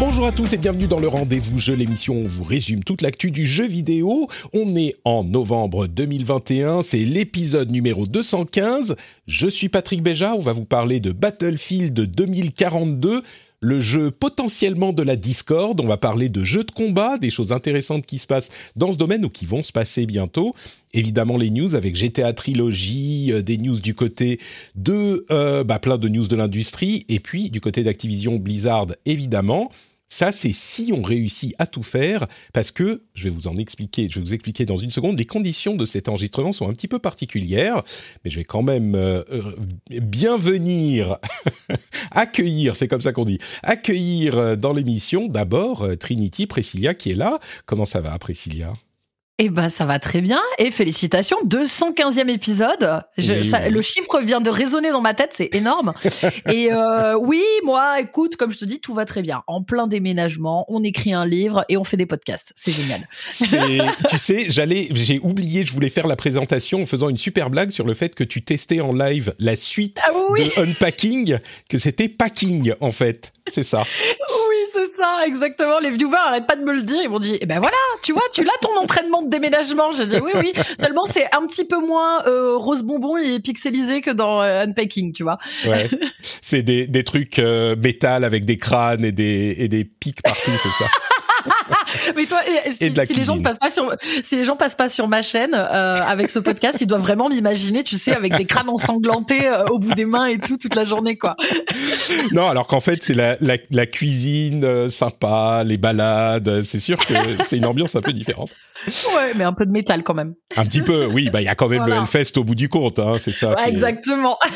Bonjour à tous et bienvenue dans le rendez-vous jeu, l'émission où on vous résume toute l'actu du jeu vidéo. On est en novembre 2021, c'est l'épisode numéro 215. Je suis Patrick Béja, on va vous parler de Battlefield 2042, le jeu potentiellement de la Discord. On va parler de jeux de combat, des choses intéressantes qui se passent dans ce domaine ou qui vont se passer bientôt. Évidemment les news avec GTA Trilogy, euh, des news du côté de euh, bah, plein de news de l'industrie et puis du côté d'Activision Blizzard évidemment. Ça, c'est si on réussit à tout faire, parce que je vais vous en expliquer, je vais vous expliquer dans une seconde. Les conditions de cet enregistrement sont un petit peu particulières, mais je vais quand même euh, euh, bien venir accueillir, c'est comme ça qu'on dit, accueillir euh, dans l'émission d'abord Trinity Priscilla qui est là. Comment ça va, Priscilla? Eh ben, ça va très bien. Et félicitations, 215e épisode. Je- Oui, ça- oui. Le chiffre vient de résonner dans ma tête, c'est énorme. et euh, oui, moi, écoute, comme je te dis, tout va très bien. En plein déménagement, on écrit un livre et on fait des podcasts. C'est génial. Tu sais, j'allais, j'ai oublié, je voulais faire la présentation en faisant une super blague sur le fait que tu testais en live la suite Ah oui, de Unpacking, que c'était Packing en fait. C'est ça. c'est ça, exactement. Les viewers arrêtent pas de me le dire. Ils m'ont dit, eh ben voilà, tu vois, tu l'as ton entraînement de déménagement. J'ai dit oui, oui. Seulement, c'est un petit peu moins euh, rose bonbon et pixelisé que dans euh, Unpacking, tu vois. Ouais. C'est des, des trucs euh, métal avec des crânes et des, et des pics partout, c'est ça. Mais toi, si, les gens ne passent pas sur, si les gens passent pas sur ma chaîne euh, avec ce podcast, ils doivent vraiment m'imaginer, tu sais, avec des crânes ensanglantés euh, au bout des mains et tout toute la journée, quoi. Non, alors qu'en fait, c'est la, la, la cuisine euh, sympa, les balades. C'est sûr que c'est une ambiance un peu différente. Ouais, mais un peu de métal quand même. Un petit peu, oui. Bah, il y a quand même Voilà. le Hellfest au bout du compte, hein, c'est ça. Ouais, exactement.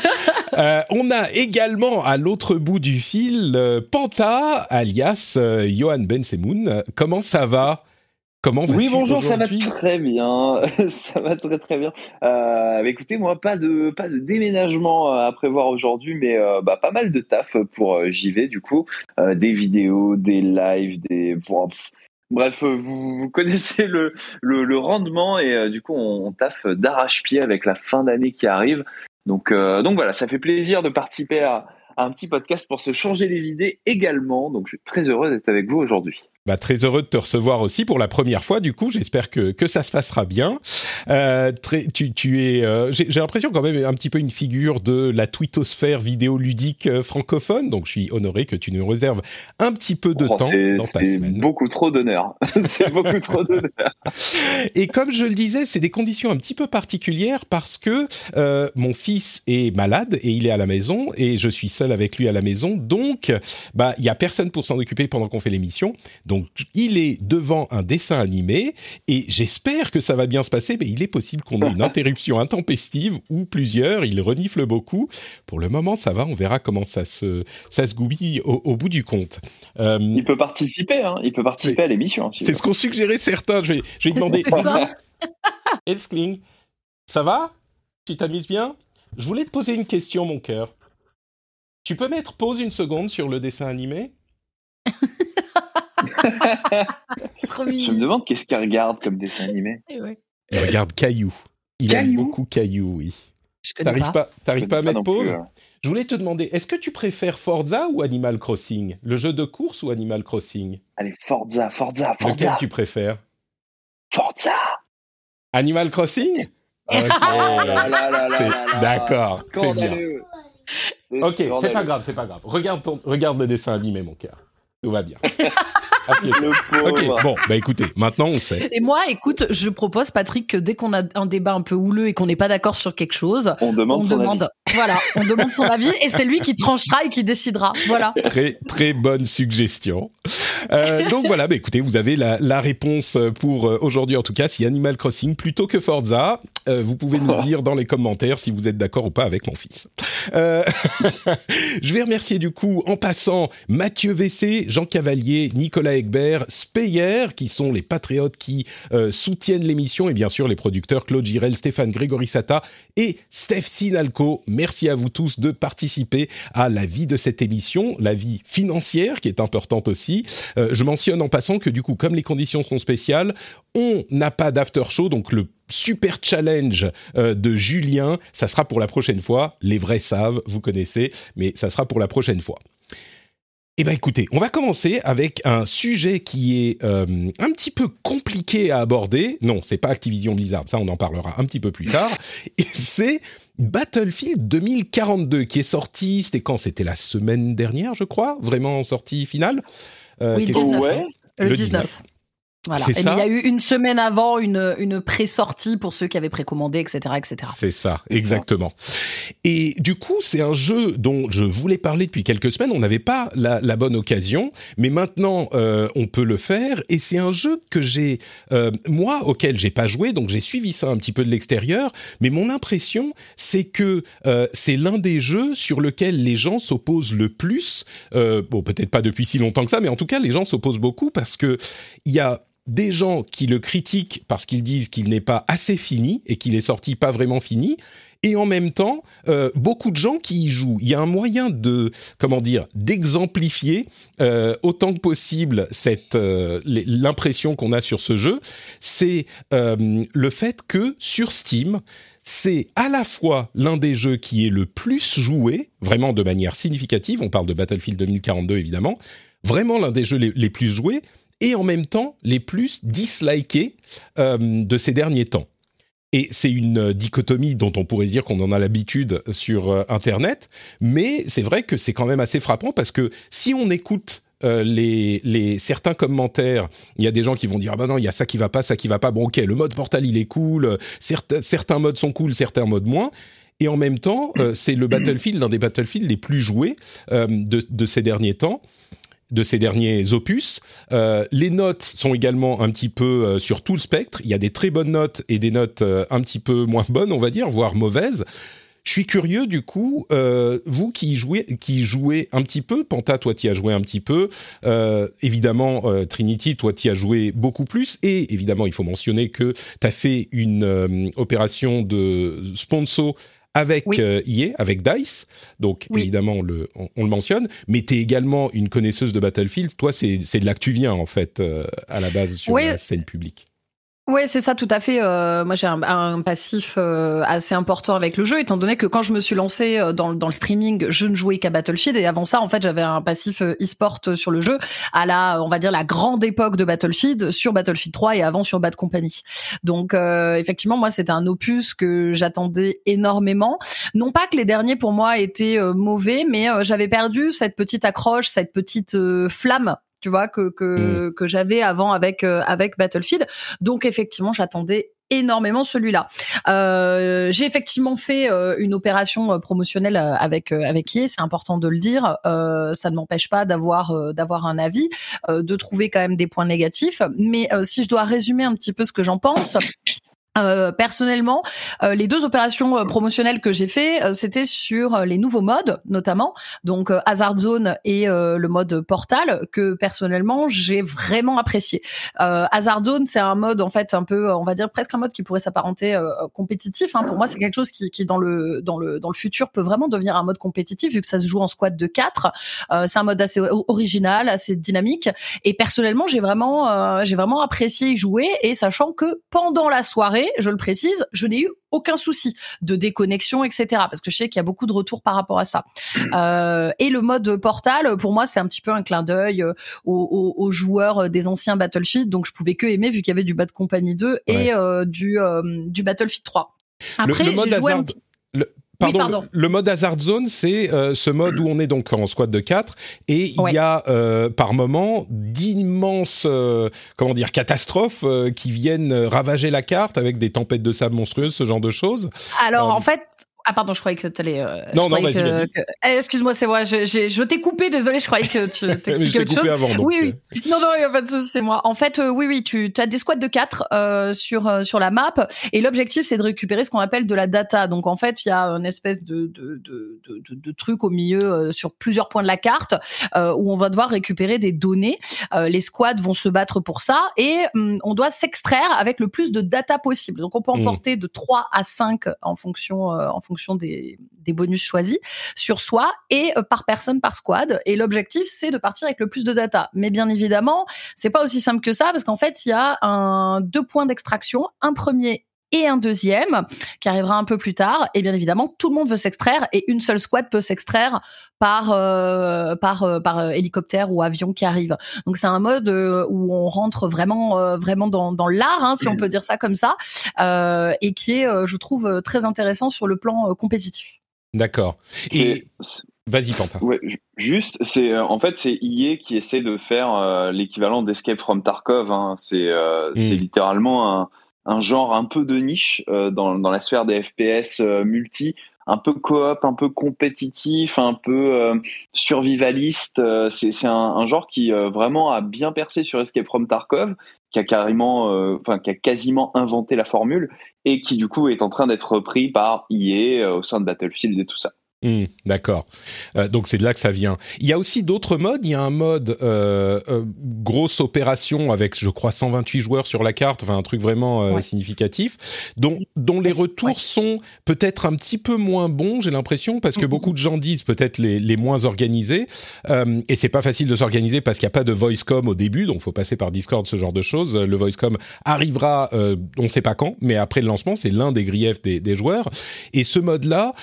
Euh, on a également à l'autre bout du fil euh, Panta, alias euh, Johan Ben Semoun. Comment ça va? Comment vas-tu Oui, bonjour, ça va très bien. ça va très très bien. Euh, bah, écoutez, moi, pas de, pas de déménagement à prévoir aujourd'hui, mais euh, bah, pas mal de taf pour euh, JV, du coup. Euh, des vidéos, des lives, des. bon, pff, Bref, euh, vous, connaissez le, rendement et euh, du coup, on, taffe d'arrache-pied avec la fin d'année qui arrive. Donc, euh, voilà, ça fait plaisir de participer à un petit podcast pour se changer les idées également. Donc, je suis très heureux d'être avec vous aujourd'hui. Bah, très heureux de te recevoir aussi pour la première fois. Du coup, j'espère que, que ça se passera bien. Euh, très, tu, tu es, euh, j'ai l'impression quand même un petit peu une figure de la twittosphère vidéoludique euh, francophone. Donc, je suis honoré que tu nous réserves un petit peu de Oh, temps c'est- dans ta semaine. beaucoup trop d'honneur. c'est beaucoup trop d'honneur. Et comme je le disais, c'est des conditions un petit peu particulières parce que euh, mon fils est malade et il est à la maison et je suis seul avec lui à la maison. Donc, bah, il y a personne pour s'en occuper pendant qu'on fait l'émission. Donc, il est devant un dessin animé et j'espère que ça va bien se passer. Mais il est possible qu'on ait une interruption intempestive ou plusieurs. Il renifle beaucoup. Pour le moment, ça va. On verra comment ça se ça se goupille au, au bout du compte. Euh, Il peut participer, hein. il peut participer à l'émission. si c'est ce qu'ont suggéré certains. Je vais, je vais demander. Elskling, ça va? Tu t'amuses bien? Je voulais te poser une question, mon cœur. Tu peux mettre pause une seconde sur le dessin animé? Je me demande qu'est-ce qu'il regarde comme dessin animé. Eh ouais. Il regarde Caillou. Il aime beaucoup Caillou, oui. T'arrives pas. pas, pas à mettre pause plus, hein. Je voulais te demander, est-ce que tu préfères Forza ou Animal Crossing? Le jeu de course ou Animal Crossing? Allez, Forza, Forza, Lequel Forza, tu préfères? Forza. Animal Crossing? Ok. Oh là là là là C'est- là là. d'accord, c'est bien. Ok, c'est pas grave, c'est pas grave. Regarde, ton, regarde le dessin animé, mon cœur. Tout va bien. Pauvre. Ok, bon, bah écoutez, maintenant on sait. Et moi, écoute, je propose, Patrick, que dès qu'on a un débat un peu houleux et qu'on n'est pas d'accord sur quelque chose, On demande on son demande, Voilà, on demande son avis et c'est lui qui tranchera et qui décidera. Voilà. Très très bonne suggestion. Euh, donc voilà, bah, écoutez, vous avez la, la réponse pour euh, aujourd'hui en tout cas. Si Animal Crossing plutôt que Forza, euh, vous pouvez nous dire dans les commentaires si vous êtes d'accord ou pas avec mon fils. Euh, je vais remercier du coup en passant Mathieu Vessé, Jean Cavalier, Nicolas Egbert, Speyer, qui sont les patriotes qui euh, soutiennent l'émission et bien sûr les producteurs Claude Girel, Stéphane Grégory Sata et Steph Sinalco. Merci à vous tous de participer à la vie de cette émission, la vie financière qui est importante aussi. Euh, je mentionne en passant que du coup, comme les conditions sont spéciales, on n'a pas d'after show, donc le super challenge euh, de Julien, ça sera pour la prochaine fois. Les vrais savent, vous connaissez, mais ça sera pour la prochaine fois. Eh bien écoutez, on va commencer avec un sujet qui est euh, un petit peu compliqué à aborder. Non, c'est pas Activision Blizzard, ça on en parlera un petit peu plus tard. Et c'est Battlefield 2042 qui est sorti, c'était quand? C'était la semaine dernière, je crois, vraiment sortie finale? Euh, oui, le 19. Hein. Le, 19. Voilà. Et il y a eu une semaine avant une, une pré-sortie pour ceux qui avaient précommandé, etc., etc. C'est ça, exactement. Et du coup, c'est un jeu dont je voulais parler depuis quelques semaines. On n'avait pas la, la, bonne occasion, mais maintenant euh, on peut le faire. Et c'est un jeu que j'ai, euh, moi, auquel j'ai pas joué, donc j'ai suivi ça un petit peu de l'extérieur. Mais mon impression, c'est que euh, c'est l'un des jeux sur lequel les gens s'opposent le plus. Euh, bon, peut-être pas depuis si longtemps que ça, mais en tout cas, les gens s'opposent beaucoup parce que il y a des gens qui le critiquent parce qu'ils disent qu'il n'est pas assez fini et qu'il est sorti pas vraiment fini, et en même temps euh, beaucoup de gens qui y jouent. Il y a un moyen de comment dire d'exemplifier euh, autant que possible cette euh, l'impression qu'on a sur ce jeu, c'est le fait que sur Steam c'est à la fois l'un des jeux qui est le plus joué, vraiment de manière significative, on parle de Battlefield 2042 évidemment, vraiment l'un des jeux les plus joués, et en même temps les plus dislikés euh, de ces derniers temps. Et c'est une dichotomie dont on pourrait dire qu'on en a l'habitude sur euh, Internet, mais c'est vrai que c'est quand même assez frappant parce que si on écoute euh, les, les, certains commentaires, il y a des gens qui vont dire ah ben non il y a ça qui va pas, ça qui va pas. Bon ok, le mode Portal il est cool, certains, certains modes sont cool, certains modes moins. Et en même temps, euh, c'est le Battlefield, l'un des Battlefield les plus joués euh, de, de, ces derniers temps de ces derniers opus. Euh, les notes sont également un petit peu euh, sur tout le spectre. Il y a des très bonnes notes et des notes euh, un petit peu moins bonnes, on va dire, voire mauvaises. Je suis curieux du coup, vous qui jouez, qui jouez un petit peu, Panta, toi tu as joué un petit peu, évidemment Trinity, toi tu as joué beaucoup plus, et évidemment il faut mentionner que tu as fait une opération de sponsor avec oui. euh, EA, avec DICE. Donc oui. évidemment, on le, on, on, le mentionne. Mais tu es également une connaisseuse de Battlefield. Toi, c'est de là que tu viens, en fait, euh, à la base, sur oui. la scène publique. Oui, c'est ça, tout à fait. Euh, moi, j'ai un, un, passif euh, assez important avec le jeu, étant donné que quand je me suis lancé euh, dans, dans le streaming, je ne jouais qu'à Battlefield, et avant ça, en fait, j'avais un passif euh, e-sport sur le jeu, à la, on va dire, la grande époque de Battlefield, sur Battlefield 3 et avant sur Bad Company. Donc, euh, effectivement, moi, c'était un opus que j'attendais énormément. Non pas que les derniers, pour moi, étaient mauvais, mais j'avais perdu cette petite accroche, cette petite flamme tu vois que que, mmh. que j'avais avant avec euh, avec Battlefield. Donc effectivement, j'attendais énormément celui-là. Euh, j'ai effectivement fait euh, une opération promotionnelle avec avec EA, c'est important de le dire. Euh, ça ne m'empêche pas d'avoir d'avoir un avis, de trouver quand même des points négatifs. Mais si je dois résumer un petit peu ce que j'en pense. Euh, personnellement, euh, les deux opérations euh, promotionnelles que j'ai fait, euh, c'était sur euh, les nouveaux modes, notamment donc Hazard Zone et le mode Portal, que personnellement j'ai vraiment apprécié. Hazard Zone, c'est un mode en fait un peu, on va dire presque un mode qui pourrait s'apparenter compétitif. Hein. Pour moi, c'est quelque chose qui, qui, dans le dans le dans le futur peut vraiment devenir un mode compétitif vu que ça se joue en squad de 4 c'est un mode assez original, assez dynamique. Et personnellement, j'ai vraiment j'ai vraiment apprécié y jouer et sachant que pendant la soirée je le précise, je n'ai eu aucun souci de déconnexion, etc. Parce que je sais qu'il y a beaucoup de retours par rapport à ça. Euh, et le mode portal, pour moi, c'était un petit peu un clin d'œil euh, aux, aux, aux, joueurs des anciens Battlefield, donc je pouvais que aimer vu qu'il y avait du Bad Company 2 et ouais. euh, du, euh, du Battlefield 3. Après, le, le mode hasard, le, Pardon, oui, pardon. Le, le, mode Hazard Zone, c'est euh, ce mode où on est donc en squad de 4 et ouais. il y a euh, par moment d'immenses euh, comment dire catastrophes euh, qui viennent ravager la carte avec des tempêtes de sable monstrueuses, ce genre de choses. Alors en fait, Ah pardon, je croyais que tu allais. Euh, non, non, vas-y, vas eh, Excuse-moi, c'est moi. Je, je t'ai coupé. Désolé, je croyais que tu t'expliquais autre chose. Avant, donc, oui, oui. Euh. Non, non, il n'y a pas de souci, c'est moi. En fait, euh, oui, oui, tu as des squads de 4 euh, sur sur la map, et l'objectif c'est de récupérer ce qu'on appelle de la data. Donc en fait, il y a une espèce de de, de, de, de truc au milieu sur plusieurs points de la carte où on va devoir récupérer des données. les squads vont se battre pour ça, et hum, on doit s'extraire avec le plus de data possible. Donc on peut mmh. emporter de 3 à 5 en fonction en fonction fonction des, bonus choisis sur soi et euh, par personne par squad. Et l'objectif, c'est de partir avec le plus de data. Mais bien évidemment, c'est pas aussi simple que ça parce qu'en fait, il y a un deux points d'extraction, un premier et un deuxième qui arrivera un peu plus tard. Et bien évidemment, tout le monde veut s'extraire et une seule squad peut s'extraire par euh, par euh, par hélicoptère ou avion qui arrive. Donc c'est un mode où on rentre vraiment vraiment dans, dans l'art, hein, si on peut dire ça comme ça, et qui est, je trouve, très intéressant sur le plan compétitif. D'accord. Et Vas-y. Ouais, juste, c'est en fait c'est IE qui essaie de faire l'équivalent d'Escape from Tarkov. Hein. C'est c'est hmm. littéralement un, un genre un peu de niche euh, dans, dans la sphère des FPS euh, multi, un peu coop, un peu compétitif, un peu euh, survivaliste. c'est un, un, genre qui vraiment a bien percé sur Escape from Tarkov, qui a carrément, enfin qui a quasiment inventé la formule et qui du coup est en train d'être repris par EA au sein de Battlefield et tout ça. Hmm, d'accord. Euh, donc c'est de là que ça vient. Il y a aussi d'autres modes. Il y a un mode euh, euh, grosse opération avec, je crois, 128 joueurs sur la carte, enfin un truc vraiment significatif, dont, dont les retours sont peut-être un petit peu moins bons, j'ai l'impression, parce que beaucoup de gens disent peut-être les, les moins organisés. et c'est pas facile de s'organiser parce qu'il n'y a pas de voicecom au début, donc faut passer par Discord, ce genre de choses. Le voicecom arrivera, on ne sait pas quand, mais après le lancement, c'est l'un des griefs des, des joueurs. Et ce mode-là,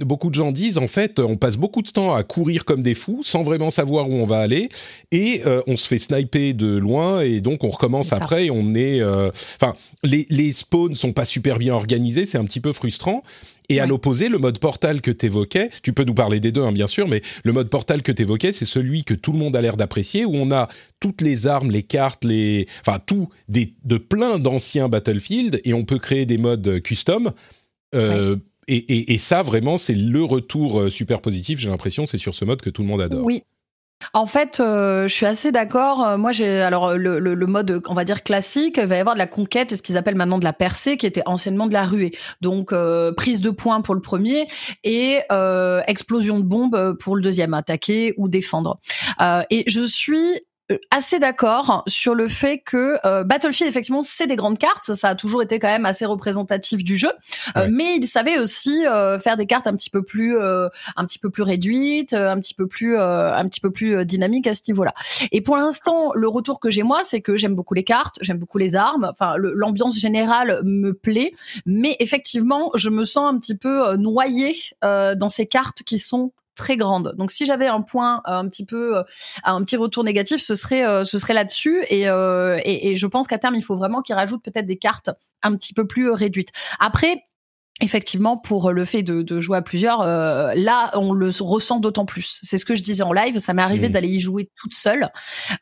beaucoup de gens disent en fait, on passe beaucoup de temps à courir comme des fous sans vraiment savoir où on va aller. Et euh, on se fait sniper de loin et donc on recommence après. Et on est euh, enfin les les spawns sont pas super bien organisés, c'est un petit peu frustrant. Et à l'opposé, le mode portal que tu évoquais, tu peux nous parler des deux, hein, bien sûr, mais le mode portal que tu évoquais, c'est celui que tout le monde a l'air d'apprécier, où on a toutes les armes, les cartes, les, enfin tout des, de plein d'anciens Battlefield, et on peut créer des modes custom. Euh, et, ça, vraiment, c'est le retour euh, super positif, j'ai l'impression, c'est sur ce mode que tout le monde adore. Oui, en fait, euh, je suis assez d'accord. Euh, moi, j'ai alors le, mode, on va dire classique, il va y avoir de la conquête et ce qu'ils appellent maintenant de la percée, qui était anciennement de la ruée. Donc prise de points pour le premier et explosion de bombe pour le deuxième, attaquer ou défendre. et je suis assez d'accord sur le fait que euh, Battlefield effectivement c'est des grandes cartes, ça a toujours été quand même assez représentatif du jeu, euh, mais il savait aussi faire des cartes un petit peu plus un petit peu plus réduites, un petit peu plus un petit peu plus dynamiques à ce niveau-là. Et pour l'instant, le retour que j'ai moi, c'est que j'aime beaucoup les cartes, j'aime beaucoup les armes, enfin l'ambiance générale me plaît, mais effectivement, je me sens un petit peu noyée dans ces cartes qui sont très grande. Donc si j'avais un point euh, un petit peu euh, un petit retour négatif, ce serait euh, là-dessus et, et, et je pense qu'à terme il faut vraiment qu'ils rajoutent peut-être des cartes un petit peu plus réduites. Après effectivement, pour le fait de, jouer à plusieurs, euh, là, on le ressent d'autant plus. C'est ce que je disais en live. Ça m'est arrivé mmh. d'aller y jouer toute seule,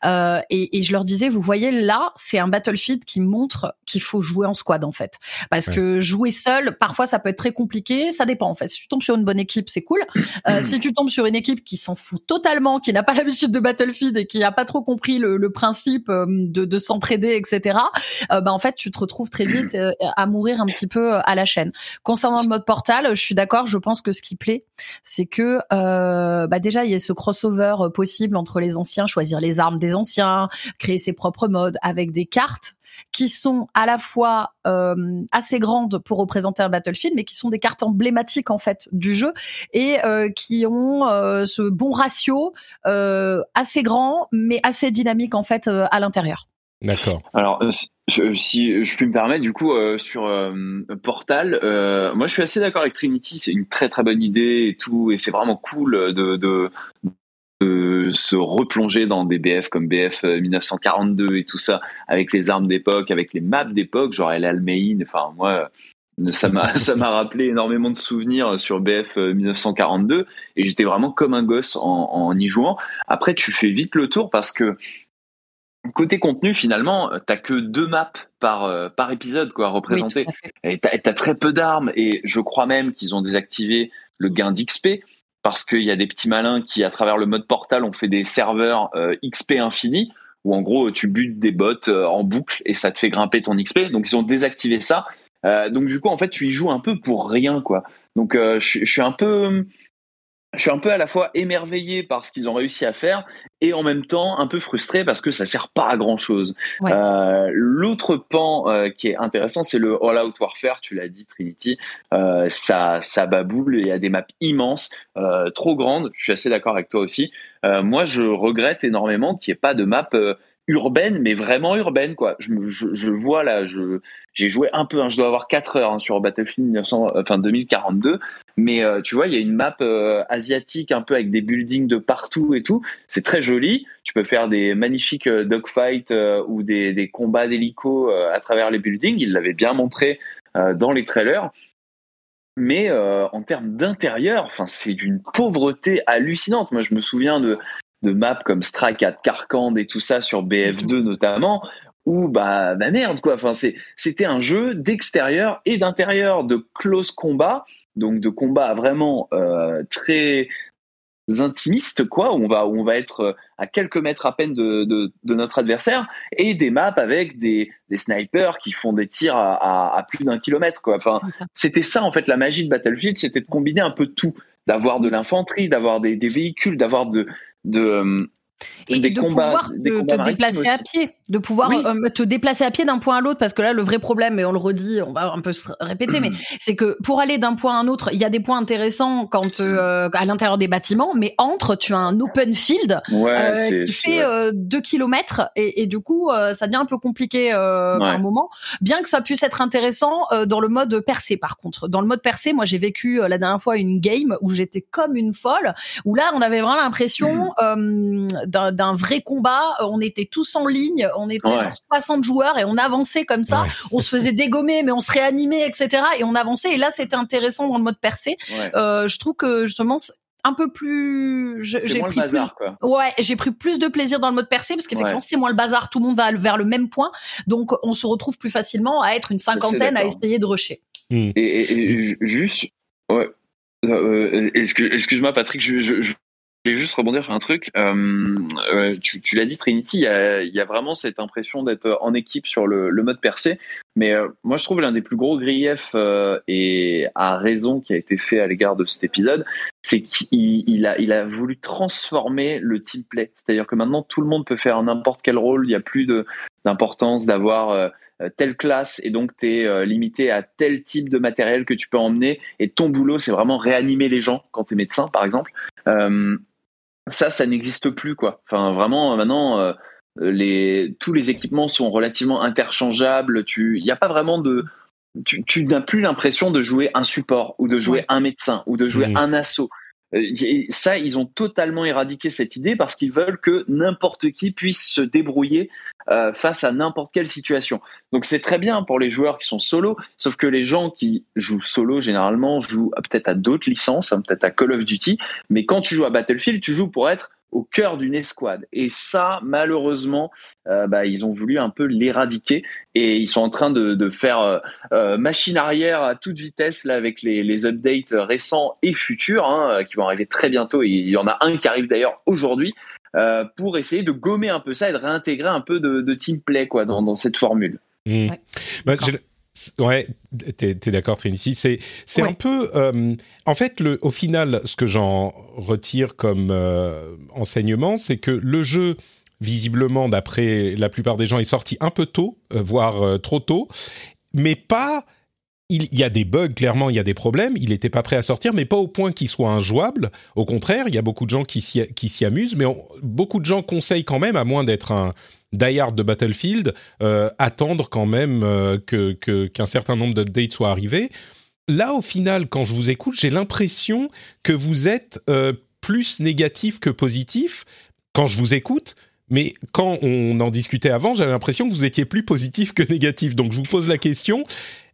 euh, et, je leur disais, vous voyez, là, c'est un Battlefield qui montre qu'il faut jouer en squad en fait, parce que jouer seul, parfois, ça peut être très compliqué. Ça dépend en fait. Si tu tombes sur une bonne équipe, c'est cool. Euh, si tu tombes sur une équipe qui s'en fout totalement, qui n'a pas l'habitude de Battlefield et qui n'a pas trop compris le, principe de, de s'entraider, etc. bah en fait, tu te retrouves très vite à mourir un petit peu à la chaîne Concernant le mode Portal, je suis d'accord. Je pense que ce qui plaît, c'est que euh, bah déjà il y a ce crossover euh, possible entre les anciens, choisir les armes des anciens, créer ses propres modes avec des cartes qui sont à la fois euh, assez grandes pour représenter un Battlefield, mais qui sont des cartes emblématiques en fait du jeu et qui ont ce bon ratio assez grand, mais assez dynamique en fait à l'intérieur. D'accord. Alors, euh, si, je puis me permettre, du coup, euh, sur euh, Portal, moi je suis assez d'accord avec Trinity, c'est une très très bonne idée et tout, et c'est vraiment cool de, de, se replonger dans des BF comme BF 1942 et tout ça, avec les armes d'époque, avec les maps d'époque, genre El Almein, enfin moi ça m'a ça m'a rappelé énormément de souvenirs sur BF 1942 et j'étais vraiment comme un gosse en, en y jouant. Après tu fais vite le tour parce que côté contenu, finalement, t'as que deux maps par par épisode quoi représentées. et t'as as très peu d'armes et je crois même qu'ils ont désactivé le gain d'XP parce qu'il y a des petits malins qui, à travers le mode portal, ont fait des serveurs XP infini où en gros tu butes des bots en boucle et ça te fait grimper ton XP. Donc ils ont désactivé ça. donc du coup en fait tu y joues un peu pour rien quoi. Donc je, je suis un peu je suis un peu à la fois émerveillé par ce qu'ils ont réussi à faire et en même temps un peu frustré parce que ça sert pas à grand chose. Euh, l'autre pan euh, qui est intéressant, c'est le All Out Warfare. Tu l'as dit, Trinity. Euh, ça, ça baboule. Il y a des maps immenses, trop grandes. Je suis assez d'accord avec toi aussi. moi, je regrette énormément qu'il n'y ait pas de map urbaine, mais vraiment urbaine, quoi. Je, je, je vois là, je j'ai joué un peu, hein, je dois avoir 4 heures hein, sur Battlefield 1900, enfin 2042, mais euh, tu vois, il y a une map euh, asiatique un peu avec des buildings de partout et tout. C'est très joli. Tu peux faire des magnifiques euh, dogfights ou des, des combats d'hélico à travers les buildings. Il l'avait bien montré dans les trailers. Mais en termes d'intérieur, enfin, c'est d'une pauvreté hallucinante. Moi, je me souviens de de maps comme Strike at Karkand et tout ça sur BF2 notamment, où bah, bah merde quoi. Enfin c'était un jeu d'extérieur et d'intérieur, de close combat, donc de combat vraiment euh, très intimiste quoi où on va où on va être euh, à quelques mètres à peine de, de, de notre adversaire et des maps avec des, des snipers qui font des tirs à, à, plus d'un kilomètre quoi. Enfin c'était ça en fait la magie de Battlefield c'était de combiner un peu tout. D'avoir de l'infanterie d'avoir des, des véhicules d'avoir de de euh, et de pouvoir te, déplacer à pied, de pouvoir euh, te déplacer à pied d'un point à l'autre, parce que là, le vrai problème, et on le redit, on va un peu se répéter, mais c'est que pour aller d'un point à un autre, il y a des points intéressants quand euh, à l'intérieur des bâtiments, mais entre, tu as un open field euh, qui fait 2 km, et, et, du coup, ça devient un peu compliqué par un moment, bien que ça puisse être intéressant dans le mode percé, par contre. Dans le mode percé, moi, j'ai vécu la dernière fois une game où j'étais comme une folle, où là, on avait vraiment l'impression d'un vrai combat. Euh, on était tous en ligne, on était genre 60 joueurs et on avançait comme ça. On se faisait dégommer, mais on se réanimait, etc. Et on avançait. Et là, c'était intéressant dans le mode percé. Euh, je trouve que justement un peu plus j'ai pris plus ouais j'ai pris plus de plaisir dans le mode percé parce qu'effectivement c'est moins le bazar tout le monde va vers le même point donc on se retrouve plus facilement à être une cinquantaine à essayer de rusher hmm. et, juste ouais euh, excuse-moi Patrick je, je, je voulais juste rebondir sur un truc. Euh, euh, tu, l'as dit, Trinity, il y, a, vraiment cette impression d'être en équipe sur le, mode percé. Mais euh, moi, je trouve l'un des plus gros griefs, et à raison, qui a été fait à l'égard de cet épisode, c'est qu'il il a, voulu transformer le team play. C'est-à-dire que maintenant, tout le monde peut faire n'importe quel rôle. Il n'y a plus d'importance d'avoir telle classe et donc tu es limité à tel type de matériel que tu peux emmener et ton boulot c'est vraiment réanimer les gens quand tu es médecin par exemple ça, ça n'existe plus quoi. Enfin, vraiment, maintenant, euh, les tous les équipements sont relativement interchangeables. Tu, il n'y a pas vraiment de, tu, tu n'as plus l'impression de jouer un support ou de jouer un médecin ou de jouer mmh. un assaut. Euh, ça, ils ont totalement éradiqué cette idée parce qu'ils veulent que n'importe qui puisse se débrouiller euh, face à n'importe quelle situation. Donc c'est très bien pour les joueurs qui sont solo, sauf que les gens qui jouent solo généralement jouent peut-être à d'autres licences, hein, peut-être à Call of Duty, mais quand tu joues à Battlefield, tu joues pour être au cœur d'une escouade. Et ça, malheureusement, euh, bah, ils ont voulu un peu l'éradiquer et ils sont en train de, de faire euh, euh machine arrière à toute vitesse là avec les, les updates récents et futurs hein, qui vont arriver très bientôt. Et il y en a un qui arrive d'ailleurs aujourd'hui. Euh, pour essayer de gommer un peu ça et de réintégrer un peu de, de team play quoi dans, dans cette formule. Mmh. Bah, Ouais, t'es es, d'accord, Trinity. C'est c'est un peu, euh, en fait, le, au final, ce que j'en retire comme euh, enseignement, c'est que le jeu, visiblement, d'après la plupart des gens, est sorti un peu tôt, euh, voire trop tôt, mais pas. Il y a des bugs, clairement, il y a des problèmes. Il n'était pas prêt à sortir, mais pas au point qu'il soit injouable. Au contraire, il y a beaucoup de gens qui s'y amusent, mais beaucoup de gens conseillent quand même, à moins d'être un, Die de Battlefield, euh, attendre quand même euh, qu'un certain nombre d'updates soient arrivés. Là, au final, quand je vous écoute, j'ai l'impression que vous êtes euh, plus négatif que positif quand je vous écoute. Mais quand on en discutait avant, j'avais l'impression que vous étiez plus positif que négatif. Donc je vous pose la question,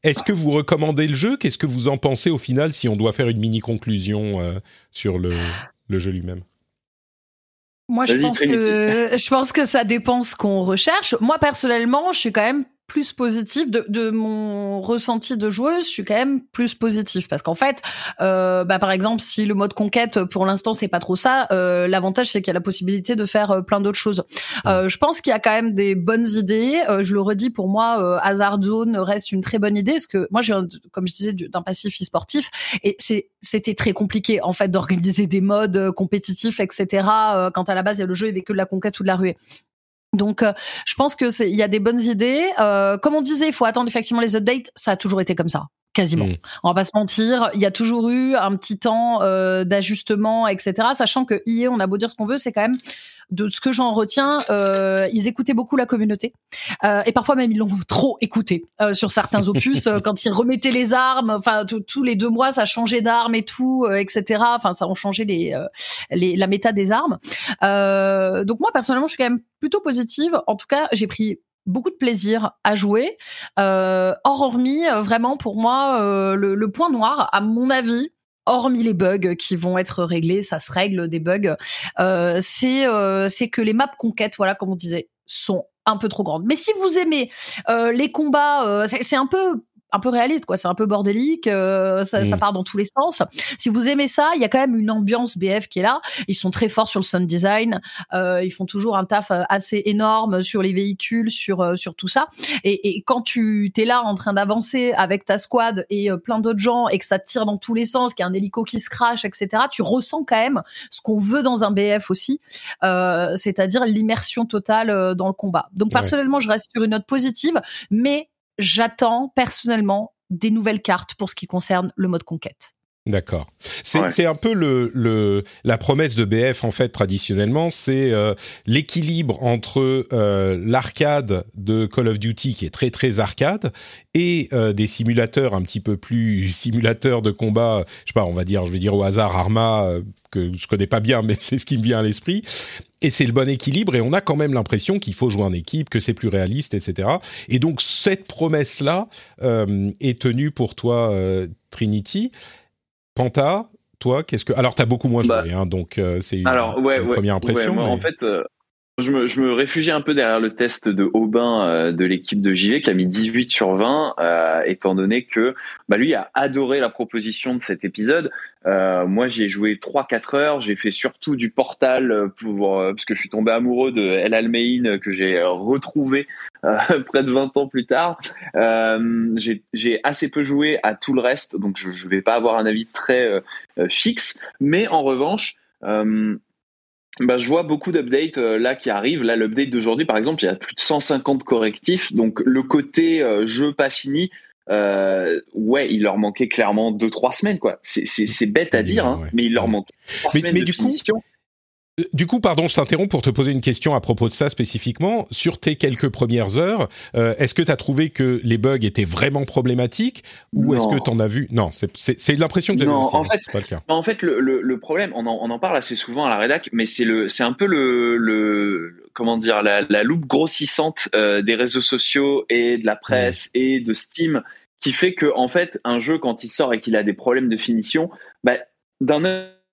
est-ce que vous recommandez le jeu? Qu'est-ce que vous en pensez au final si on doit faire une mini conclusion sur le, le jeu lui-même? Moi, je pense, que, je pense que ça dépend ce qu'on recherche. Moi, personnellement, je suis quand même plus positif de, de, mon ressenti de joueuse. Je suis quand même plus positif parce qu'en fait, euh, bah, par exemple, si le mode conquête pour l'instant c'est pas trop ça, euh, l'avantage c'est qu'il y a la possibilité de faire euh, plein d'autres choses. Euh, je pense qu'il y a quand même des bonnes idées. Euh, je le redis, pour moi, euh, Hazard Zone reste une très bonne idée parce que moi, j'ai comme je disais d'un passif e-sportif et c'était très compliqué en fait d'organiser des modes compétitifs, etc. quand à la base il y a le jeu il avait que de la conquête ou de la ruée. Donc, euh, je pense que il y a des bonnes idées. Euh, comme on disait, il faut attendre effectivement les updates. Ça a toujours été comme ça, quasiment. Mm. On va pas se mentir. Il y a toujours eu un petit temps euh, d'ajustement, etc. Sachant que IE, on a beau dire ce qu'on veut, c'est quand même de ce que j'en retiens, euh, ils écoutaient beaucoup la communauté euh, et parfois même ils l'ont trop écouté euh, sur certains opus euh, quand ils remettaient les armes. Enfin, tous les deux mois, ça changeait d'armes et tout, euh, etc. Enfin, ça ont changé les, les la méta des armes. donc moi personnellement, je suis quand même plutôt positive. En tout cas, j'ai pris beaucoup de plaisir à jouer. Euh, hormis vraiment pour moi le, le, point noir, à mon avis, hormis les bugs qui vont être réglés, ça se règle des bugs, euh, c'est euh, c'est que les maps conquêtes, voilà, comme on disait, sont un peu trop grandes. Mais si vous aimez euh, les combats, c'est un peu un peu réaliste, quoi. C'est un peu bordélique, euh, ça, ça, mm. part dans tous les sens. Si vous aimez ça, il y a quand même une ambiance BF qui est là. Ils sont très forts sur le sound design. Euh, ils font toujours un taf euh, assez énorme sur les véhicules, sur euh, sur tout ça. Et, et quand tu t'es là en train d'avancer avec ta squad et euh, plein d'autres gens et que ça tire dans tous les sens, qu'il y a un hélico qui se crache, etc. Tu ressens quand même ce qu'on veut dans un BF aussi, c'est-à-dire l'immersion totale dans le combat. Donc personnellement, je reste sur une note positive, mais j'attends personnellement des nouvelles cartes pour ce qui concerne le mode conquête. D'accord. C'est un peu le, le, la promesse de BF en fait traditionnellement, c'est euh, l'équilibre entre euh, l'arcade de Call of Duty qui est très très arcade et euh, des simulateurs un petit peu plus simulateurs de combat. Je sais pas, on va dire, je vais dire au hasard Arma que je connais pas bien, mais c'est ce qui me vient à l'esprit. Et c'est le bon équilibre et on a quand même l'impression qu'il faut jouer en équipe, que c'est plus réaliste, etc. Et donc cette promesse là est tenue pour toi, Trinity. Panta, toi, qu'est-ce que alors t'as beaucoup moins joué, bah, hein, donc euh, c'est une, première impression. En fait, euh, je me, je un peu derrière le test de Aubin euh, de l'équipe de JV qui a mis 18 sur 20, euh, étant donné que bah, lui a adoré la proposition de cet épisode. Euh, moi, j'y ai joué 3-4 heures. J'ai fait surtout du Portal pour parce que je suis tombé amoureux de El Almein que j'ai retrouvé près de 20 ans plus tard. j'ai assez peu joué à tout le reste, donc je ne vais pas avoir un avis très fixe. Mais en revanche, bah, je vois beaucoup d'updates euh, là qui arrivent. Là, l'update d'aujourd'hui, par exemple, il y a plus de 150 correctifs. Donc, le côté euh, jeu pas fini, euh, ouais, il leur manquait clairement deux trois semaines, quoi. C'est bête à dire, hein, mais il leur manquait semaines de du finition. Euh, du coup, pardon, je t'interromps pour te poser une question à propos de ça spécifiquement. Sur tes quelques premières heures, euh, est-ce que tu as trouvé que les bugs étaient vraiment problématiques ou est-ce que tu en as vu? Non, c'est l'impression que j'ai aussi, en fait, pas le cas. En fait, le, le, problème, on en, on en, parle assez souvent à la rédac, mais c'est un peu le, le comment dire la, la loupe grossissante euh, des réseaux sociaux et de la presse et de Steam qui fait que en fait un jeu quand il sort et qu'il a des problèmes de finition, bah, d'un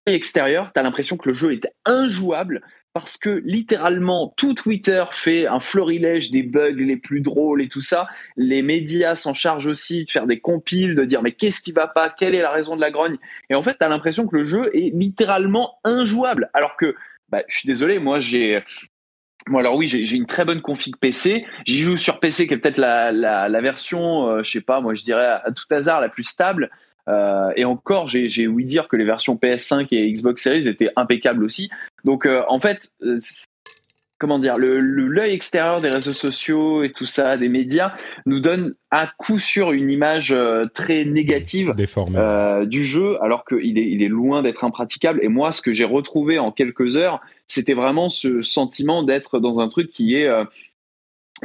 extérieur, tu as l'impression que le jeu est injouable parce que littéralement tout Twitter fait un florilège des bugs les plus drôles et tout ça. Les médias s'en chargent aussi de faire des compiles, de dire mais qu'est-ce qui va pas, quelle est la raison de la grogne? Et en fait, tu as l'impression que le jeu est littéralement injouable. Alors que, bah, je suis désolé, moi j'ai moi alors oui, j'ai une très bonne config PC. J'y joue sur PC qui est peut-être la, la, version, euh, je sais pas, moi je dirais à tout hasard la plus stable. Euh, et encore, j'ai ouï dire que les versions PS5 et Xbox Series étaient impeccables aussi. Donc, euh, en fait, euh, comment dire, l'œil le, extérieur des réseaux sociaux et tout ça, des médias, nous donne à coup sûr une image très négative du jeu, alors qu'il est, il est loin d'être impraticable. Et moi, ce que j'ai retrouvé en quelques heures, c'était vraiment ce sentiment d'être dans un truc qui est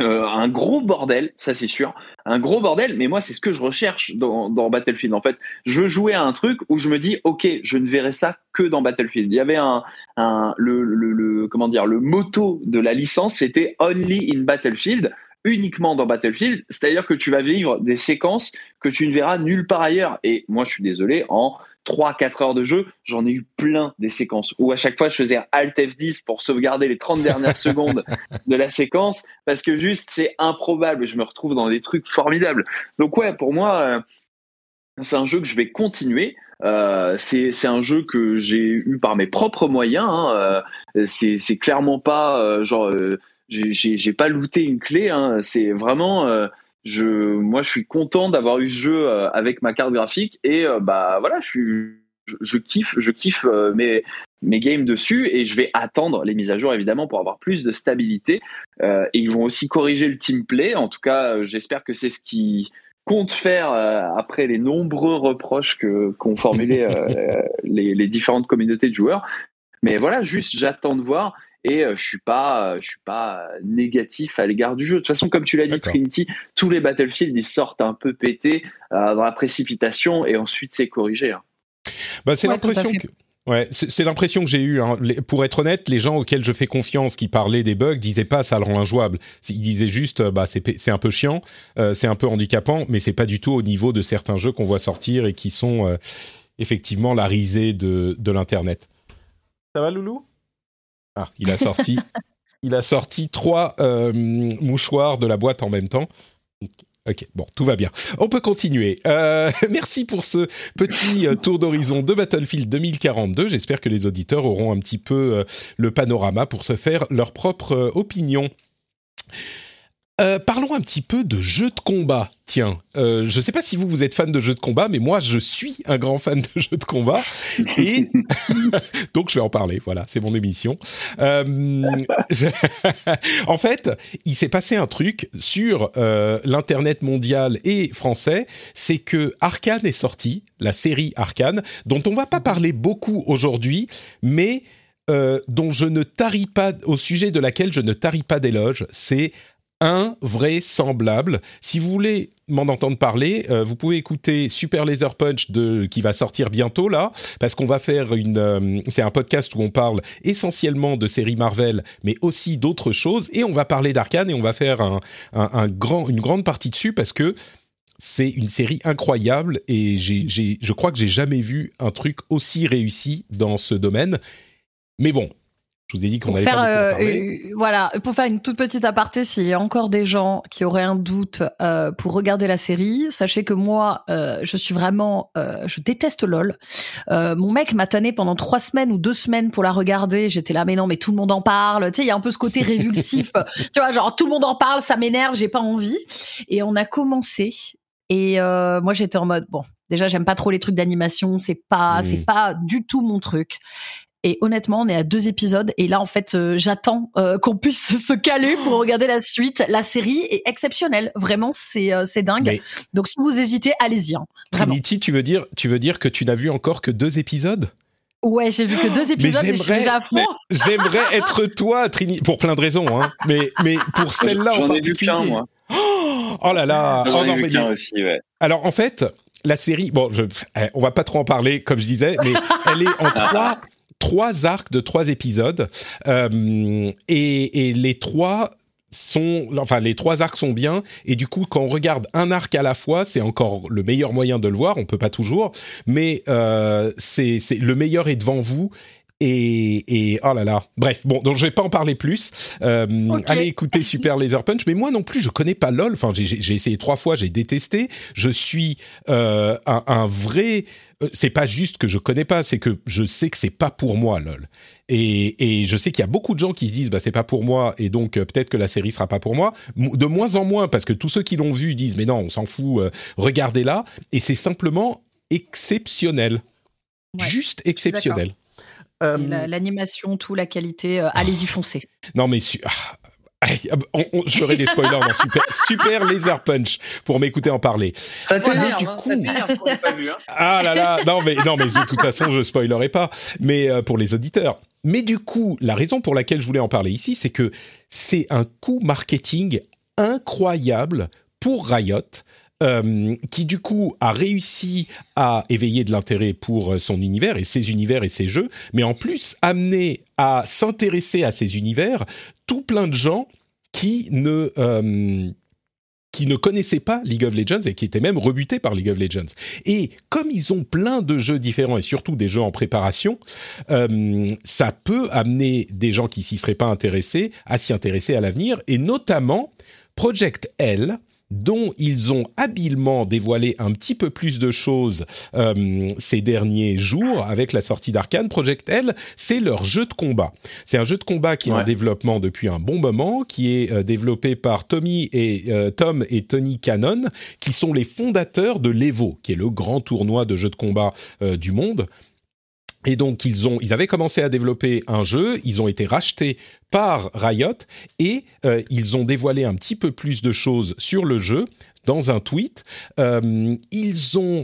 euh, un gros bordel, ça c'est sûr, un gros bordel. Mais moi, c'est ce que je recherche dans, Battlefield. En fait, je veux jouer à un truc où je me dis, ok, je ne verrai ça que dans Battlefield. Il y avait un, un le, le, le comment dire, le motto de la licence, c'était Only in Battlefield uniquement dans Battlefield, c'est-à-dire que tu vas vivre des séquences que tu ne verras nulle part ailleurs. Et moi, je suis désolé, en 3-4 heures de jeu, j'en ai eu plein des séquences où à chaque fois je faisais un Alt F10 pour sauvegarder les 30 dernières secondes de la séquence parce que juste c'est improbable. Je me retrouve dans des trucs formidables. Donc ouais, pour moi, euh, c'est un jeu que je vais continuer. Euh, c'est un jeu que j'ai eu par mes propres moyens. Hein. Euh, c'est clairement pas euh, genre euh, j'ai pas looté une clé. Hein. C'est vraiment je moi je suis content d'avoir eu ce jeu avec ma carte graphique et bah voilà je suis je, je kiffe je kiffe mes mes games dessus et je vais attendre les mises à jour évidemment pour avoir plus de stabilité et ils vont aussi corriger le team play en tout cas j'espère que c'est ce qui compte faire euh, après les nombreux reproches que qu'ont formulé euh, les, les, différentes communautés de joueurs. Mais voilà, juste j'attends de voir et euh, je suis pas je suis pas négatif à l'égard du jeu. De toute façon, comme tu l'as dit Trinity, tous les Battlefield ils sortent un peu pétés dans la précipitation et ensuite c'est corrigé. Hein. Bah, c'est l'impression que Ouais, c'est l'impression que j'ai eue. Hein. Pour être honnête, les gens auxquels je fais confiance, qui parlaient des bugs, disaient pas ça le rend injouable. Ils disaient juste, euh, bah c'est un peu chiant, euh, c'est un peu handicapant, mais c'est pas du tout au niveau de certains jeux qu'on voit sortir et qui sont euh, effectivement la risée de, de l'internet. Ça va, Loulou? Ah, il a sorti, il trois mouchoirs de la boîte en même temps. Ok, bon, tout va bien. On peut continuer. Euh, merci pour ce petit euh, tour d'horizon de Battlefield 2042. J'espère que les auditeurs auront un petit peu euh, le panorama pour se faire leur propre opinion. Euh, parlons un petit peu de jeux de combat. Tiens, euh, je ne sais pas si vous vous êtes fan de jeux de combat, mais moi je suis un grand fan de jeux de combat et donc je vais en parler. Voilà, c'est mon émission. Euh, je... en fait, il s'est passé un truc sur euh, l'internet mondial et français, c'est que Arkane est sorti, la série Arkane, dont on va pas parler beaucoup aujourd'hui, mais dont je ne tarie pas, au sujet de laquelle je ne tarie pas d'éloges, c'est invraisemblable. Si vous voulez m'en entendre parler, euh, vous pouvez écouter Super Laser Punch de, qui va sortir bientôt là, parce qu'on va faire une, euh, c'est un podcast où on parle essentiellement de séries Marvel, mais aussi d'autres choses, et on va parler d'Arkane et on va faire un, un, grand, une grande partie dessus parce que c'est une série incroyable et je crois que j'ai jamais vu un truc aussi réussi dans ce domaine. Mais bon, je vous ai dit qu'on allait faire, euh, voilà, pour faire une toute petite aparté, s'il y a encore des gens qui auraient un doute euh, pour regarder la série, sachez que moi, euh, je suis vraiment, euh, je déteste LOL. Euh, mon mec m'a tanné pendant trois semaines ou deux semaines pour la regarder. J'étais là, mais non, mais tout le monde en parle. Tu sais, il y a un peu ce côté révulsif. tu vois, genre tout le monde en parle, ça m'énerve, j'ai pas envie. Et on a commencé. Et moi, j'étais en mode bon. Déjà, j'aime pas trop les trucs d'animation. C'est pas, c'est mmh. pas du tout mon truc. Et honnêtement, on est à deux épisodes et là, en fait, euh, j'attends euh, qu'on puisse se caler pour regarder la suite. La série est exceptionnelle, vraiment, c'est euh, c'est dingue. Donc, si vous hésitez, allez-y. Hein, Trinity, tu veux dire, tu veux dire que tu n'as vu encore que deux épisodes? Ouais, j'ai vu que deux épisodes et je suis déjà à fond. J'aimerais être toi, Trinity, pour plein de raisons, hein. Mais mais pour celle-là en particulier. Ai vu moi. Oh, là là. Oh, non, mais... aussi, ouais. Alors en fait, la série, bon, je, eh, on va pas trop en parler, comme je disais, mais elle est en trois trois arcs de trois épisodes euh, et, les trois sont, enfin les trois arcs sont bien et du coup quand on regarde un arc à la fois c'est encore le meilleur moyen de le voir on peut pas toujours mais euh, c'est le meilleur est devant vous et, et, oh là là, bref, bon, donc je vais pas en parler plus. Euh, Allez écouter Super Laser Punch, mais moi non plus, je connais pas LOL. Enfin, j'ai essayé trois fois, j'ai détesté. Je suis euh, un, un, vrai. Euh, c'est pas juste que je connais pas, c'est que je sais que c'est pas pour moi LOL. Et, et je sais qu'il y a beaucoup de gens qui se disent bah c'est pas pour moi et donc euh, peut-être que la série sera pas pour moi. De moins en moins parce que tous ceux qui l'ont vu disent mais non, on s'en fout, regardez-la. Et c'est simplement exceptionnel, juste exceptionnel. Euh, l'animation, tout, la qualité, euh, allez-y foncer. Non mais ah, je ferai des spoilers dans Super, Super Laser Punch pour m'écouter en parler. Ça t'énerve, du hein, coup... pas hein. Ah là là, non mais non mais de toute façon je spoilerai pas, mais euh, pour les auditeurs. Mais du coup, la raison pour laquelle je voulais en parler ici, c'est que c'est un coup marketing incroyable pour Riot euh, qui du coup a réussi à éveiller de l'intérêt pour euh, son univers et ses univers et ses jeux, mais en plus amené à s'intéresser à ces univers tout plein de gens qui ne qui ne connaissaient pas League of Legends et qui étaient même rebutés par League of Legends. Et comme ils ont plein de jeux différents et surtout des jeux en préparation, euh, ça peut amener des gens qui s'y seraient pas intéressés à s'y intéresser à l'avenir et notamment Project L dont ils ont habilement dévoilé un petit peu plus de choses euh, ces derniers jours avec la sortie d'Arkane. Project L, c'est leur jeu de combat. C'est un jeu de combat qui est en développement depuis un bon moment, qui est euh, développé par Tommy et euh, Tom et Tony Cannon, qui sont les fondateurs de l'Evo, qui est le grand tournoi de jeux de combat du monde. Et donc ils ont, ils avaient commencé à développer un jeu, ils ont été rachetés par Riot et euh, ils ont dévoilé un petit peu plus de choses sur le jeu dans un tweet. Euh, ils ont,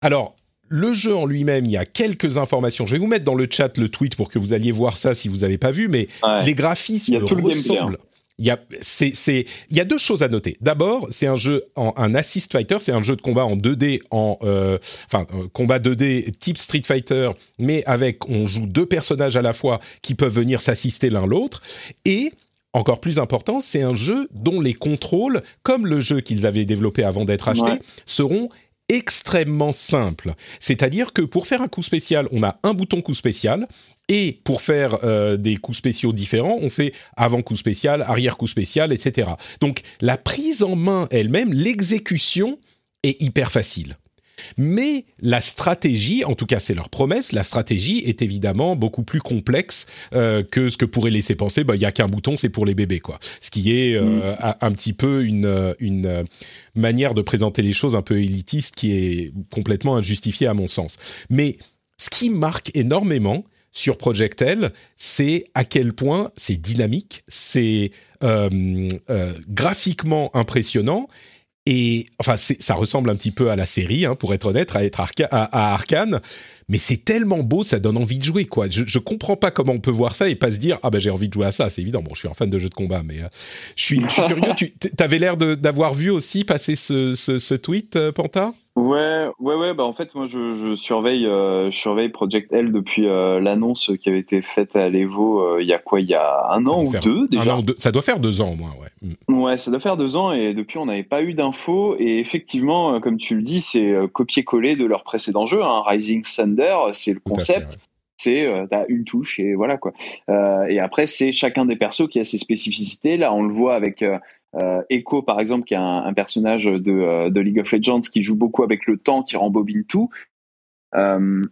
alors le jeu en lui-même, il y a quelques informations. Je vais vous mettre dans le chat le tweet pour que vous alliez voir ça si vous n'avez pas vu, mais les graphismes hein. ressemblent. Il y a, c'est, c'est, il y a deux choses à noter. D'abord, c'est un jeu en un assist fighter, c'est un jeu de combat en 2D, en, euh, enfin, euh, combat 2D type Street Fighter, mais avec, on joue deux personnages à la fois qui peuvent venir s'assister l'un l'autre. Et, encore plus important, c'est un jeu dont les contrôles, comme le jeu qu'ils avaient développé avant d'être acheté, seront extrêmement simples. C'est-à-dire que pour faire un coup spécial, on a un bouton coup spécial et pour faire euh, des coups spéciaux différents, on fait avant coup spécial, arrière coup spécial, etc. Donc la prise en main elle-même, l'exécution est hyper facile. Mais la stratégie, en tout cas c'est leur promesse, la stratégie est évidemment beaucoup plus complexe euh, que ce que pourrait laisser penser, bah, il y a qu'un bouton, c'est pour les bébés, quoi. Ce qui est euh, mm. un petit peu une, une manière de présenter les choses un peu élitiste qui est complètement injustifiée à mon sens. Mais ce qui marque énormément, sur Project L, c'est à quel point c'est dynamique, c'est euh, euh, graphiquement impressionnant. Et enfin, ça ressemble un petit peu à la série, hein, pour être honnête, à être à, Arkane, mais c'est tellement beau, ça donne envie de jouer, quoi. Je, je comprends pas comment on peut voir ça et pas se dire ah ben j'ai envie de jouer à ça. C'est évident. Bon, je suis un fan de jeux de combat, mais euh, je, suis, je, suis, curieux. Tu avais l'air d'avoir vu aussi passer ce, ce, ce tweet, Panta? Ouais, ouais, ouais. Bah en fait, moi, je, je surveille, euh, je surveille Project L depuis euh, l'annonce qui avait été faite à l'Evo. Euh, il y a quoi Il y a un an ou deux déjà. Un an, deux, ça doit faire deux ans au moins, ouais. Mm. Ouais, ça doit faire deux ans et depuis, on n'avait pas eu d'infos. Et effectivement, comme tu le dis, c'est copier-coller de leur précédent jeu. Hein. Rising Thunder, c'est le concept. c'est euh, t'as une touche et voilà quoi. Et après c'est chacun des persos qui a ses spécificités. Là on le voit avec euh, Echo par exemple qui est un, personnage de, euh, de, League of Legends qui joue beaucoup avec le temps, qui rembobine tout. Euh,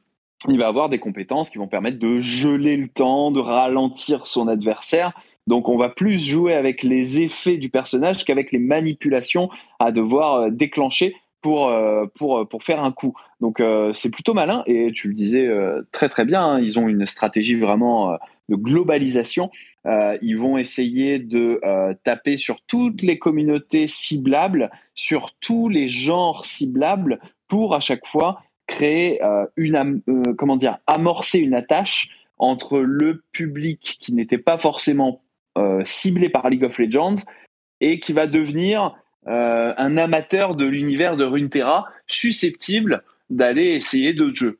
il va avoir des compétences qui vont permettre de geler le temps, de ralentir son adversaire. Donc on va plus jouer avec les effets du personnage qu'avec les manipulations à devoir déclencher pour, pour, pour faire un coup. Donc c'est plutôt malin et tu le disais très très bien, hein, ils ont une stratégie vraiment de globalisation euh, ils vont essayer de euh, taper sur toutes les communautés ciblables, sur tous les genres ciblables, pour à chaque fois créer euh, une, comment dire, amorcer une attache entre le public qui n'était pas forcément ciblé par League of Legends et qui va devenir un amateur de l'univers de Runeterra susceptible d'aller essayer d'autres jeux.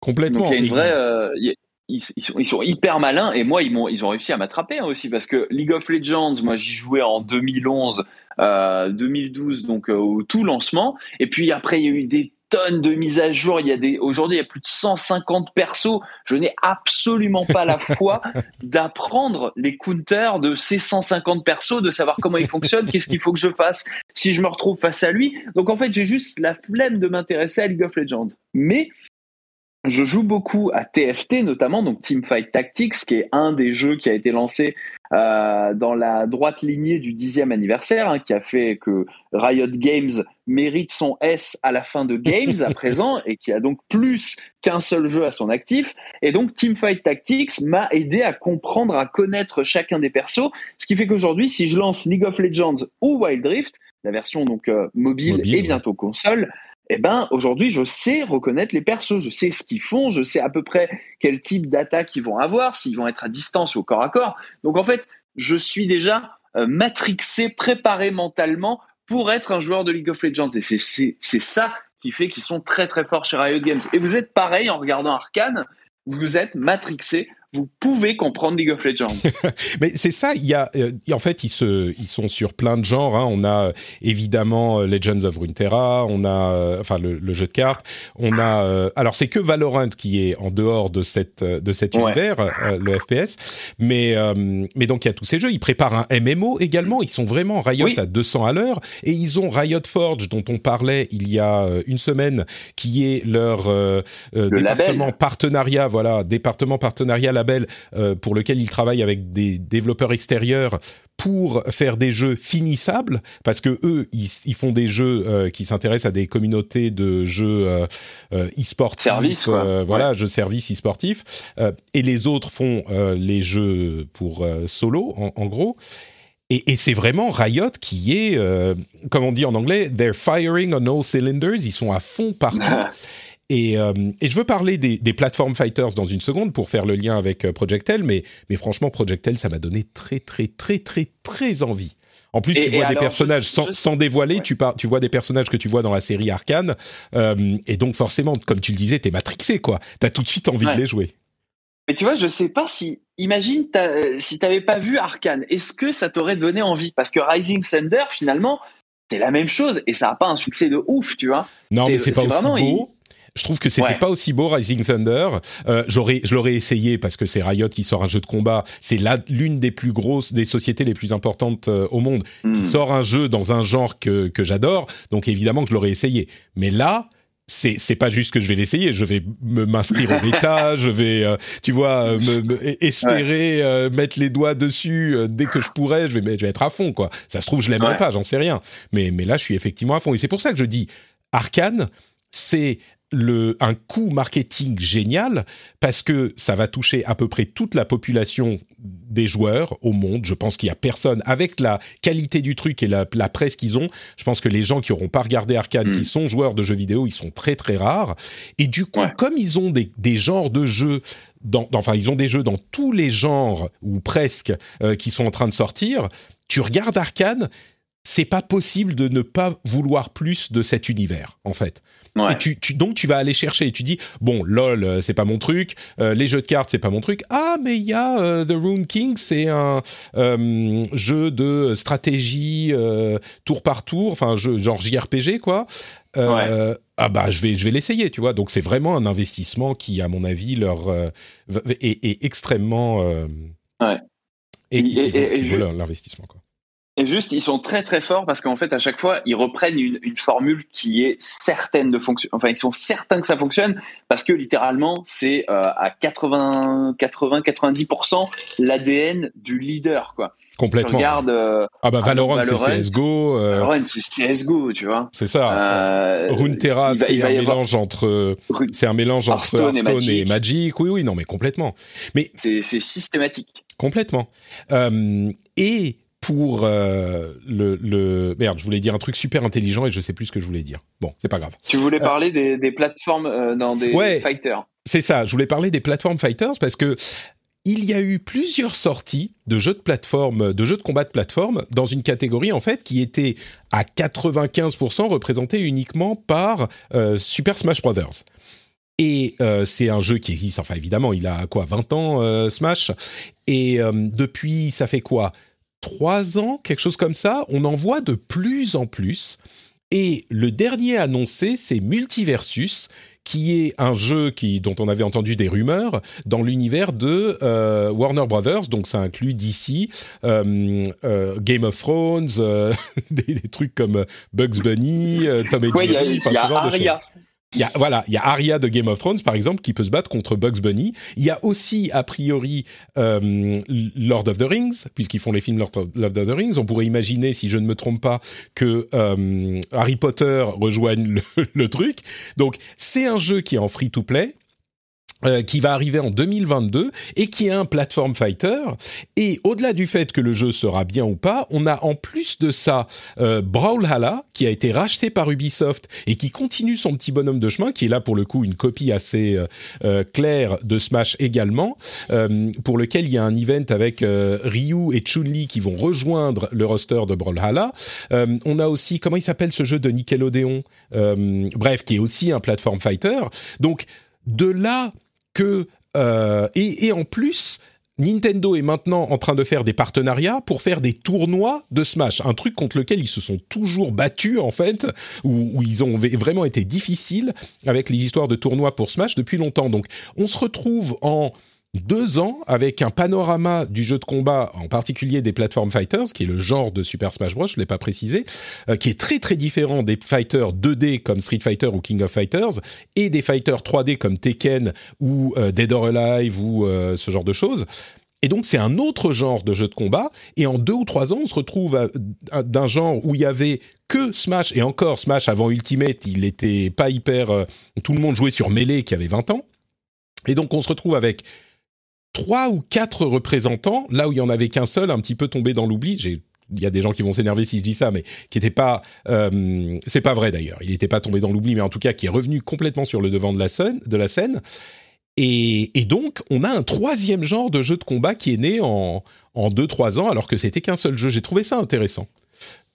Complètement. Donc, il y a une vraie, ils, sont, ils, sont, hyper malins et moi ils m'ont ils ont réussi à m'attraper hein, aussi parce que League of Legends moi j'y jouais en 2011 euh, 2012 donc euh, au tout lancement. Et puis après il y a eu des tonnes de mises à jour. Il y a des aujourd'hui il y a plus de 150 persos. Je n'ai absolument pas la foi d'apprendre les counters de ces 150 persos de savoir comment ils fonctionnent qu'est-ce qu'il faut que je fasse si je me retrouve face à lui. Donc en fait j'ai juste la flemme de m'intéresser à League of Legends. Mais je joue beaucoup à TFT notamment, donc Teamfight Tactics, qui est un des jeux qui a été lancé euh, dans la droite lignée du dixième anniversaire, hein, qui a fait que Riot Games mérite son S à la fin de Games à présent, et qui a donc plus qu'un seul jeu à son actif. Et donc Teamfight Tactics m'a aidé à comprendre, à connaître chacun des persos, ce qui fait qu'aujourd'hui, si je lance League of Legends ou Wild Rift, la version donc euh, mobile, et bientôt console, eh ben aujourd'hui je sais reconnaître les persos, je sais ce qu'ils font, je sais à peu près quel type d'attaque ils vont avoir, s'ils vont être à distance ou au corps à corps. Donc en fait, je suis déjà euh, matrixé, préparé mentalement pour être un joueur de League of Legends. Et c'est ça qui fait qu'ils sont très très forts chez Riot Games. Et vous êtes pareil en regardant Arkane, vous êtes matrixé, vous pouvez comprendre League of Legends. Mais c'est ça, il y a, euh, en fait, ils, se, ils sont sur plein de genres. Hein. On a euh, évidemment euh, Legends of Runeterra, on a, enfin, le, jeu de cartes. On a, alors c'est que Valorant qui est en dehors de cette, de cet univers, le FPS. Mais, mais donc il y a tous ces jeux. Ils préparent un MMO également. Ils sont vraiment Riot à 200 à l'heure, et ils ont Riot Forge dont on parlait il y a une semaine, qui est leur département partenariat, voilà, département partenariat label euh, pour lequel ils travaillent avec des développeurs extérieurs pour faire des jeux finissables, parce que eux, ils, font des jeux euh, qui s'intéressent à des communautés de jeux euh, e-sportifs, voilà, jeux services e-sportifs, et les autres font les jeux pour solo, en, gros. Et, et c'est vraiment Riot qui est, comme on dit en anglais, they're firing on all cylinders, ils sont à fond partout. Et, euh, et, je veux parler des, des platform fighters dans une seconde pour faire le lien avec euh, Projectel, mais, mais franchement, Projectel, ça m'a donné très, très, très, très, très envie. En plus, tu vois des personnages sans, sans, dévoiler, tu, par, tu vois des personnages que tu vois dans la série Arkane, euh, et donc forcément, comme tu le disais, t'es matrixé, quoi. T'as tout de suite envie de les jouer. Mais tu vois, je sais pas si, imagine, euh, si t'avais pas vu Arkane, est-ce que ça t'aurait donné envie? Parce que Rising Thunder, finalement, c'est la même chose et ça a pas un succès de ouf, tu vois. Non, mais c'est pas aussi beau. Je trouve que c'était pas aussi beau Rising Thunder. Euh, j'aurais, je l'aurais essayé parce que c'est Riot qui sort un jeu de combat. C'est là l'une des plus grosses, des sociétés les plus importantes euh, au monde qui hmm. sort un jeu dans un genre que que j'adore. Donc évidemment que je l'aurais essayé. Mais là, c'est c'est pas juste que je vais l'essayer, je vais me m'inscrire au méta, je vais euh, tu vois me, espérer euh, mettre les doigts dessus euh, dès que je pourrais, je vais je vais être à fond quoi. Ça se trouve je l'aimerais pas, j'en sais rien. Mais mais là je suis effectivement à fond et c'est pour ça que je dis Arkane, c'est le, un coût marketing génial parce que ça va toucher à peu près toute la population des joueurs au monde. Je pense qu'il y a personne avec la qualité du truc et la, presse qu'ils ont. Je pense que les gens qui n'auront pas regardé Arkane, qui mm. sont joueurs de jeux vidéo, ils sont très très rares. Et du coup, comme ils ont des, des genres de jeux dans, enfin, ils ont des jeux dans tous les genres ou presque euh, qui sont en train de sortir. Tu regardes Arkane, c'est pas possible de ne pas vouloir plus de cet univers, en fait. Et tu, tu, donc tu vas aller chercher et tu dis bon lol euh, c'est pas mon truc, euh, les jeux de cartes c'est pas mon truc. Ah mais il y a euh, The Rune King c'est un jeu de stratégie tour par tour, enfin jeu genre JRPG quoi. Ah bah je vais je vais l'essayer tu vois donc c'est vraiment un investissement qui à mon avis leur est, extrêmement ouais. et, et, l'investissement quoi. Et juste, ils sont très très forts parce qu'en fait, à chaque fois, ils reprennent une, une formule qui est certaine de fonctionner. Enfin, ils sont certains que ça fonctionne parce que littéralement, c'est euh, à 80, 80, 90% l'ADN du leader, quoi. Complètement. regarde. Euh, ah bah Valorant, c'est CS:GO. Euh, Valorant, c'est CS:GO, tu vois. C'est ça. Euh, Runeterra, c'est un, mélange entre, c'est un mélange entre Hearthstone, et, Magic. Oui, oui, non, mais complètement. Mais c'est systématique. Complètement. Euh, et pour euh, le, le, Merde, je voulais dire un truc super intelligent et je sais plus ce que je voulais dire. Bon, c'est pas grave. Tu voulais euh, parler des, des, plateformes euh, dans des fighters. C'est ça, je voulais parler des plateformes fighters parce que il y a eu plusieurs sorties de jeux de plateforme, de jeux de combat de plateforme dans une catégorie en fait qui était à 95% représentée uniquement par Super Smash Brothers. Et c'est un jeu qui existe, enfin évidemment, il a quoi, 20 ans, Smash? Et depuis, ça fait quoi? Trois ans, quelque chose comme ça, on en voit de plus en plus. Et le dernier annoncé, c'est Multiversus, qui est un jeu qui, dont on avait entendu des rumeurs dans l'univers de euh, Warner Brothers, donc ça inclut DC, euh, euh, Game of Thrones, des, trucs comme Bugs Bunny, Tom et Jerry, choses. Il y a, voilà, il y a Arya de Game of Thrones, par exemple, qui peut se battre contre Bugs Bunny. Il y a aussi, a priori, euh, Lord of the Rings, puisqu'ils font les films Lord of, the Rings. On pourrait imaginer, si je ne me trompe pas, que euh, Harry Potter rejoigne le, le truc. Donc, c'est un jeu qui est en free-to-play euh, qui va arriver en 2022 et qui est un platform fighter. Et au-delà du fait que le jeu sera bien ou pas, on a en plus de ça euh, Brawlhalla qui a été racheté par Ubisoft et qui continue son petit bonhomme de chemin, qui est là pour le coup une copie assez euh, euh claire de Smash également, euh, pour lequel il y a un event avec Ryu et Chun-Li qui vont rejoindre le roster de Brawlhalla. on a aussi comment il s'appelle ce jeu de Nickelodeon, bref, qui est aussi un platform fighter. Donc de là euh, et, en plus, Nintendo est maintenant en train de faire des partenariats pour faire des tournois de Smash, un truc contre lequel ils se sont toujours battus en fait, où, ils ont vraiment été difficiles avec les histoires de tournois pour Smash depuis longtemps. Donc on se retrouve en deux ans avec un panorama du jeu de combat, en particulier des platform fighters, qui est le genre de Super Smash Bros, je l'ai pas précisé, euh, qui est très très différent des fighters 2D comme Street Fighter ou King of Fighters, et des fighters 3D comme Tekken ou euh, Dead or Alive ou euh, ce genre de choses. Et donc c'est un autre genre de jeu de combat. Et en deux ou trois ans, on se retrouve d'un genre où il y avait que Smash et encore Smash avant Ultimate, il était pas hyper. tout le monde jouait sur Melee qui avait 20 ans. Et donc on se retrouve avec trois ou quatre représentants, là où il y en avait qu'un seul, un petit peu tombé dans l'oubli. J'ai il y a des gens qui vont s'énerver si je dis ça, mais qui n'était pas, euh, c'est pas vrai d'ailleurs. Il n'était pas tombé dans l'oubli, mais en tout cas qui est revenu complètement sur le devant de la scène. De la scène. Et, et, donc, on a un troisième genre de jeu de combat qui est né en en deux trois ans, alors que c'était qu'un seul jeu. J'ai trouvé ça intéressant.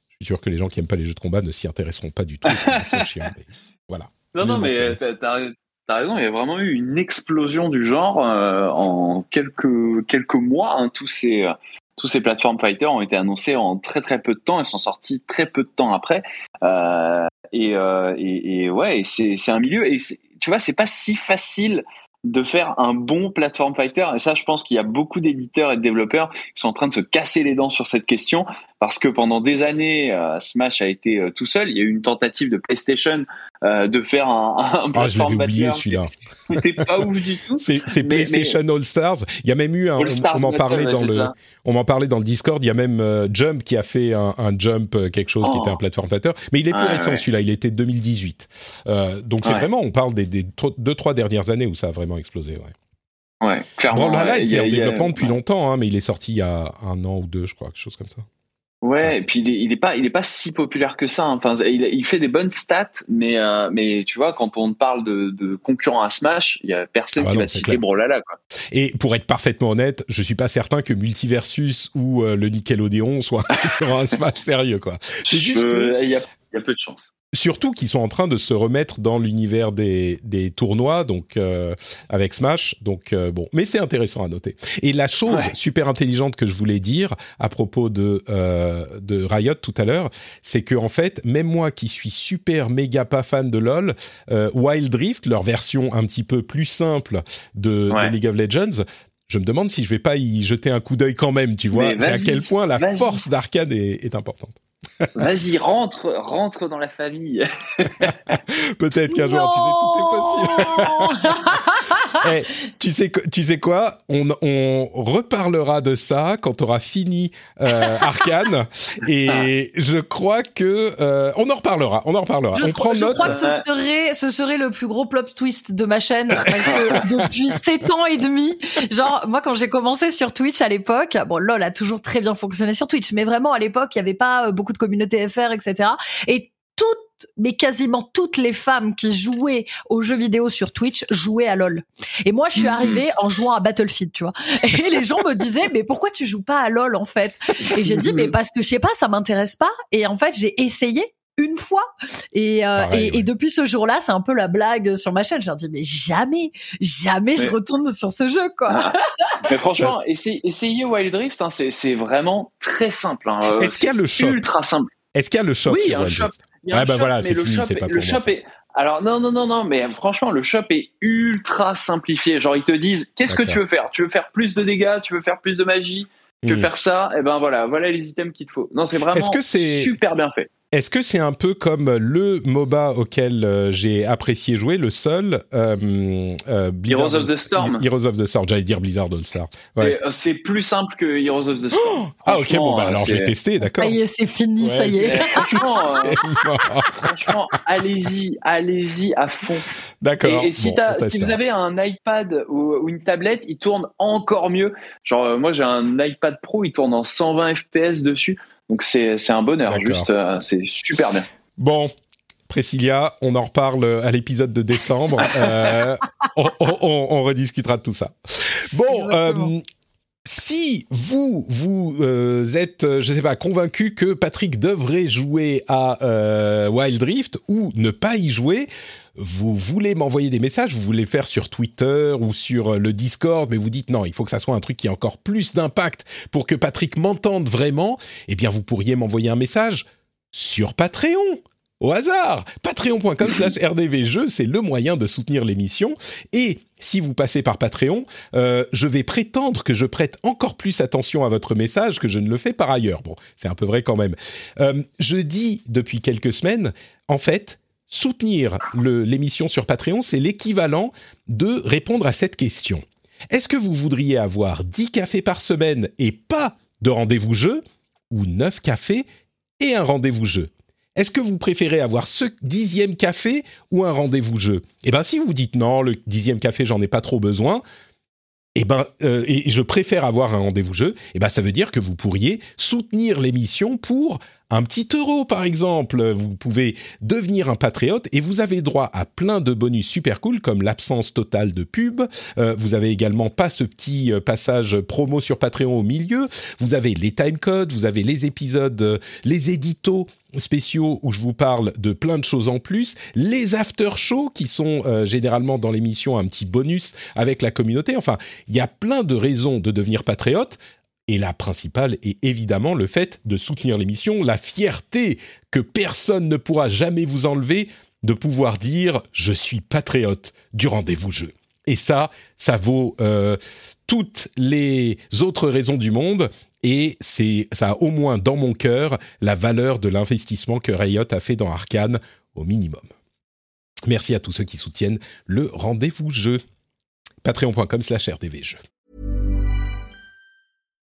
Je suis sûr que les gens qui aiment pas les jeux de combat ne s'y intéresseront pas du tout. chiant, mais voilà. Non, non, mais t'as T'as raison, il y a vraiment eu une explosion du genre euh, en quelques quelques mois. Hein, tous ces tous ces plateformes fighters ont été annoncés en très très peu de temps et sont sortis très peu de temps après. Euh, et, euh, et, et, ouais, c'est un milieu et tu vois, c'est pas si facile de faire un bon platform fighter. Et ça, je pense qu'il y a beaucoup d'éditeurs et de développeurs qui sont en train de se casser les dents sur cette question parce que pendant des années, euh, Smash a été euh, tout seul. Il y a eu une tentative de PlayStation euh, de faire un, un ah, je oublié celui-là. C'était pas ouf du tout. C'est PlayStation All Stars. Il y a même eu un, on, m'en parlait dans le, on m'en parlait dans le Discord. Il y a même Jump qui a fait un, un Jump quelque chose qui était un oh. platform fighter. Mais il est plus récent celui-là. Il était 2018. donc c'est vraiment, on parle des, des, deux trois dernières années où ça a vraiment explosé. Ouais. Ouais, clairement. Il est en développement depuis longtemps, hein, mais il est sorti il y a un an ou deux, je crois, quelque chose comme ça. Ouais, et puis il est, il est pas, il est pas si populaire que ça. Hein. Enfin, il, il, fait des bonnes stats, mais euh, mais tu vois, quand on parle de, de concurrents à Smash, il y a personne ah qui non, va citer Brolala. Quoi. Et pour être parfaitement honnête, je suis pas certain que Multiversus ou euh, le Nickelodeon soit un concurrent à Smash sérieux, quoi. C'est juste que il y a, il y a peu de chance surtout qu'ils sont en train de se remettre dans l'univers des, des tournois, donc euh, avec Smash. Donc euh, bon, mais c'est intéressant à noter. Et la chose ouais. super intelligente que je voulais dire à propos de euh, de Riot tout à l'heure, c'est que en fait, même moi qui suis super méga pas fan de LoL, euh, Wild Rift, leur version un petit peu plus simple de, ouais. de League of Legends, je me demande si je vais pas y jeter un coup d'œil quand même. Tu vois, c'est à quel point la force d'Arcane est, est importante. Vas-y, rentre, rentre dans la famille. Peut-être qu'un jour, tu sais, tout est possible. hey, tu sais, tu sais quoi? On, on, reparlera de ça quand on aura fini euh, Arcane, et je crois que euh, on en reparlera. On en reparlera. Je, on prend je note. crois que ce serait, ce serait le plus gros plot twist de ma chaîne parce que depuis sept ans et demi, genre moi quand j'ai commencé sur Twitch à l'époque, bon LOL a toujours très bien fonctionné sur Twitch, mais vraiment à l'époque il y avait pas beaucoup de communauté FR, etc. Et mais quasiment toutes les femmes qui jouaient aux jeux vidéo sur Twitch jouaient à LoL. Et moi, je suis arrivée en jouant à Battlefield, tu vois. Et les gens me disaient, mais pourquoi tu joues pas à LoL, en fait? Et j'ai dit, mais parce que je sais pas, ça m'intéresse pas. Et en fait, j'ai essayé une fois. Et, euh, Pareil, et, ouais. et, depuis ce jour-là, c'est un peu la blague sur ma chaîne. Je leur dis, mais jamais, jamais mais... je retourne sur ce jeu, quoi. Ah. mais franchement, essayez, essayez Wild Rift, hein, c'est vraiment très simple. Hein. Est-ce qu'il y a le shop Ultra simple. Est-ce qu'il y a le shop oui, sur Ah bah voilà, c'est fini, c'est pas pour le shop est, alors non non non non, mais franchement le shop est ultra simplifié. Genre ils te disent qu'est-ce que tu veux faire? Tu veux faire plus de dégâts? Tu veux faire plus de magie? Tu veux mmh. faire ça? Et eh ben voilà, voilà les items qu'il te faut. Non, c'est vraiment que super bien fait. Est-ce que c'est un peu comme le MOBA auquel euh, j'ai apprécié jouer, le seul euh, euh, Blizzard Heroes of the Storm Heroes of the Storm, j'allais dire Blizzard All Star. Ouais. C'est plus simple que Heroes of the Storm. Oh ah ok, bon bah alors je vais tester, d'accord. Ça y est, c'est fini, ouais, ça y est. franchement, euh, franchement allez-y, allez-y à fond. D'accord. Et, et, si, bon, si vous avez un iPad ou, ou, une tablette, il tourne encore mieux. Genre moi j'ai un iPad Pro, il tourne en 120 FPS dessus. Donc c'est un bonheur, juste, euh, c'est super bien. Bon, Priscilla, on en reparle à l'épisode de décembre. euh, on, on, on, rediscutera de tout ça. Bon, euh, si vous vous euh, êtes, je sais pas, convaincu que Patrick devrait jouer à euh, Wild Rift ou ne pas y jouer, vous voulez m'envoyer des messages, vous voulez le faire sur Twitter ou sur le Discord, mais vous dites non, il faut que ça soit un truc qui ait encore plus d'impact pour que Patrick m'entende vraiment, eh bien vous pourriez m'envoyer un message sur Patreon au hasard. Patreon.com slash rdvjeux, c'est le moyen de soutenir l'émission. Et si vous passez par Patreon, euh, je vais prétendre que je prête encore plus attention à votre message que je ne le fais par ailleurs. Bon, c'est un peu vrai quand même. Euh, je dis depuis quelques semaines, en fait, soutenir l'émission sur Patreon, c'est l'équivalent de répondre à cette question. Est-ce que vous voudriez avoir 10 cafés par semaine et pas de rendez-vous jeu ou 9 cafés et un rendez-vous jeu? Est-ce que vous préférez avoir ce dixième café ou un rendez-vous jeu? Eh bien, si vous dites non, le dixième café, j'en ai pas trop besoin, eh ben, euh, et je préfère avoir un rendez-vous jeu, eh ben, ça veut dire que vous pourriez soutenir l'émission pour un petit euro par exemple. Vous pouvez devenir un patriote et vous avez droit à plein de bonus super cool comme l'absence totale de pub. Euh, vous avez également pas ce petit euh, passage promo sur Patreon au milieu. Vous avez les timecodes, vous avez les épisodes, euh, les éditos spéciaux où je vous parle de plein de choses en plus, les after shows qui sont généralement dans l'émission un petit bonus avec la communauté. Enfin, il y a plein de raisons de devenir patriote. Et la principale est évidemment le fait de soutenir l'émission, la fierté que personne ne pourra jamais vous enlever de pouvoir dire je suis patriote du rendez-vous jeu. Et ça, ça vaut euh, toutes les autres raisons du monde. Et c'est ça a au moins dans mon cœur la valeur de l'investissement que Riot a fait dans Arkane au minimum. Merci à tous ceux qui soutiennent le rendez-vous jeu. Patreon.com slash rdvjeux.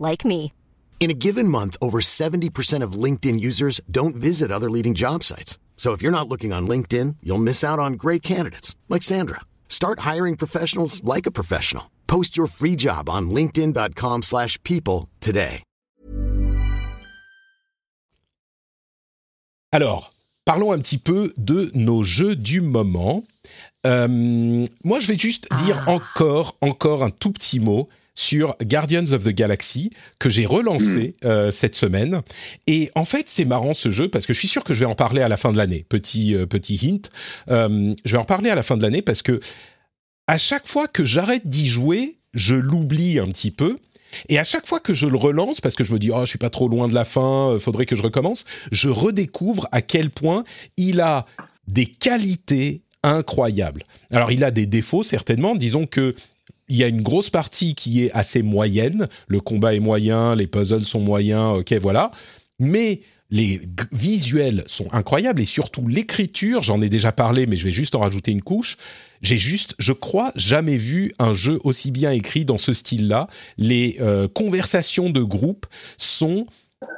like me. In a given month, over 70% of LinkedIn users don't visit other leading job sites. So if you're not looking on LinkedIn, you'll miss out on great candidates like Sandra. Start hiring professionals like a professional. Post your free job on linkedin.com/people today. Alors, parlons un petit peu de nos jeux du moment. Euh, moi, je vais juste dire Ah. encore, encore un tout petit mot sur Guardians of the Galaxy que j'ai relancé euh, cette semaine. Et en fait, c'est marrant ce jeu parce que je suis sûr que je vais en parler à la fin de l'année. Petit euh, petit hint, Euh, je vais en parler à la fin de l'année parce que à chaque fois que j'arrête d'y jouer, je l'oublie un petit peu. Et à chaque fois que je le relance, parce que je me dis, oh, je suis pas trop loin de la fin, faudrait que je recommence, je redécouvre à quel point il a des qualités incroyables. Alors, il a des défauts, certainement. Disons que il y a une grosse partie qui est assez moyenne. Le combat est moyen, les puzzles sont moyens, ok, voilà. Mais les visuels sont incroyables et surtout l'écriture, j'en ai déjà parlé, mais je vais juste en rajouter une couche. J'ai juste, je crois, jamais vu un jeu aussi bien écrit dans ce style-là. Les euh, conversations de groupe sont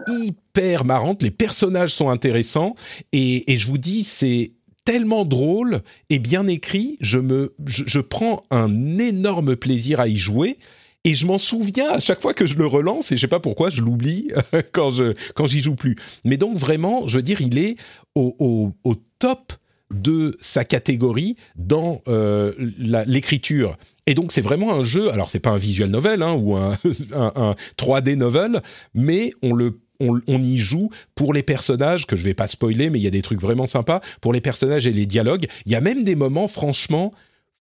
hyper marrantes, les personnages sont intéressants et je vous dis, c'est tellement drôle et bien écrit, je me, je, prends un énorme plaisir à y jouer. Et je m'en souviens à chaque fois que je le relance, et je sais pas pourquoi je l'oublie quand je quand j'y joue plus. Mais donc vraiment, je veux dire, il est au, au, top de sa catégorie dans euh, l'écriture. Et donc c'est vraiment un jeu. Alors c'est pas un visual novel hein, ou un, un, un 3D novel, mais on le on, y joue pour les personnages que je vais pas spoiler, mais il y a des trucs vraiment sympas pour les personnages et les dialogues. Il y a même des moments franchement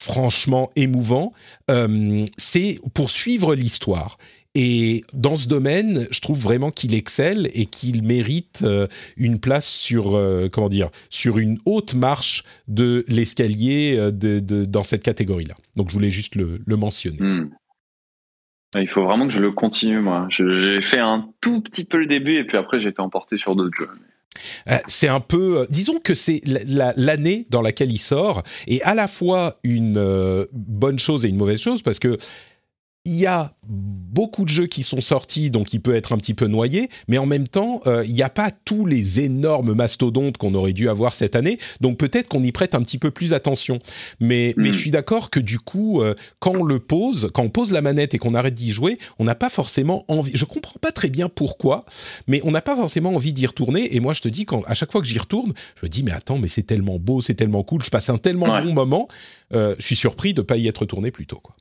franchement émouvants. Euh, c'est pour suivre l'histoire. Et dans ce domaine, je trouve vraiment qu'il excelle et qu'il mérite euh, une place sur euh, comment dire sur une haute marche de l'escalier dans cette catégorie-là. Donc je voulais juste le, le mentionner. Hmm. Il faut vraiment que je le continue, moi. J'ai fait un tout petit peu le début et puis après j'ai été emporté sur d'autres jeux. Euh, c'est un peu, euh, disons que c'est la- la- l'année dans laquelle il sort, et à la fois une euh, bonne chose et une mauvaise chose, parce que il y a beaucoup de jeux qui sont sortis, donc il peut être un petit peu noyé, mais en même temps, euh, il n'y a pas tous les énormes mastodontes qu'on aurait dû avoir cette année, donc peut-être qu'on y prête un petit peu plus attention. Mais, mais hmm. je suis d'accord que du coup, euh, quand on le pose, quand on pose la manette et qu'on arrête d'y jouer, on n'a pas forcément envie. Je comprends pas très bien pourquoi, mais on n'a pas forcément envie d'y retourner. Et moi, je te dis, quand, à chaque fois que j'y retourne, je me dis, mais attends, mais c'est tellement beau, c'est tellement cool, je passe un tellement bon moment, euh, je suis surpris de pas y être retourné plus tôt, quoi.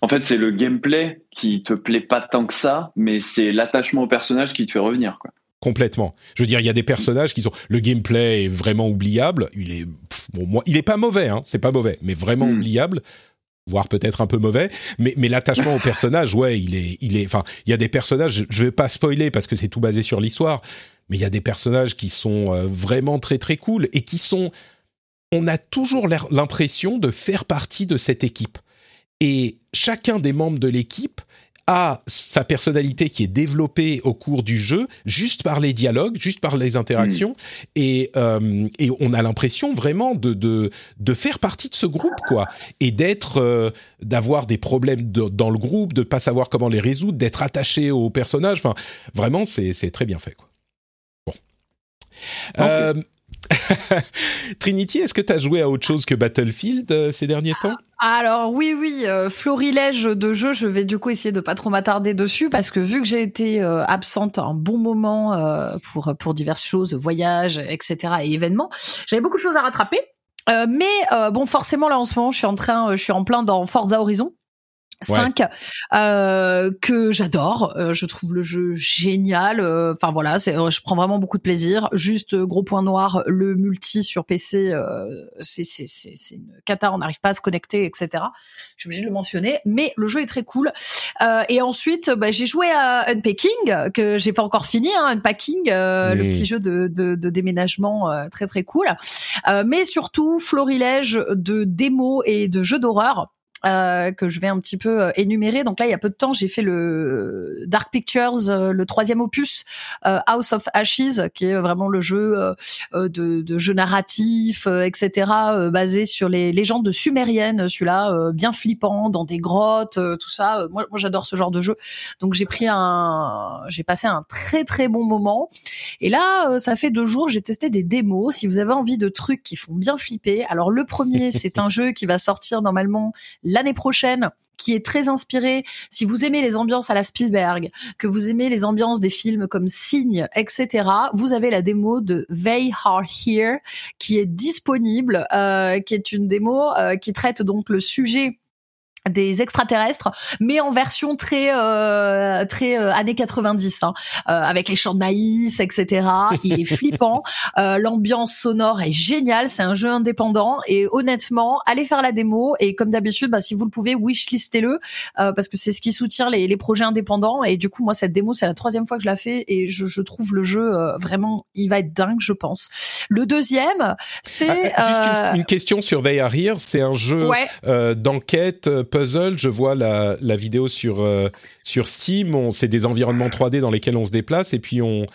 En fait, c'est le gameplay qui te plaît pas tant que ça, mais c'est l'attachement au personnage qui te fait revenir, quoi. Complètement. Je veux dire, il y a des personnages qui sont. Le gameplay est vraiment oubliable. Il est bon, moi, il est pas mauvais, hein. C'est pas mauvais, mais vraiment hmm. oubliable voire peut-être un peu mauvais, mais, mais l'attachement au personnage, ouais, il est, il est, enfin, il y a des personnages, je vais pas spoiler parce que c'est tout basé sur l'histoire, mais il y a des personnages qui sont euh, vraiment très très cool et qui sont, on a toujours l'impression de faire partie de cette équipe et chacun des membres de l'équipe a sa personnalité qui est développée au cours du jeu, juste par les dialogues, juste par les interactions, mm. et, euh, et on a l'impression vraiment de, de, de faire partie de ce groupe, quoi, et d'être, euh, d'avoir des problèmes dans le groupe, de pas savoir comment les résoudre, d'être attaché au personnage. Enfin, vraiment, c'est très bien fait, quoi. Bon. Euh, Trinity, est-ce que tu as joué à autre chose que Battlefield euh, ces derniers temps? Alors oui, oui, euh, florilège de jeux, je vais du coup essayer de pas trop m'attarder dessus parce que vu que j'ai été euh, absente un bon moment pour, pour diverses choses, voyages, etc. et événements, j'avais beaucoup de choses à rattraper. mais bon, forcément là en ce moment, je suis en train, je suis en plein dans Forza Horizon. 5 euh, que j'adore euh, je trouve le jeu génial euh, enfin voilà c'est je prends vraiment beaucoup de plaisir. Juste gros point noir le multi sur PC c'est c'est c'est c'est une cata on n'arrive pas à se connecter etc je suis obligée de le mentionner mais le jeu est très cool. Et ensuite bah, j'ai joué à Unpacking que j'ai pas encore fini hein, Unpacking le petit jeu de, de, de déménagement très très cool. Mais surtout florilège de démos et de jeux d'horreur euh, que je vais un petit peu euh, énumérer. Donc là, il y a peu de temps, j'ai fait le Dark Pictures, euh, le troisième opus, House of Ashes, qui est vraiment le jeu de, de jeu narratif, etc., basé sur les légendes de sumériennes. Celui-là, bien flippant, dans des grottes, tout ça. Moi, moi j'adore ce genre de jeu. Donc j'ai pris un, j'ai passé un très très bon moment. Et là, ça fait deux jours, j'ai testé des démos. Si vous avez envie de trucs qui font bien flipper, alors le premier, c'est un jeu qui va sortir normalement l'année prochaine, qui est très inspiré. Si vous aimez les ambiances à la Spielberg, que vous aimez les ambiances des films comme Signe, etc., vous avez la démo de They Are Here qui est disponible, euh, qui est une démo euh, qui traite donc le sujet des extraterrestres, mais en version très euh, très euh, années 90, hein, euh, avec les champs de maïs, etc. Il est flippant. L'ambiance sonore est géniale. C'est un jeu indépendant et honnêtement, allez faire la démo et comme d'habitude, bah, si vous le pouvez, wishlistez-le parce que c'est ce qui soutient les, les, projets indépendants. Et du coup, moi, cette démo, c'est la troisième fois que je la fais et je, je trouve le jeu vraiment, il va être dingue, je pense. Le deuxième, c'est ah, juste une, une, question sur They Are Here. C'est un jeu ouais. d'enquête puzzle. Je vois la, vidéo sur, euh, sur Steam. C'est des environnements 3D dans lesquels on se déplace et puis on,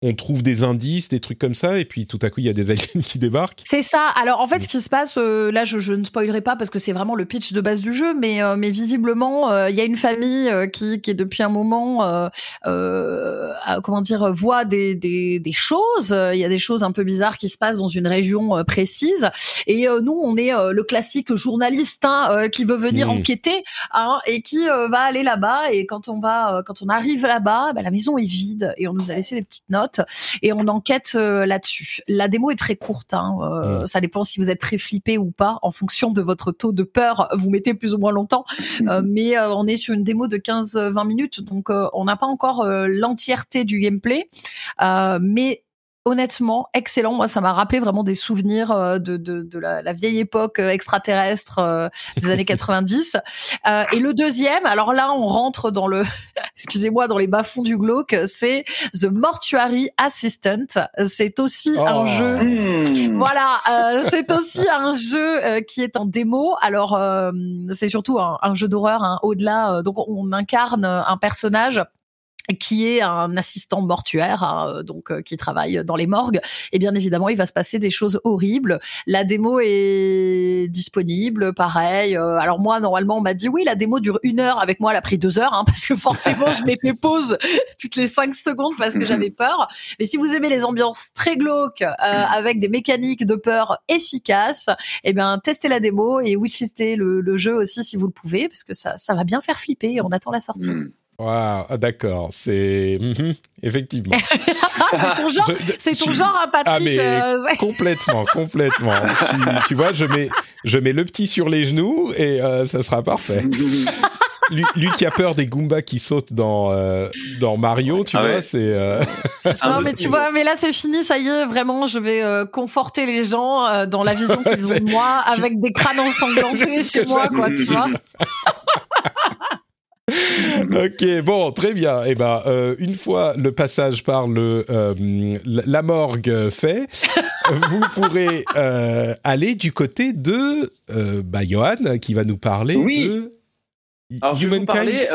on trouve des indices, des trucs comme ça, et puis tout à coup il y a des aliens qui débarquent. C'est ça. Alors en fait, ce qui se passe, euh, là, je, ne spoilerai pas parce que c'est vraiment le pitch de base du jeu, mais euh, mais visiblement, euh, il y a une famille qui qui est depuis un moment, comment dire, voit des des, des choses. Il y a des choses un peu bizarres qui se passent dans une région précise, et nous, on est le classique journaliste hein, qui veut venir mmh. enquêter hein, et qui va aller là-bas. Et quand on va, quand on arrive là-bas, bah, la maison est vide et on nous a laissé des petites notes et on enquête euh, là-dessus. La démo est très courte, hein, euh, ça dépend si vous êtes très flippé ou pas, en fonction de votre taux de peur, vous mettez plus ou moins longtemps, euh, mais on est sur une démo de 15-20 minutes, donc on n'a pas encore l'entièreté du gameplay, mais honnêtement excellent. Moi, ça m'a rappelé vraiment des souvenirs euh, de, de, de la, la, vieille époque euh, extraterrestre euh, des années 90. et le deuxième, alors là, on rentre dans le, excusez-moi, dans les bas-fonds du glauque, c'est The Mortuary Assistant. C'est aussi un oh. jeu, mmh. voilà, c'est aussi un jeu qui est en démo. Alors, c'est surtout un, un jeu d'horreur, hein, au-delà. donc, on incarne un personnage qui est un assistant mortuaire, hein, donc euh, qui travaille dans les morgues, et bien évidemment, il va se passer des choses horribles. La démo est disponible, pareil. Euh, alors moi, normalement, on m'a dit oui, la démo dure une heure. Avec moi, elle a pris deux heures, hein, parce que forcément, je m'étais pause toutes les cinq secondes parce que j'avais peur. Mais si vous aimez les ambiances très glauques, euh, avec des mécaniques de peur efficaces, eh bien, testez la démo et wishlistez le, le jeu aussi si vous le pouvez, parce que ça, ça va bien faire flipper. On attend la sortie. Hmm. Wow, ah, d'accord, c'est mhm, effectivement. c'est ton genre, c'est ton genre, hein, Patrick. Ah mais euh, complètement, complètement. tu, tu vois, je mets, je mets le petit sur les genoux et euh, ça sera parfait. Lui, lui qui a peur des Goombas qui sautent dans euh, dans Mario, tu Ah vois, ouais. c'est euh, Non mais tu vois, mais là c'est fini, ça y est, vraiment, je vais euh, conforter les gens euh, dans la vision qu'ils ont de moi avec des crânes ensanglantés chez moi, quoi, tu vois. Ok, bon, très bien. Et ben, euh, une fois le passage par le euh, la morgue fait, vous pourrez euh, aller du côté de bah, Johan qui va nous parler Oui. de Alors, je vais vous Humankind. parler.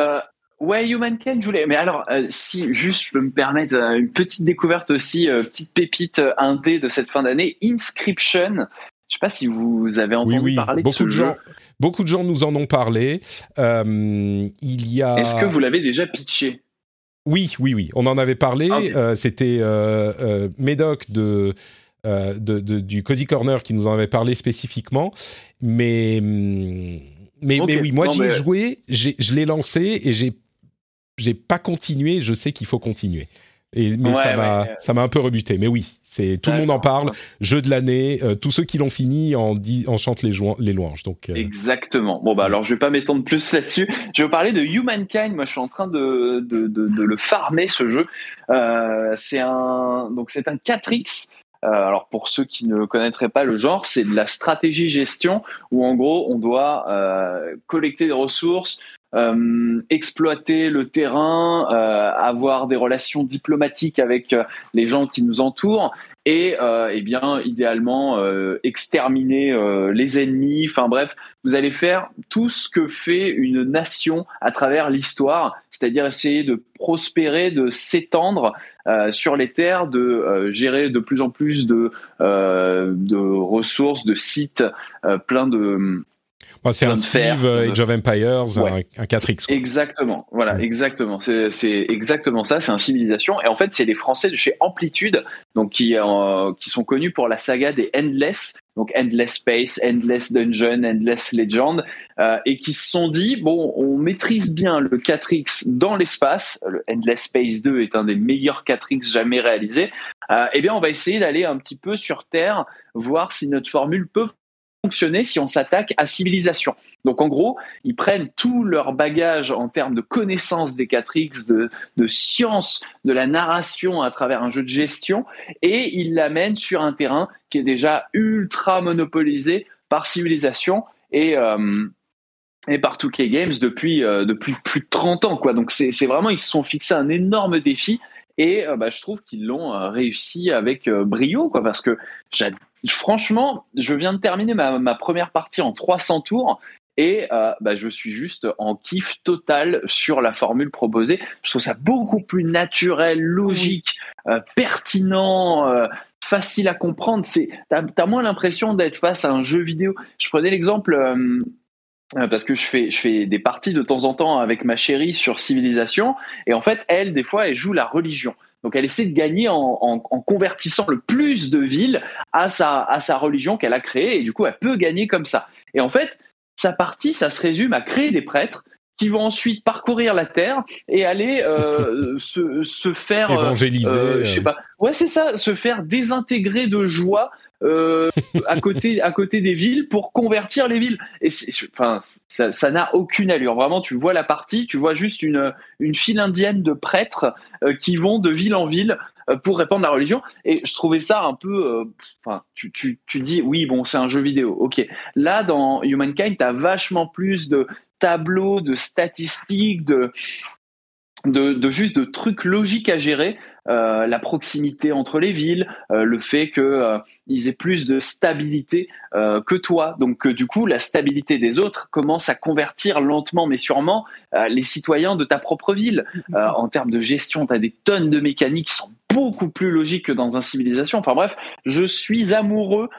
ouais, Humankind, je voulais. Mais alors, si juste je peux me permettre une petite découverte aussi, petite pépite indé de cette fin d'année, Inscription. Je sais pas si vous avez entendu Oui, oui, parler de beaucoup ce de jeu. gens, beaucoup de gens nous en ont parlé. Euh, il y a. Est-ce que vous l'avez déjà pitché? Oui, oui, oui. On en avait parlé. Ah, euh, C'était euh, Médoc de, de, de- du Cozy Corner qui nous en avait parlé spécifiquement. Mais, hum, mais, mais oui, moi j'y ai mais- joué, je l'ai lancé et j'ai j'ai pas continué. Je sais qu'il faut continuer. Et, mais Ouais, ça m'a ouais. ça m'a un peu rebuté. Mais oui, c'est tout le monde en parle. Jeu de l'année. euh, tous ceux qui l'ont fini en, dit, en chantent les, les louanges. Donc euh, Exactement. Bon bah alors je vais pas m'étendre plus là-dessus. Je vais vous parler de Humankind. Moi je suis en train de de, de, de le farmer ce jeu. Euh, c'est un donc c'est un 4x. Euh, alors pour ceux qui ne connaîtraient pas le genre, c'est de la stratégie gestion où en gros on doit euh, collecter des ressources, euh, exploiter le terrain, euh, avoir des relations diplomatiques avec euh, les gens qui nous entourent et euh, eh bien idéalement euh, exterminer les ennemis. Enfin bref, vous allez faire tout ce que fait une nation à travers l'histoire, c'est-à-dire essayer de prospérer, de s'étendre euh, sur les terres, de euh, gérer de plus en plus de, euh, de ressources, de sites, euh, plein de c'est un Civ euh, Age of Empires, Ouais. un, un 4X. quoi. Exactement, voilà, exactement. C'est c'est exactement ça. C'est un civilisation. Et en fait, c'est les Français de chez Amplitude, donc qui euh, qui sont connus pour la saga des Endless, donc Endless Space, Endless Dungeon, Endless Legend, euh, et qui se sont dit bon, on maîtrise bien le 4x dans l'espace. Le Endless Space 2 est un des meilleurs 4x jamais réalisés. Euh, eh bien, on va essayer d'aller un petit peu sur Terre, voir si notre formule peut fonctionner si on s'attaque à civilisation. Donc en gros, ils prennent tout leur bagage en termes de connaissances des 4X, de, de science, de la narration à travers un jeu de gestion, et ils l'amènent sur un terrain qui est déjà ultra monopolisé par civilisation et, euh, et par 2K Games depuis, euh, depuis plus de 30 ans. Quoi. Donc c'est vraiment, ils se sont fixés un énorme défi. Et euh, bah, je trouve qu'ils l'ont euh, réussi avec euh, brio, quoi, parce que franchement, je viens de terminer ma, ma première partie en 300 tours et euh, bah, je suis juste en kiff total sur la formule proposée. Je trouve ça beaucoup plus naturel, logique, euh, pertinent, euh, facile à comprendre. C'est, t'as, t'as moins l'impression d'être face à un jeu vidéo. Je prenais l'exemple. Euh, euh, parce que je fais, je fais des parties de temps en temps avec ma chérie sur Civilisation, et en fait, elle, des fois, elle joue la religion. Donc, elle essaie de gagner en, en- en convertissant le plus de villes à sa, à sa religion qu'elle a créée, et du coup, elle peut gagner comme ça. Et en fait, sa partie, ça se résume à créer des prêtres qui vont ensuite parcourir la terre et aller euh, se, se faire euh, Évangéliser. euh, euh, je sais pas. Ouais, c'est ça, se faire désintégrer de joie euh, à côté à côté des villes pour convertir les villes. Et enfin, ça, n'a aucune allure. Vraiment, tu vois la partie, tu vois juste une une file indienne de prêtres euh, qui vont de ville en ville euh, pour répandre la religion. Et je trouvais ça un peu. Enfin, tu tu tu dis oui, bon, c'est un jeu vidéo. Ok. Là, dans Humankind, t'as vachement plus de tableaux, de statistiques, de, de juste de trucs logiques à gérer. Euh, la proximité entre les villes, euh, le fait que euh, ils aient plus de stabilité que toi. Donc du coup, la stabilité des autres commence à convertir lentement mais sûrement les citoyens de ta propre ville. en termes de gestion, tu as des tonnes de mécaniques qui sont beaucoup plus logiques que dans un civilisation. Enfin bref, je suis amoureux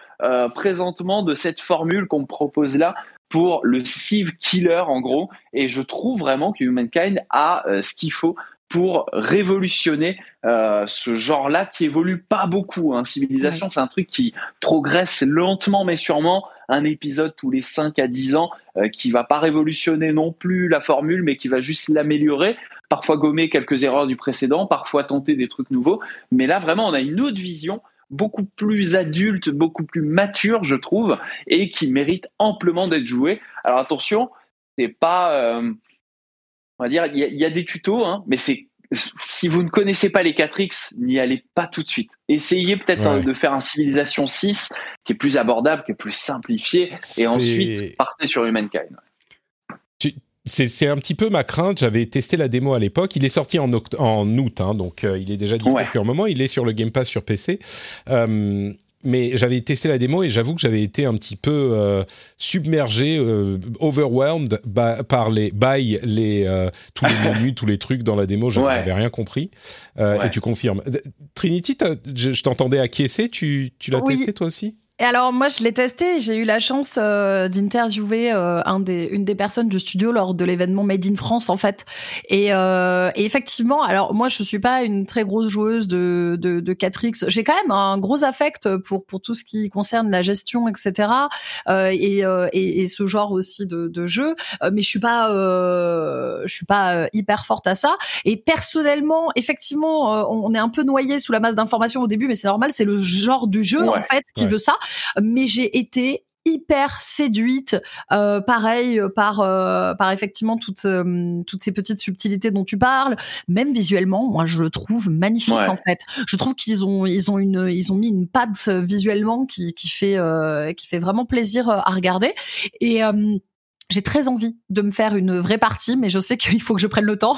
présentement de cette formule qu'on me propose là pour le Civ Killer en gros. Et je trouve vraiment que Humankind a ce qu'il faut pour révolutionner euh, ce genre-là qui évolue pas beaucoup. Hein. Civilisation, c'est un truc qui progresse lentement mais sûrement. Un épisode tous les 5 à 10 ans euh, qui va pas révolutionner non plus la formule, mais qui va juste l'améliorer. Parfois gommer quelques erreurs du précédent, parfois tenter des trucs nouveaux. Mais là, vraiment, on a une autre vision beaucoup plus adulte, beaucoup plus mature, je trouve, et qui mérite amplement d'être jouée. Alors attention, c'est pas... Euh, on va dire, il y, a des tutos, hein, mais c'est si vous ne connaissez pas les 4X, n'y allez pas tout de suite. Essayez peut-être hein, de faire un Civilisation 6 qui est plus abordable, qui est plus simplifié, et ensuite partez sur Humankind. C'est un petit peu ma crainte. J'avais testé la démo à l'époque. Il est sorti en, en août, hein, donc euh, il est déjà disponible depuis un moment. Il est sur le Game Pass sur PC. Euh, mais j'avais testé la démo et j'avoue que j'avais été un petit peu euh, submergé, euh, overwhelmed par les by les euh, tous les menus, tous les trucs dans la démo. Je n'avais rien compris. Et tu confirmes. Trinity, je, t'entendais acquiescer. Tu, tu l'as testé toi aussi? Et alors moi je l'ai testé, j'ai eu la chance euh, d'interviewer euh, un des, une des personnes du studio lors de l'événement Made in France en fait. Et, euh, et, effectivement, alors moi je suis pas une très grosse joueuse de, de, de 4X, j'ai quand même un gros affect pour, pour tout ce qui concerne la gestion, etc. Et, et, et, ce genre aussi de, de jeu, mais je suis pas je suis pas hyper forte à ça. Et personnellement, effectivement, on est un peu noyé sous la masse d'informations au début, mais c'est normal, c'est le genre du jeu en fait qui veut ça mais j'ai été hyper séduite, euh, pareil euh, par euh, par effectivement toutes toutes ces petites subtilités dont tu parles, même visuellement, moi je le trouve magnifique en fait. Je trouve qu'ils ont ils ont une ils ont mis une patte visuellement qui qui fait qui fait vraiment plaisir à regarder. Et j'ai très envie de me faire une vraie partie, mais je sais qu'il faut que je prenne le temps.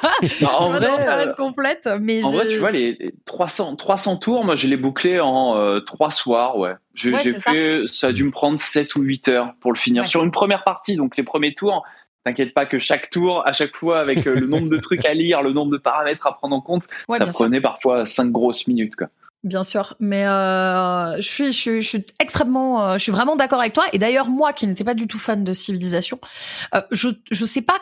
en vrai, faire une complète, mais en vrai, tu vois les 300 300 tours, moi je l'ai bouclé en euh, trois soirs, ouais. J'ai fait, ça. a dû me prendre 7 ou 8 heures pour le finir sur une première partie, donc les premiers tours. T'inquiète pas que chaque tour, à chaque fois, avec euh, le nombre de trucs à lire, le nombre de paramètres à prendre en compte, ça prenait parfois 5 grosses minutes, quoi. Bien sûr, mais euh, je, suis, je, suis, je suis extrêmement, euh, je suis vraiment d'accord avec toi. Et d'ailleurs, moi, qui n'étais pas du tout fan de Civilisation, euh, je je sais pas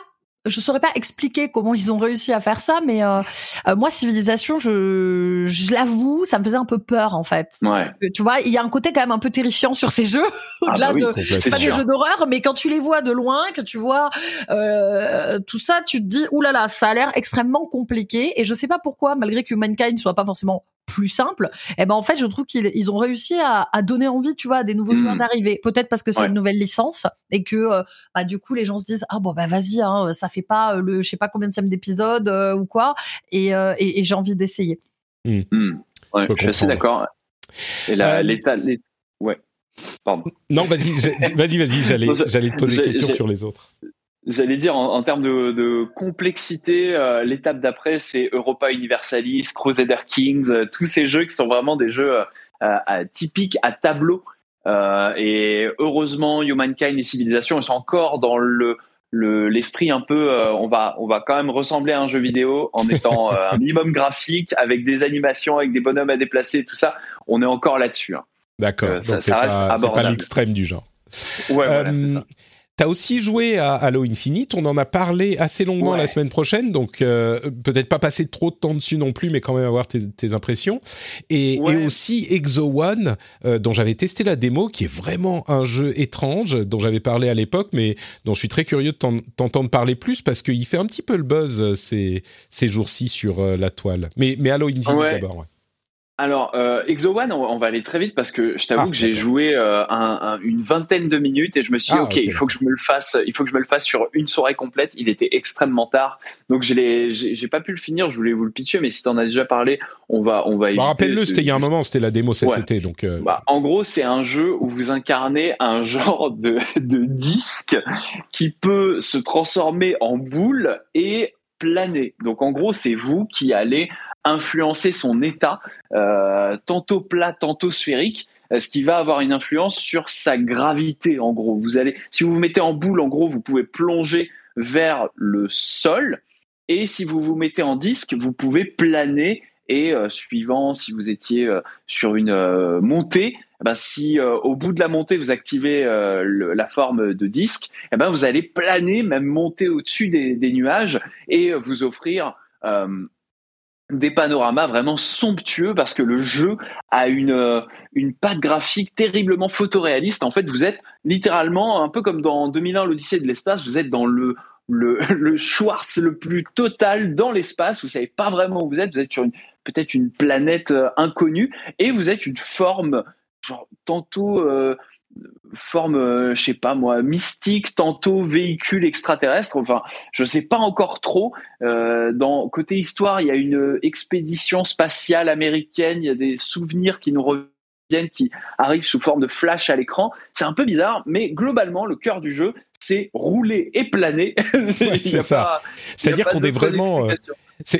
je saurais pas expliquer comment ils ont réussi à faire ça, mais euh, euh, moi, Civilisation, je, je l'avoue, ça me faisait un peu peur en fait. Ouais. Tu vois, il y a un côté quand même un peu terrifiant sur ces jeux, ah au-delà bah de, c'est pas des jeux d'horreur, mais quand tu les vois de loin, que tu vois euh, tout ça, tu te dis, oulala, là là, ça a l'air extrêmement compliqué. Et je sais pas pourquoi, malgré que Mankind soit pas forcément plus simple, eh ben en fait, je trouve qu'ils ont réussi à, à, donner envie, tu vois, à des nouveaux joueurs hmm. d'arriver. Peut-être parce que c'est une nouvelle licence et que euh, bah, du coup les gens se disent ah bon bah vas-y, hein, ça fait pas euh, le je sais pas combien de d'épisode euh, ou quoi, et, et, et j'ai envie d'essayer. Hmm. Ouais, je, suis assez d'accord. Et là, l'état, ouais. Pardon. Non, vas-y, vas-y, vas-y. J'allais, j'allais te poser des questions sur les autres. J'allais dire en, termes de, complexité, euh, l'étape d'après c'est Europa Universalis, Crusader Kings, euh, tous ces jeux qui sont vraiment des jeux euh, typiques à tableau. et heureusement, Humankind et Civilisation ils sont encore dans le l'esprit un peu. on va on va quand même ressembler à un jeu vidéo en étant un minimum graphique avec des animations, avec des bonhommes à déplacer, tout ça. On est encore là-dessus. Hein. D'accord. ça, ça reste pas l'extrême du genre. Ouais, voilà, c'est ça. T'as aussi joué à Halo Infinite, on en a parlé assez longuement la semaine prochaine, donc euh, peut-être pas passer trop de temps dessus non plus, mais quand même avoir tes, impressions. Et, aussi Exo One, euh, dont j'avais testé la démo, qui est vraiment un jeu étrange, dont j'avais parlé à l'époque, mais dont je suis très curieux de t'entendre parler plus, parce qu'il fait un petit peu le buzz euh, ces, ces jours-ci sur la toile. Mais, mais Halo Infinite d'abord. Alors, euh, Exo One, on, va aller très vite parce que je t'avoue ah, que j'ai joué euh, une vingtaine de minutes et je me suis dit, ah, ok, il faut que je me le fasse, il faut que je me le fasse sur une soirée complète. Il était extrêmement tard, donc je j'ai pas pu le finir. Je voulais vous le pitcher, mais si t'en as déjà parlé, on va, on va. Bah, rappelle-le, c'était il y a un moment, c'était la démo cet été, donc. Euh, bah, en gros, c'est un jeu où vous incarnez un genre de, de disque qui peut se transformer en boule et planer. Donc en gros, c'est vous qui allez influencer son état, euh, tantôt plat, tantôt sphérique, euh, ce qui va avoir une influence sur sa gravité. En gros, vous allez, si vous vous mettez en boule, en gros, vous pouvez plonger vers le sol, et si vous vous mettez en disque, vous pouvez planer. Et euh, suivant si vous étiez sur une montée, eh ben, si au bout de la montée vous activez la forme de disque, eh ben, vous allez planer, même monter au-dessus des, des, nuages et vous offrir des panoramas vraiment somptueux parce que le jeu a une euh, une patte graphique terriblement photoréaliste. En fait, vous êtes littéralement un peu comme dans 2001 l'Odyssée de l'espace, vous êtes dans le le, le Schwartz le plus total dans l'espace, vous savez pas vraiment où vous êtes, vous êtes sur une peut-être une planète euh, inconnue et vous êtes une forme genre tantôt euh, forme, euh, je sais pas moi, mystique, tantôt véhicule extraterrestre. Enfin, je sais pas encore trop. Euh, dans côté histoire, il y a une expédition spatiale américaine. Il y a des souvenirs qui nous reviennent, qui arrivent sous forme de flash à l'écran. C'est un peu bizarre, mais globalement, le cœur du jeu, c'est rouler et planer. c'est ça. C'est-à-dire qu'on est vraiment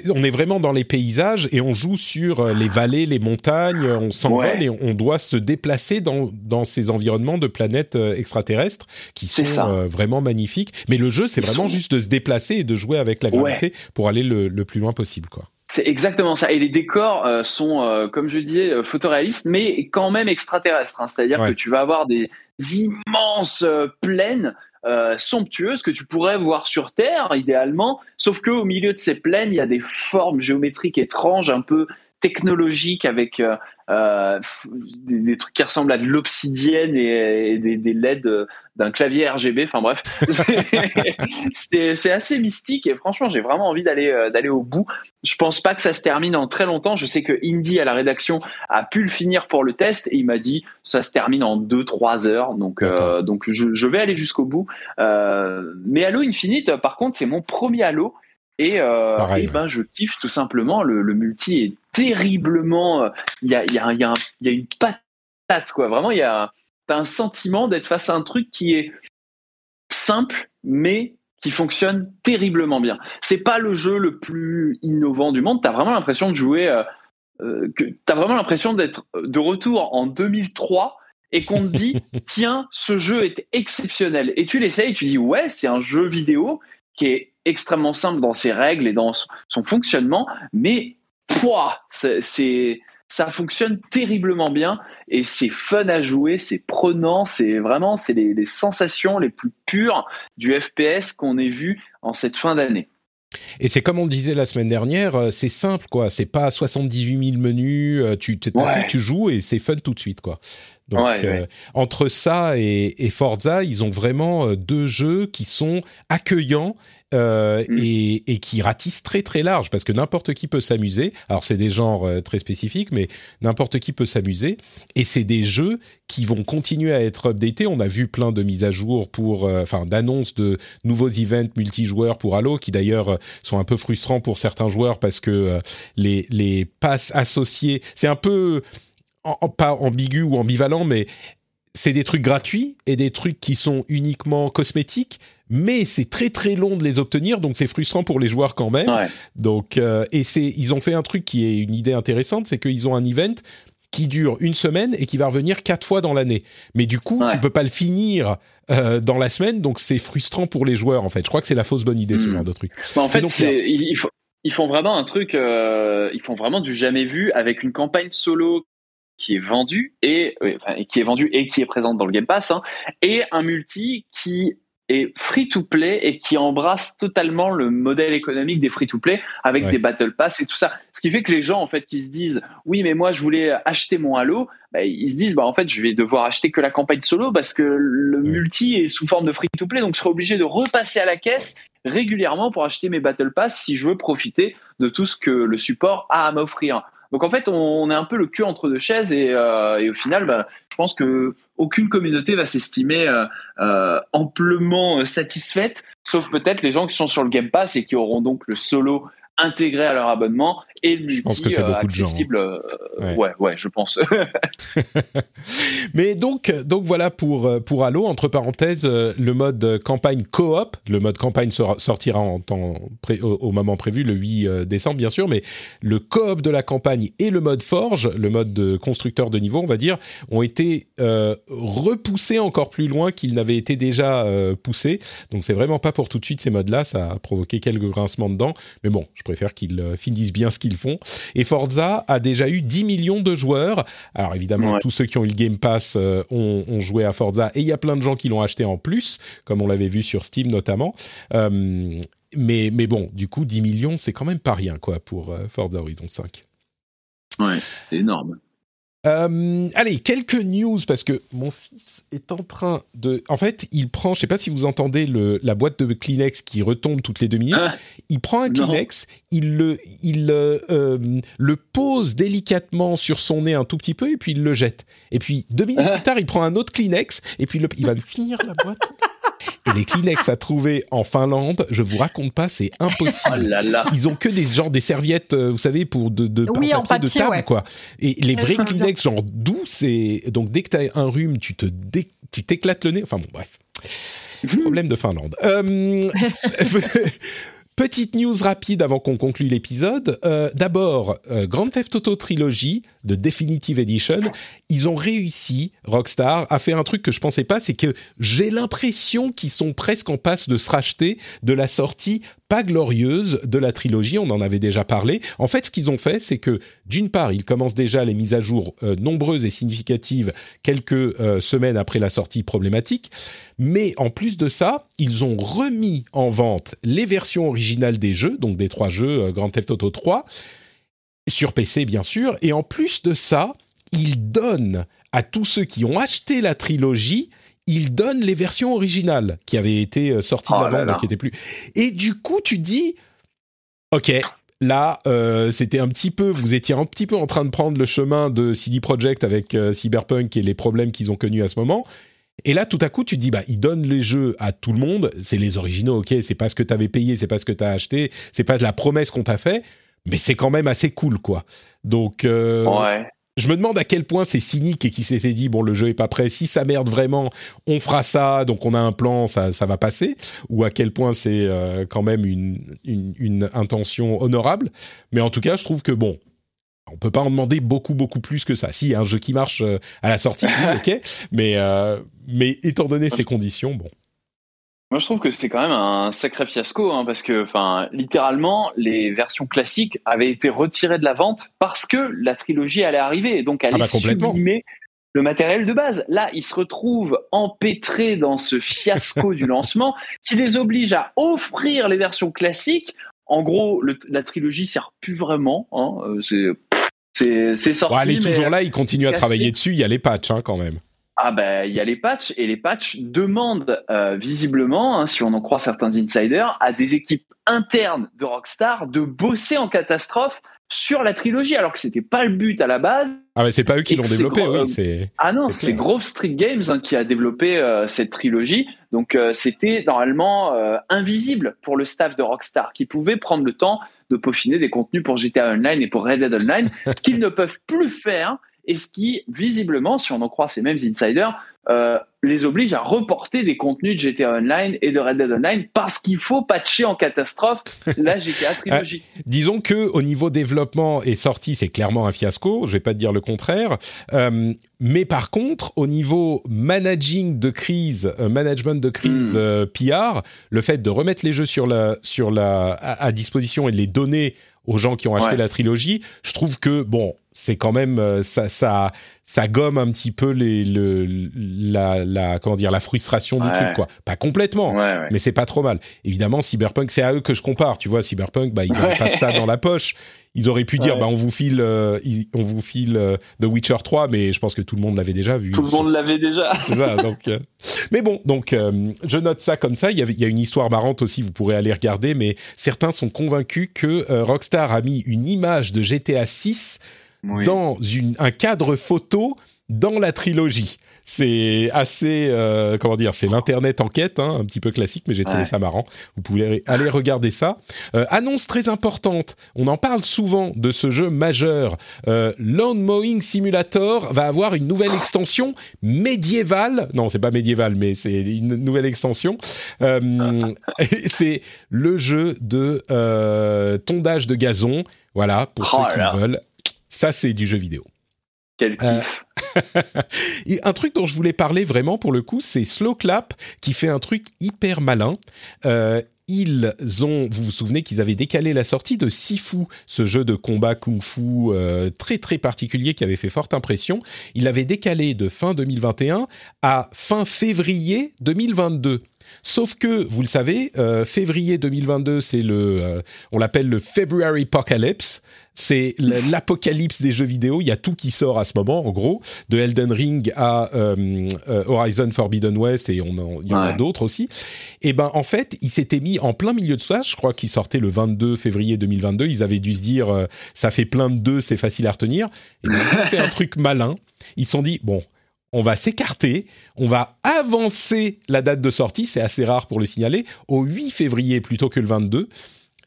on est vraiment dans les paysages et on joue sur euh, les vallées, les montagnes, on s'envole et on doit se déplacer dans, dans ces environnements de planètes euh, extraterrestres qui sont euh, vraiment magnifiques. Mais le jeu, c'est vraiment juste de se déplacer et de jouer avec la gravité pour aller le, plus loin possible, quoi. C'est exactement ça. Et les décors sont, comme je disais, photoréalistes, mais quand même extraterrestres. Hein. C'est-à-dire que tu vas avoir des immenses plaines euh, que tu pourrais voir sur Terre, idéalement, sauf qu'au milieu de ces plaines, il y a des formes géométriques étranges, un peu technologiques, avec euh, euh, des, trucs qui ressemblent à de l'obsidienne et, des, des, LED d'un clavier RGB. Enfin bref, c'est assez mystique et franchement, j'ai vraiment envie d'aller euh, d'aller au bout. Je pense pas que ça se termine en très longtemps. Je sais que Indy à la rédaction a pu le finir pour le test et il m'a dit ça se termine en 2-3 heures. Donc euh, donc je, je, vais aller jusqu'au bout. Euh, mais Halo Infinite, par contre, c'est mon premier Halo. Et, euh, ben je kiffe tout simplement. Le, le multi est terriblement. Euh, il y a, y, a, y, a y a une patate quoi. Vraiment, il y a un sentiment d'être face à un truc qui est simple, mais qui fonctionne terriblement bien. C'est pas le jeu le plus innovant du monde. T'as vraiment l'impression de jouer. Euh, euh que t'as vraiment l'impression d'être de retour en 2003 et qu'on te dit tiens ce jeu est exceptionnel et tu l'essayes tu dis ouais c'est un jeu vidéo qui est extrêmement simple dans ses règles et dans son fonctionnement, mais c'est ça fonctionne terriblement bien et c'est fun à jouer, c'est prenant, c'est vraiment c'est les, les, sensations les plus pures du FPS qu'on ait vu en cette fin d'année. Et c'est comme on le disait la semaine dernière, euh, c'est simple quoi, c'est pas 78 000 menus, euh, tu, tu joues et c'est fun tout de suite quoi. Donc euh, entre ça et, et, Forza, ils ont vraiment deux jeux qui sont accueillants euh, mm. et, et, qui ratissent très très large parce que n'importe qui peut s'amuser. Alors c'est des genres euh, très spécifiques, mais n'importe qui peut s'amuser. Et c'est des jeux qui vont continuer à être updatés. On a vu plein de mises à jour pour, euh, enfin, d'annonces de nouveaux events multijoueurs pour Halo, qui d'ailleurs sont un peu frustrants pour certains joueurs parce que les les passes associées, c'est un peu pas ambigu ou ambivalent, mais c'est des trucs gratuits et des trucs qui sont uniquement cosmétiques, mais c'est très très long de les obtenir, donc c'est frustrant pour les joueurs quand même. Donc euh, et c'est ils ont fait un truc qui est une idée intéressante, c'est qu'ils ont un event qui dure une semaine et qui va revenir quatre fois dans l'année. Mais du coup, tu peux pas le finir euh, dans la semaine, donc c'est frustrant pour les joueurs en fait. Je crois que c'est la fausse bonne idée ce hmm. genre de truc. Bah, en fait, ils font vraiment un truc, euh, ils font vraiment du jamais vu avec une campagne solo qui est vendu et, enfin, qui est vendu et qui est présente dans le Game Pass, hein, et un multi qui est free to play et qui embrasse totalement le modèle économique des free to play avec des battle pass et tout ça. Ce qui fait que les gens en fait qui se disent oui mais moi je voulais acheter mon Halo, bah, ils se disent bah en fait je vais devoir acheter que la campagne solo parce que le multi est sous forme de free to play donc je serai obligé de repasser à la caisse régulièrement pour acheter mes battle pass si je veux profiter de tout ce que le support a à m'offrir. Donc en fait, on est un peu le cul entre deux chaises et, euh, au final, bah, je pense que aucune communauté va s'estimer euh, euh, amplement satisfaite, sauf peut-être les gens qui sont sur le Game Pass et qui auront donc le solo intégré à leur abonnement et le multi Je pense que c'est beaucoup de gens, hein. accessible. euh, Ouais. ouais, ouais, je pense. Mais donc, donc voilà pour euh, pour Halo. Entre parenthèses, euh, le mode euh, campagne coop, le mode campagne sor- sortira en temps pré- au, au moment prévu, le 8 euh, décembre bien sûr, mais le coop de la campagne et le mode forge, le mode de constructeur de niveau, on va dire, ont été euh, repoussés encore plus loin qu'ils n'avaient été déjà euh, poussés. Donc c'est vraiment pas pour tout de suite ces modes-là. Ça a provoqué quelques grincements dedans, mais bon, je préfère qu'ils euh, finissent bien ce qu'ils font. Et Forza a déjà eu 10 millions de joueurs. Alors évidemment, Ouais. tous ceux qui ont eu le Game Pass euh, ont, ont joué à Forza et il y a plein de gens qui l'ont acheté en plus, comme on l'avait vu sur Steam notamment. Euh, mais, mais bon, du coup, 10 millions, c'est quand même pas rien quoi pour euh, Forza Horizon 5. ouais, c'est énorme. Euh, allez, quelques news parce que mon fils est en train de. En fait, il prend. Je sais pas si vous entendez le, la boîte de Kleenex qui retombe toutes les deux minutes. Ah, Il prend un Non. Kleenex, il le, il euh, euh, le pose délicatement sur son nez un tout petit peu et puis il le jette. Et puis deux minutes Ah. plus tard, il prend un autre Kleenex et puis le- il va finir la boîte. Et les Kleenex à trouver en Finlande, je vous raconte pas, c'est oh impossible. là là. Ils ont que des genres des serviettes, euh, vous savez, pour de, de Oui, en papier de table, ouais. quoi. Et les vrais. Kleenex, genre doux, c'est donc dès que t'as un rhume, tu te dé- tu t'éclates le nez. Enfin bon, bref. Problème de Finlande. Euh, Petite news rapide avant qu'on conclue l'épisode. Euh, D'abord, euh, Grand Theft Auto Trilogy de Definitive Edition, ils ont réussi, Rockstar, à faire un truc que je pensais pas, c'est que j'ai l'impression qu'ils sont presque en passe de se racheter de la sortie pas glorieuse de la trilogie, on en avait déjà parlé. En fait, ce qu'ils ont fait, c'est que d'une part, ils commencent déjà les mises à jour euh, nombreuses et significatives quelques euh, semaines après la sortie problématique, mais en plus de ça, ils ont remis en vente les versions originales des jeux, donc des trois jeux euh, Grand Theft Auto 3, sur PC bien sûr, et en plus de ça, ils donnent à tous ceux qui ont acheté la trilogie, ils donnent les versions originales qui avaient été euh, sorties Oh de l'avant, qui étaient plus. Et du coup, tu dis, ok, là, euh, c'était un petit peu, vous étiez un petit peu en train de prendre le chemin de CD Projekt avec euh, Cyberpunk et les problèmes qu'ils ont connus à ce moment. Et là, tout à coup, tu te dis, bah, ils donnent les jeux à tout le monde. C'est les originaux, ok. C'est pas ce que t'avais payé, c'est pas ce que t'as acheté, c'est pas de la promesse qu'on t'a fait, mais c'est quand même assez cool, quoi. Donc, euh, Ouais. Je me demande à quel point c'est cynique et qui s'était dit bon le jeu est pas prêt. Si ça merde vraiment on fera ça. Donc on a un plan ça ça va passer. Ou à quel point c'est euh, quand même une, une une intention honorable. Mais en tout cas je trouve que bon on peut pas en demander beaucoup beaucoup plus que ça. Si un jeu qui marche euh, à la sortie ok. Mais euh, mais étant donné ces conditions bon Moi, je trouve que c'est quand même un sacré fiasco, hein, parce que, enfin, littéralement, les versions classiques avaient été retirées de la vente parce que la trilogie allait arriver, et donc allait Ah bah, sublimer le matériel de base. Là, ils se retrouvent empêtrés dans ce fiasco du lancement qui les oblige à offrir les versions classiques. En gros, le- la trilogie sert plus vraiment. Hein, euh, c'est c'est c'est sorti. Bon, elle est mais- toujours là il continue à travailler dessus il y a les patchs hein, quand même Ah ben il y a les patchs et les patchs demandent euh, visiblement, hein, si on en croit certains insiders, à des équipes internes de Rockstar de bosser en catastrophe sur la trilogie, alors que c'était pas le but à la base. ah mais c'est pas eux qui l'ont développé gros, euh, Ah non, C'est. Grove Street Games hein, qui a développé euh, cette trilogie. Donc euh, c'était normalement invisible pour le staff de Rockstar, qui pouvait prendre le temps de peaufiner des contenus pour GTA Online et pour Red Dead Online, ce qu'ils ne peuvent plus faire et ce qui, visiblement, si on en croit ces mêmes insiders, euh, les oblige à reporter des contenus de GTA Online et de Red Dead Online parce qu'il faut patcher en catastrophe la GTA trilogie. Disons que au niveau développement et sortie, c'est clairement un fiasco. Je vais pas te dire le contraire. Euh, mais par contre, au niveau managing de crise, euh, management de crise Mm. euh, PR, le fait de remettre les jeux sur la sur la à, à disposition et de les donner aux gens qui ont acheté Ouais. la trilogie, je trouve que bon, c'est quand même euh, ça ça ça gomme un petit peu les le la la comment dire la frustration du truc quoi. Pas complètement, Ouais, ouais. mais c'est pas trop mal. Évidemment, Cyberpunk, c'est à eux que je compare. Tu vois, Cyberpunk, bah ils Ouais. pas ça dans la poche. Ils auraient pu dire, bah on vous file, euh, on vous file euh, The Witcher 3, mais je pense que tout le monde l'avait déjà vu. Tout le monde l'avait déjà. C'est ça. Donc, euh, mais bon, donc je note ça comme ça. Il y, avait, il y a une histoire marrante aussi. Vous pourrez aller regarder, mais certains sont convaincus que Rockstar a mis une image de GTA 6 Oui. dans une, un cadre photo dans la trilogie. c'est assez, euh, comment dire, c'est l'internet enquête, hein, un petit peu classique, mais j'ai trouvé Ouais. ça marrant. Vous pouvez aller regarder ça. Euh, annonce très importante. On en parle souvent de ce jeu majeur. Euh, Lawn Mowing Simulator va avoir une nouvelle extension médiévale. Non, c'est pas médiéval, mais c'est une nouvelle extension. Euh, c'est le jeu de euh, tondage de gazon. Voilà, pour Oh ceux qui là. veulent. Ça, c'est du jeu vidéo. Quel Euh, kiff. Et un truc dont je voulais parler vraiment pour le coup, c'est Slow Clap qui fait un truc hyper malin. Euh, ils ont, vous vous souvenez qu'ils avaient décalé la sortie de Sifu, ce jeu de combat kung-fu euh, très très particulier qui avait fait forte impression. Ils l'avaient décalé de fin 2021 à fin février 2022. Sauf que, vous le savez, euh, février 2022, c'est le, euh, on l'appelle le February Apocalypse. C'est l'apocalypse des jeux vidéo. Il y a tout qui sort à ce moment, en gros, de Elden Ring à euh, euh, Horizon Forbidden West et on en- il y en a d'autres aussi. Et ben, en fait, ils s'étaient mis en plein milieu de ça. Je crois qu'ils sortaient le 22 février 2022. Ils avaient dû se dire, euh, ça fait plein de deux, c'est facile à retenir. Et ben, ils ont fait un truc malin. Ils se sont dit, bon, on va s'écarter, on va avancer la date de sortie, c'est assez rare pour le signaler, au 8 février plutôt que le 22.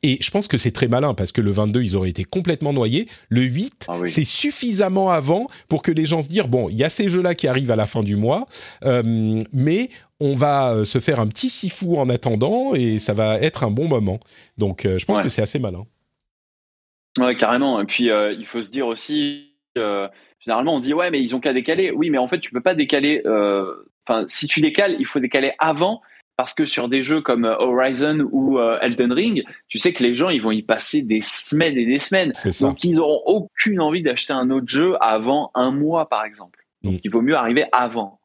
Et je pense que c'est très malin parce que le 22, ils auraient été complètement noyés. Le 8, Ah oui. c'est suffisamment avant pour que les gens se disent, bon, il y a ces jeux-là qui arrivent à la fin du mois, euh, mais on va euh, se faire un petit sifou en attendant et ça va être un bon moment. Donc euh, je pense Ouais. que c'est assez malin. Ouais, carrément. Et puis, euh, il faut se dire aussi, généralement, on dit, ouais, mais ils ont qu'à décaler. Oui, mais en fait, tu peux pas décaler. euh, Enfin, si tu décales, il faut décaler avant. Parce que sur des jeux comme euh, Horizon ou euh, Elden Ring, tu sais que les gens, ils vont y passer des semaines et des semaines. C'est ça. Donc, ils auront aucune envie d'acheter un autre jeu avant un mois, par exemple. Donc, Mm. il vaut mieux arriver avant.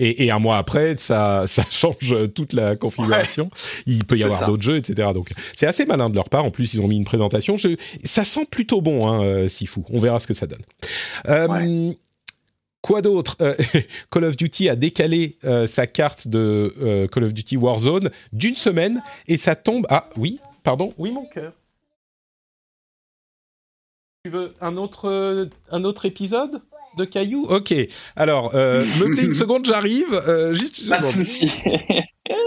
Et, et un mois après, ça, ça change toute la configuration. Il peut y avoir d'autres jeux, etc. Donc, c'est assez malin de leur part. En plus, ils ont mis une présentation. Je, ça sent plutôt bon, hein, euh, Sifu. On verra ce que ça donne. Euh, Quoi d'autre? Euh, Call of Duty a décalé euh, sa carte de euh, Call of Duty Warzone d'une semaine et ça tombe. Ah oui, pardon, oui mon cœur. Tu veux un autre euh, un autre épisode? De Caillou Ok. Alors, euh, me plaît une seconde, j'arrive. Euh, juste une Pas de souci.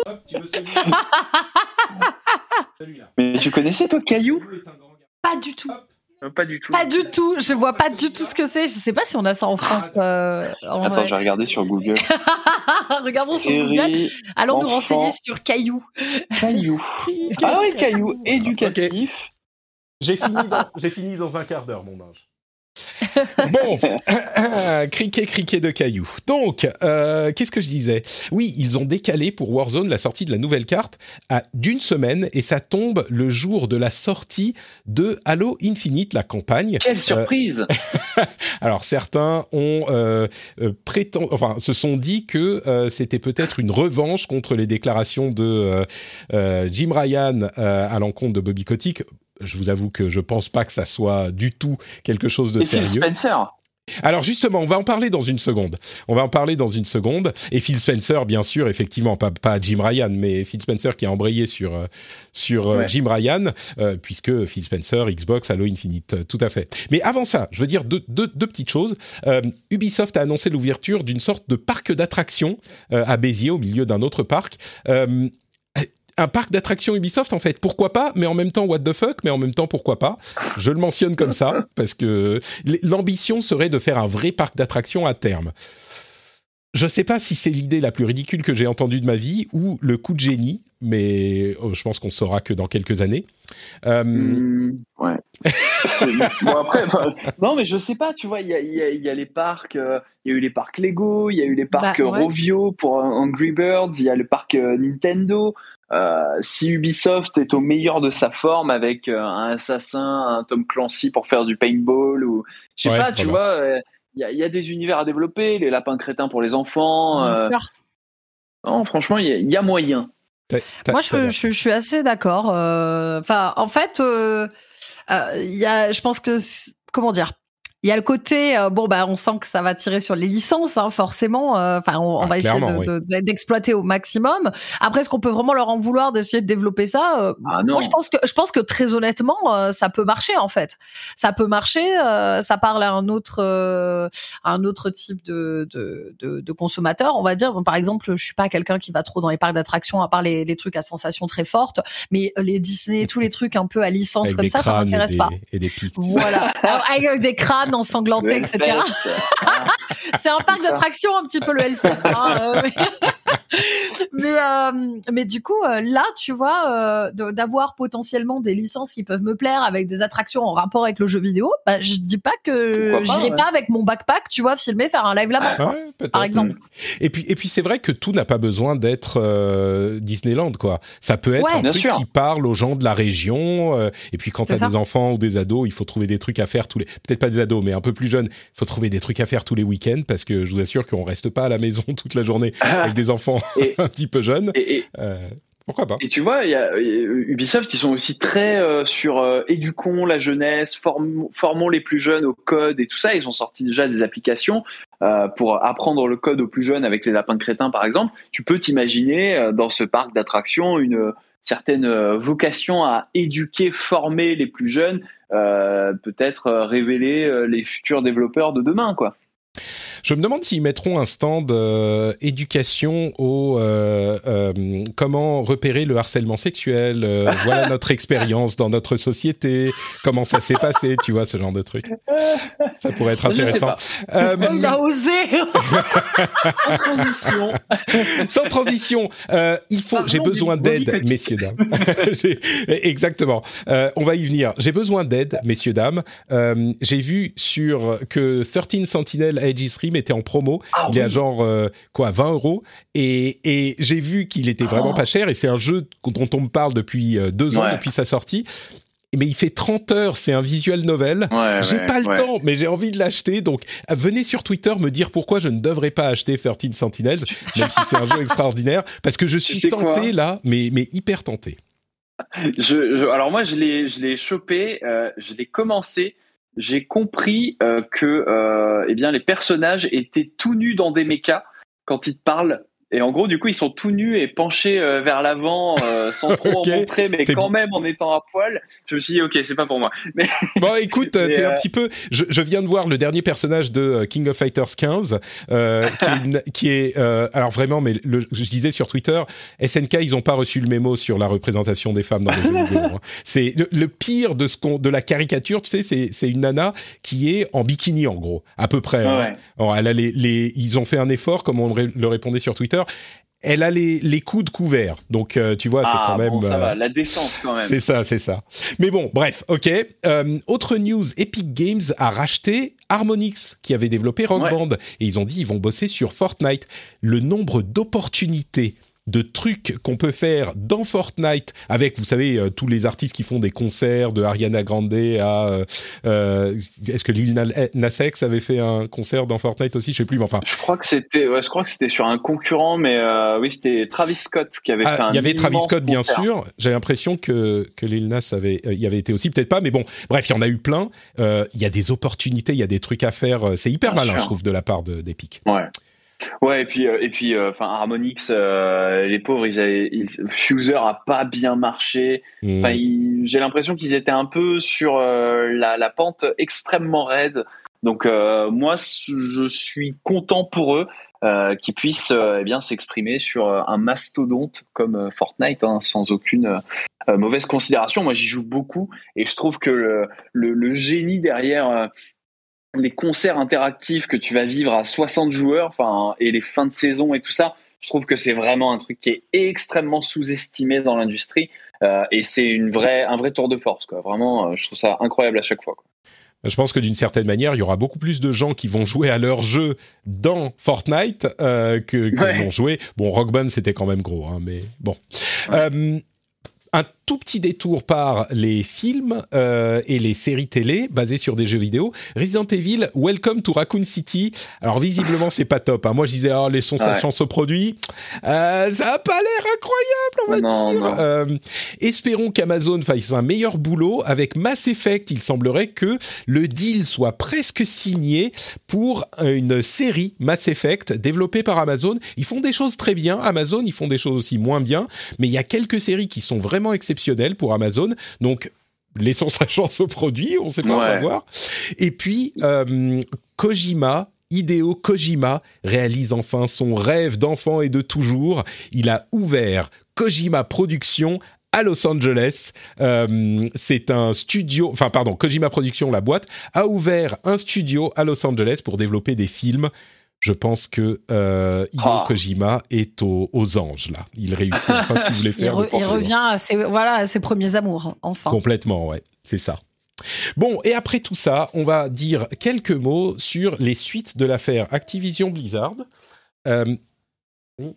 Hop, tu veux celui-là Celui-là. mais tu connaissais, toi, Caillou Caillou est un grand gars. Pas du tout. Euh, Pas du tout. Pas du tout. Je vois pas du tout ce que c'est. Je sais pas si on a ça en France. euh, en Attends, vrai. vais regarder sur Google. Regardons sur Google. Série Allons nous enfant. renseigner sur Caillou. Caillou. Ah ouais, Caillou éducatif. J'ai fini, dans, j'ai fini dans un quart d'heure, mon ange. Bon, criquet, criquet de cailloux. Donc, euh, qu'est-ce que je disais? Oui, ils ont décalé pour Warzone la sortie de la nouvelle carte à d'une semaine et ça tombe le jour de la sortie de Halo Infinite, la campagne. Quelle surprise Alors certains ont euh, euh, prétend, enfin se sont dit que euh, c'était peut-être une revanche contre les déclarations de euh, euh, Jim Ryan euh, à l'encontre de Bobby Kotick. Je vous avoue que je pense pas que ça soit du tout quelque chose de Et Phil sérieux. Spencer Alors justement, on va en parler dans une seconde. On va en parler dans une seconde. Et Phil Spencer, bien sûr, effectivement, pas, pas Jim Ryan, mais Phil Spencer qui a embrayé sur, euh, sur euh, Ouais. Jim Ryan, euh, puisque Phil Spencer, Xbox, Halo Infinite, tout à fait. Mais avant ça, je veux dire deux, deux, deux petites choses. Euh, Ubisoft a annoncé l'ouverture d'une sorte de parc d'attractions euh, à Béziers, au milieu d'un autre parc. Un parc d'attractions Ubisoft en fait, pourquoi pas, mais en même temps what the fuck, mais en même temps pourquoi pas. Je le mentionne comme ça parce que l'ambition serait de faire un vrai parc d'attractions à terme. Je sais pas si c'est l'idée la plus ridicule que j'ai entendue de ma vie ou le coup de génie, mais oh, je pense qu'on saura que dans quelques années. Euh, Hmm, ouais. Bon, après, enfin, non, mais je sais pas, tu vois, il y a, y a- y a les parcs, euh, il y a eu les parcs Lego, il y a eu les parcs Bah, ouais. Rovio pour euh, Angry Birds, il y a le parc euh, Nintendo. Euh, si Ubisoft est au meilleur de sa forme avec euh, un assassin, un Tom Clancy pour faire du paintball ou je sais Ouais, pas, tu voilà. vois, euh, il y, a, il y a des univers à développer, les lapins crétins pour les enfants. Euh, non, franchement, il y, a- il y a moyen. Moi, je, je, je suis assez d'accord. euh, Enfin, en fait, euh, euh, il y a, je pense que, comment dire, Il y a le côté, euh, bon bah on sent que ça va tirer sur les licences, hein, forcément. euh, Enfin, on, on Ah, va essayer clairement, de- de- d'exploiter au maximum. Après, est-ce qu'on peut vraiment leur en vouloir d'essayer de développer ça Euh, Ah non. Moi, je pense que je pense que très honnêtement, euh, ça peut marcher en fait. Ça peut marcher. euh, ça parle à un autre euh, à un autre type de de, de, de consommateur, on va dire. Bon, par exemple, je suis pas quelqu'un qui va trop dans les parcs d'attractions à part les, les trucs à sensations très fortes, mais les Disney, tous les trucs un peu à licence Avec comme ça, ça m'intéresse pas. et des pics. Voilà, Alors, avec des crânes ensanglantés, Le etc. C'est un parc d'attractions un petit peu le Hellfest. hein, euh, mais mais, euh, mais du coup, euh, là, tu vois, euh, d'avoir potentiellement des licences qui peuvent me plaire avec des attractions en rapport avec le jeu vidéo, bah, je dis pas que j'irai ouais. pas avec mon backpack, tu vois, filmer, faire un live là-bas. Ouais, peut-être. Par exemple. Et puis, et puis c'est vrai que tout n'a pas besoin d'être euh, Disneyland, quoi. Ça peut être Ouais. un truc sûr. qui parle aux gens de la région. euh, et puis quand C'est t'as ça. des enfants ou des ados, il faut trouver des trucs à faire tous les. Peut-être pas des ados, mais un peu plus jeunes. Il faut trouver des trucs à faire tous les week-ends parce que je vous assure qu'on reste pas à la maison toute la journée avec des enfants Et- un petit peu jeunes. Et, et, Euh, pourquoi pas et tu vois, y a, Ubisoft, ils sont aussi très euh, sur euh, éduquons la jeunesse, form- formons les plus jeunes au code et tout ça. Ils ont sorti déjà des applications euh, pour apprendre le code aux plus jeunes avec les lapins de crétin, par exemple. Tu peux t'imaginer euh, dans ce parc d'attractions une euh, certaine euh, vocation à éduquer, former les plus jeunes, euh, peut-être euh, révéler euh, les futurs développeurs de demain, quoi. Je me demande s'ils mettront un stand euh, éducation au euh, euh, comment repérer le harcèlement sexuel. euh, voilà notre expérience dans notre société. Comment ça s'est passé, tu vois, ce genre de truc. Ça pourrait être intéressant. Euh, Il a osé. En transition. sans transition, euh, il faut. J'ai besoin d'aide, messieurs dames. Exactement. Euh, on va y venir. J'ai besoin d'aide, messieurs dames. Euh, J'ai vu sur que 13 Sentinel Edge Stream était en promo. Ah il est à oui. genre euh, quoi 20 euros et, et j'ai vu qu'il était vraiment Oh. pas cher et c'est un jeu dont on me parle depuis euh, deux ans Ouais. depuis sa sortie. Mais il fait 30 heures, c'est un visual novel. Ouais, J'ai ouais, pas le ouais. temps, mais j'ai envie de l'acheter. Donc, venez sur Twitter me dire pourquoi je ne devrais pas acheter 13 Sentinels, même si c'est un jeu extraordinaire, parce que je suis sais quoi tenté là, mais, mais hyper tenté. Je, je- alors moi, je l'ai, je l'ai chopé, euh, je l'ai commencé. J'ai compris euh, que, euh, eh bien, les personnages étaient tout nus dans des mechas quand ils parlent. Et en gros, du coup, ils sont tout nus et penchés euh, vers l'avant, euh, sans trop Ok. en montrer, mais quand même en étant à poil. Je me suis dit, ok, c'est pas pour moi. Mais Bon, écoute, euh, t'es un euh, petit peu. Je, je viens de voir le dernier personnage de King of Fighters 15, euh, qui est, une- qui est, alors vraiment, mais le, je disais sur Twitter, SNK, ils ont pas reçu le mémo sur la représentation des femmes dans les jeux vidéo. hein. C'est le, le pire de ce qu'on, de la caricature, tu sais, c'est, c'est une nana qui est en bikini en gros, à peu près. hein. ouais. Alors, elle a les, les, ils ont fait un effort, comme on le répondait sur Twitter. Elle a les, les coudes couverts, donc euh, tu vois, c'est ah, quand même. bon, ça euh, va, la décence quand même. c'est ça, c'est ça. Mais bon, bref, ok. Euh, autre news, Epic Games a racheté Harmonix, qui avait développé Rock Ouais. Band, et ils ont dit ils vont bosser sur Fortnite. Le nombre d'opportunités de trucs qu'on peut faire dans Fortnite avec, vous savez, euh, tous les artistes qui font des concerts de Ariana Grande à... euh, euh, Est-ce que Lil Nas Nas X avait fait un concert dans Fortnite aussi? Je sais plus, mais enfin... Je crois que c'était, ouais, je crois que c'était sur un concurrent, mais euh, oui, c'était Travis Scott qui avait fait Ah, un il y avait Travis Scott, bien concert. sûr. J'ai l'impression que, que Lil Nas avait, y avait été aussi, peut-être pas, mais bon, bref, il y en a eu plein. Il y a des opportunités, il y a des trucs à faire. C'est hyper Bien malin, sûr. je trouve, de la part de- d'Epic. Ouais. Ouais, et puis, euh, et puis, euh, enfin, Harmonix, euh, les pauvres, ils avaient, ils, Fuser a pas bien marché. Enfin, ils- j'ai l'impression qu'ils étaient un peu sur euh, la, la pente extrêmement raide. Donc, euh, moi, je suis content pour eux euh, qu'ils puissent, eh bien, s'exprimer sur un mastodonte comme Fortnite, hein, sans aucune mauvaise considération. Moi, j'y joue beaucoup et je trouve que le, le, le génie derrière. Les concerts interactifs que tu vas vivre à 60 joueurs, enfin, et les fins de saison et tout ça, je trouve que c'est vraiment un truc qui est extrêmement sous-estimé dans l'industrie. euh, et c'est une vraie, un vrai tour de force, quoi. Vraiment, euh, je trouve ça incroyable à chaque fois. Quoi. Je pense que d'une certaine manière, il y aura beaucoup plus de gens qui vont jouer à leur jeu dans Fortnite euh, que, que Ouais. vont jouer. Bon, Rock Band, c'était quand même gros, hein, mais bon. Euh, un tout petit détour par les films euh, et les séries télé basées sur des jeux vidéo. Resident Evil, Welcome to Raccoon City. Alors visiblement c'est pas top. Hein. Moi je disais oh les sensations ouais. au produit, euh, ça a pas l'air incroyable on va non, dire. Non. Euh, espérons qu'Amazon fasse un meilleur boulot avec Mass Effect. Il semblerait que le deal soit presque signé pour une série Mass Effect développée par Amazon. Ils font des choses très bien. Amazon, ils font des choses aussi moins bien, mais il y a quelques séries qui sont vraiment exceptionnelles pour Amazon. Donc laissons sa chance au produit, on sait pas, Ouais. on va voir. Et puis euh, Kojima. Hideo Kojima réalise enfin son rêve d'enfant et de toujours. Il a ouvert Kojima Productions à Los Angeles. Euh, c'est un studio, enfin pardon, Kojima Productions, la boîte, a ouvert un studio à Los Angeles pour développer des films. Je pense que euh, Hideo Ah. Kojima est aux, aux anges là. Il réussit enfin ce qu'il voulait Il, faire. re- il revient à ses, voilà, à ses premiers amours, enfin. Complètement, ouais, c'est ça. Bon, et après tout ça, on va dire quelques mots sur les suites de l'affaire Activision Blizzard. Euh,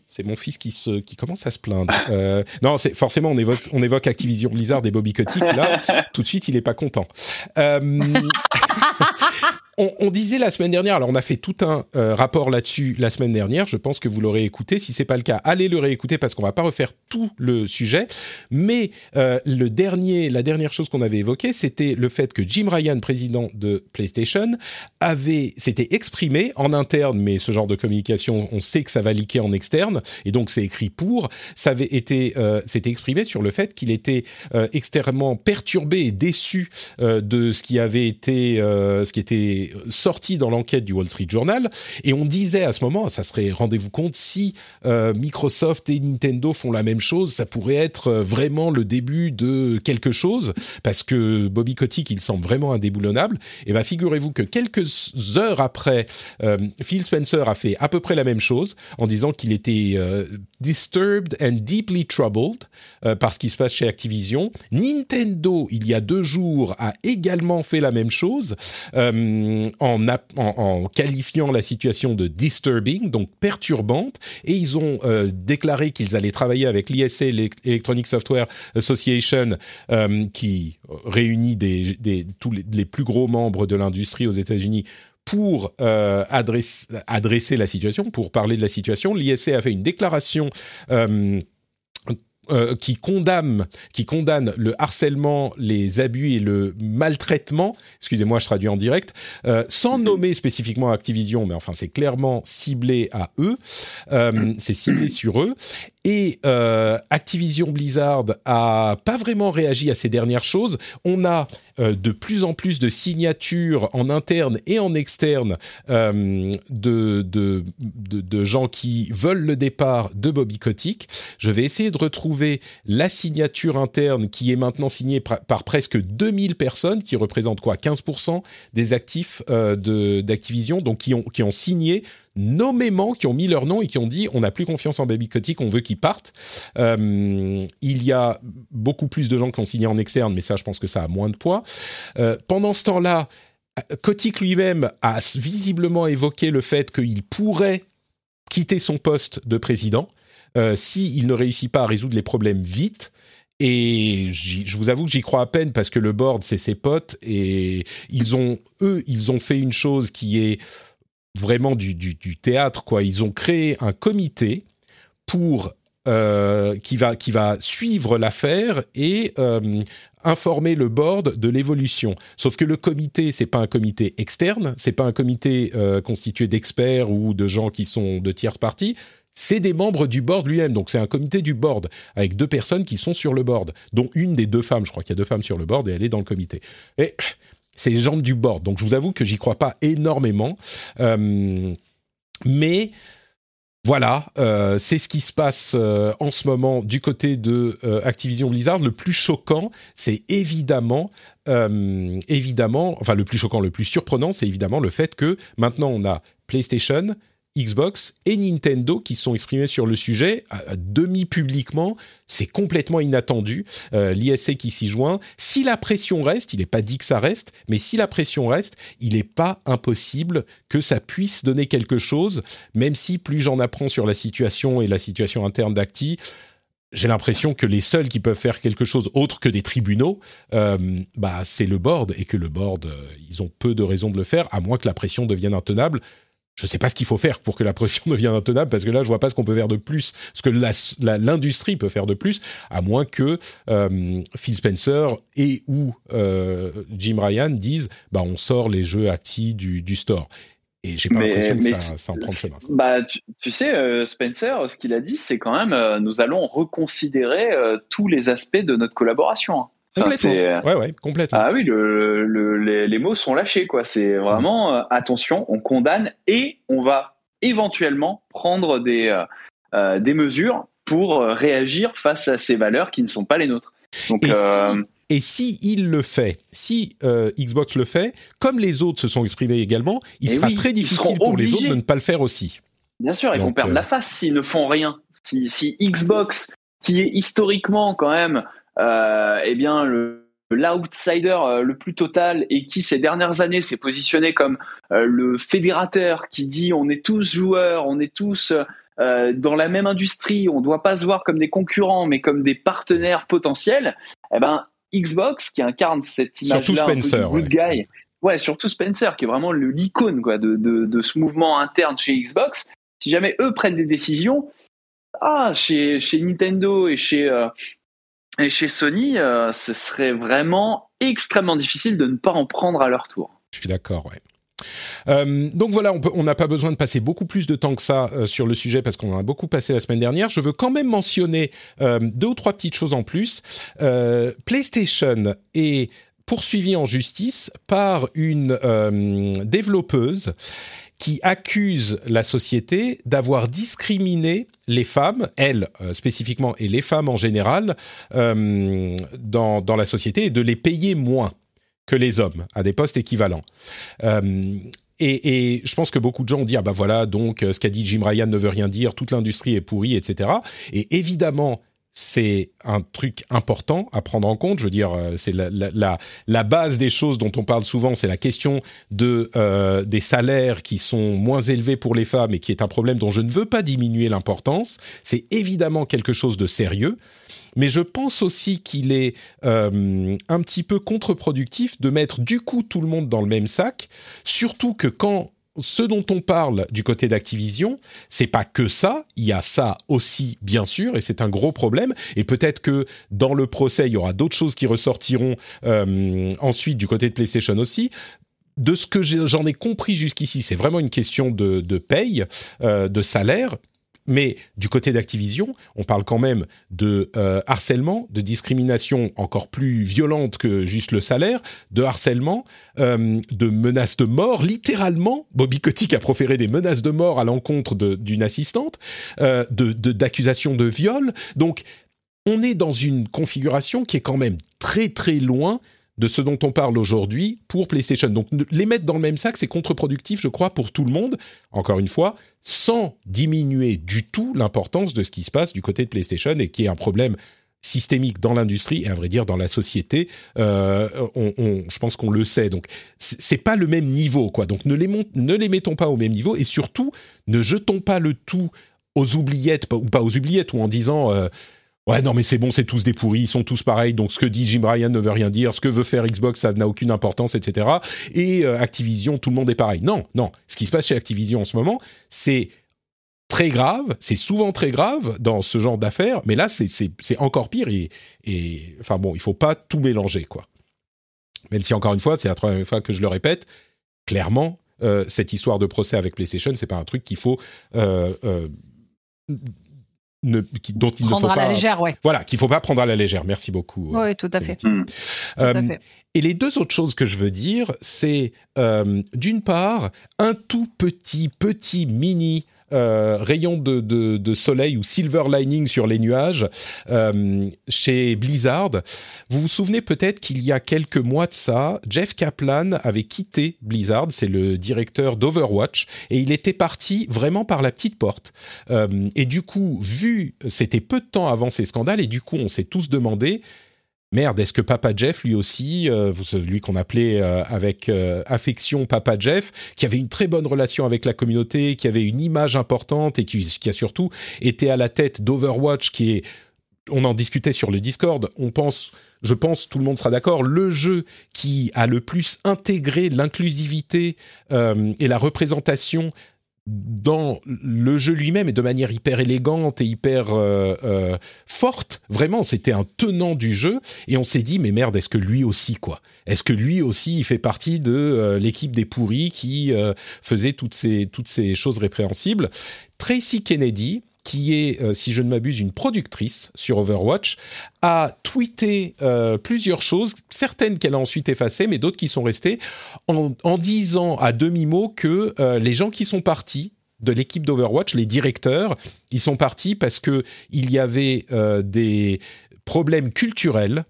c'est mon fils qui, se, qui commence à se plaindre. Euh, non, c'est forcément on évoque, on évoque Activision Blizzard et Bobby Kotick. Là, tout de suite, il est pas content. Euh, on, on disait la semaine dernière, alors on a fait tout un euh, rapport là-dessus la semaine dernière. Je pense que vous l'aurez écouté. Si c'est pas le cas, allez le réécouter parce qu'on va pas refaire tout le sujet. Mais euh, le dernier, la dernière chose qu'on avait évoquée, c'était le fait que Jim Ryan, président de PlayStation, avait s'était exprimé en interne, mais ce genre de communication, on sait que ça va leaker en externe, et donc c'est écrit pour. Ça avait été, euh, s'était exprimé sur le fait qu'il était euh, extrêmement perturbé et déçu euh, de ce qui avait été, ce qui était sorti dans l'enquête du Wall Street Journal. Et on disait à ce moment, ça serait, rendez-vous compte, si euh, Microsoft et Nintendo font la même chose, ça pourrait être euh, vraiment le début de quelque chose, parce que Bobby Kotick, il semble vraiment indéboulonnable. Et bien, figurez-vous que quelques heures après, euh, Phil Spencer a fait à peu près la même chose, en disant qu'il était euh, disturbed and deeply troubled euh, par ce qui se passe chez Activision. Nintendo, il y a deux jours, a également fait la même chose, euh, en, ap- en- qualifiant la situation de disturbing, donc perturbante, et ils ont euh, déclaré qu'ils allaient travailler avec l'ISA, l'Electronic Software Association, euh, qui réunit tous les, plus gros membres de l'industrie aux États-Unis pour euh, adresse- adresser la situation, pour parler de la situation. L'ISA a fait une déclaration euh, euh, qui condamne, qui condamne le harcèlement, les abus et le maltraitement. Excusez-moi, je traduis en direct, euh, sans nommer spécifiquement Activision, mais enfin c'est clairement ciblé à eux, euh, c'est ciblé sur eux. Et euh, Activision Blizzard a pas vraiment réagi à ces dernières choses. On a euh, de plus en plus de signatures en interne et en externe euh, de, de, de, gens qui veulent le départ de Bobby Kotick. Je vais essayer de retrouver la signature interne qui est maintenant signée par, par presque 2000 personnes, qui représentent quoi? 15% des actifs euh, d'Activision, donc qui ont, qui ont signé nommément, qui ont mis leur nom et qui ont dit on n'a plus confiance en Baby Kotick, on veut qu'il parte. Euh, il y a beaucoup plus de gens qui ont signé en externe, mais ça, je pense que ça a moins de poids. Euh, pendant ce temps-là, Kotick lui-même a visiblement évoqué le fait qu'il pourrait quitter son poste de président euh, s'il ne réussit pas à résoudre les problèmes vite. Et je vous avoue que j'y crois à peine parce que le board, c'est ses potes et ils ont, eux, ils ont fait une chose qui est vraiment du, du- théâtre, quoi. Ils ont créé un comité pour euh, qui va qui va suivre l'affaire et euh, informer le board de l'évolution. Sauf que le comité, c'est pas un comité externe, c'est pas un comité euh, constitué d'experts ou de gens qui sont de tierces parties. C'est des membres du board lui-même, donc c'est un comité du board avec deux personnes qui sont sur le board, dont une des deux femmes. Je crois qu'il y a deux femmes sur le board et elle est dans le comité. Et c'est les gens du board, donc je vous avoue que j'y crois pas énormément, Euh, mais voilà, euh, c'est ce qui se passe euh, en ce moment du côté de Activision Blizzard. Le plus choquant, c'est évidemment, évidemment, enfin le plus choquant, le plus surprenant, c'est évidemment le fait que maintenant on a PlayStation, Xbox et Nintendo qui se sont exprimés sur le sujet à, demi publiquement. C'est complètement inattendu. Euh, L'ISC qui s'y joint. Si la pression reste, il n'est pas dit que ça reste, mais si la pression reste, il n'est pas impossible que ça puisse donner quelque chose, même si plus j'en apprends sur la situation et la situation interne d'Acti, j'ai l'impression que les seuls qui peuvent faire quelque chose autre que des tribunaux, euh, bah, c'est le board et que le board, euh, ils ont peu de raisons de le faire, à moins que la pression devienne intenable. Je ne sais pas ce qu'il faut faire pour que la pression devienne intenable, parce que là, je vois pas ce qu'on peut faire de plus, ce que l'industrie peut faire de plus, à moins que euh, Phil Spencer et ou euh, Jim Ryan disent, bah, on sort les jeux actifs du, du store. Et j'ai pas l'impression que ça, ça, en prend le chemin. Bah, tu, sais, euh, Spencer, ce qu'il a dit, c'est quand même, nous allons reconsidérer tous les aspects de notre collaboration. Complètement. ouais, ouais, complètement. Ah oui, le, le, les, les, mots sont lâchés, quoi. C'est vraiment attention, on condamne et on va éventuellement prendre des, des mesures pour réagir face à ces valeurs qui ne sont pas les nôtres. Donc, et si il le fait, si euh, Xbox le fait, comme les autres se sont exprimés également, il Et sera oui, très difficile pour les autres de ne pas le faire aussi. Bien sûr, ils vont Donc, perdre euh, la face s'ils ne font rien. Si, si Xbox, qui est historiquement quand même, euh, eh bien le l'outsider euh, le plus total et qui ces dernières années s'est positionné comme euh, le fédérateur qui dit on est tous joueurs, on est tous euh, dans la même industrie, on ne doit pas se voir comme des concurrents mais comme des partenaires potentiels, eh ben Xbox qui incarne cette Surtout image-là un peu Spencer, du good guy, ouais surtout Spencer qui est vraiment l'icône quoi de, de, de ce mouvement interne chez Xbox. Si jamais eux prennent des décisions, ah chez chez Nintendo et chez euh, et chez Sony, euh, ce serait vraiment extrêmement difficile de ne pas en prendre à leur tour. Je suis d'accord, ouais. Euh, donc voilà, on n'a pas besoin de passer beaucoup plus de temps que ça euh, sur le sujet parce qu'on en a beaucoup passé la semaine dernière. Je veux quand même mentionner deux ou trois petites choses en plus. PlayStation est poursuivi en justice par une développeuse qui accuse la société d'avoir discriminé les femmes, elle euh, spécifiquement et les femmes en général, euh, dans, dans la société et de les payer moins que les hommes à des postes équivalents. Euh, et, je pense que beaucoup de gens ont dit ah bah voilà donc ce qu'a dit Jim Ryan ne veut rien dire, toute l'industrie est pourrie, etc. Et évidemment c'est un truc important à prendre en compte. Je veux dire, euh, c'est la, base des choses dont on parle souvent, c'est la question euh, des salaires qui sont moins élevés pour les femmes et qui est un problème dont je ne veux pas diminuer l'importance. C'est évidemment quelque chose de sérieux, mais je pense aussi qu'il est euh, un petit peu contre-productif de mettre du coup tout le monde dans le même sac, surtout que quand ce dont on parle du côté d'Activision, c'est pas que ça, il y a ça aussi bien sûr et c'est un gros problème et peut-être que dans le procès, il y aura d'autres choses qui ressortiront euh, ensuite du côté de PlayStation aussi. De ce que j'en ai compris jusqu'ici, c'est vraiment une question de, de paye, euh, de salaire mais du côté d'Activision, on parle quand même de euh, harcèlement, de discrimination encore plus violente que juste le salaire, de harcèlement, euh, de menaces de mort, littéralement. Bobby Kotick a proféré des menaces de mort à l'encontre d'une assistante, euh, d'accusations de viol. Donc, on est dans une configuration qui est quand même très très loin de ce dont on parle aujourd'hui pour PlayStation. Donc les mettre dans le même sac, c'est contre-productif, je crois, pour tout le monde, encore une fois, sans diminuer du tout l'importance de ce qui se passe du côté de PlayStation et qui est un problème systémique dans l'industrie et à vrai dire dans la société. Euh, on, je pense qu'on le sait. Donc c'est pas le même niveau, quoi. Donc ne les, ne les mettons pas au même niveau et surtout ne jetons pas le tout aux oubliettes ou pas aux oubliettes ou en disant euh, Ouais, non, mais c'est bon, c'est tous des pourris, ils sont tous pareils, donc ce que dit Jim Ryan ne veut rien dire, ce que veut faire Xbox, ça n'a aucune importance, etc. Et euh, Activision, tout le monde est pareil. Non, non, ce qui se passe chez Activision en ce moment, c'est très grave, c'est souvent très grave dans ce genre d'affaires, mais là, c'est encore pire, et, enfin bon, il faut pas tout mélanger, quoi. Même si, encore une fois, c'est la troisième fois que je le répète, clairement, euh, cette histoire de procès avec PlayStation, c'est pas un truc qu'il faut... Euh, ne, qui, dont il prendre ne faut à pas. la légère, ouais. Voilà, qu'il faut pas prendre à la légère. Merci beaucoup. Oui, tout à fait. Mmh. Tout à fait. Et les deux autres choses que je veux dire, c'est euh, d'une part un tout petit, petit mini euh, rayon de, soleil ou silver lining sur les nuages euh, chez Blizzard. Vous vous souvenez peut-être qu'il y a quelques mois de ça, Jeff Kaplan avait quitté Blizzard, c'est le directeur d'Overwatch, et il était parti vraiment par la petite porte. Euh, et du coup, vu, c'était peu de temps avant ces scandales, et du coup, on s'est tous demandé merde, est-ce que Papa Jeff, lui aussi, euh, lui qu'on appelait euh, avec euh, affection Papa Jeff, qui avait une très bonne relation avec la communauté, qui avait une image importante et qui, qui a surtout été à la tête d'Overwatch, qui est on en discutait sur le Discord. On pense, je pense, tout le monde sera d'accord. Le jeu qui a le plus intégré l'inclusivité euh, et la représentation dans le jeu lui-même et de manière hyper élégante et hyper euh, euh, forte. Vraiment, c'était un tenant du jeu et on s'est dit mais merde, est-ce que lui aussi quoi? Est-ce que lui aussi il fait partie de l'équipe des pourris qui faisait toutes ces toutes ces choses répréhensibles? Tracy Kennedy qui est, euh, si je ne m'abuse, une productrice sur Overwatch, a tweeté euh, plusieurs choses, certaines qu'elle a ensuite effacées, mais d'autres qui sont restées, en, disant à demi-mot que euh, les gens qui sont partis de l'équipe d'Overwatch, les directeurs, ils sont partis parce que il y avait des problèmes culturels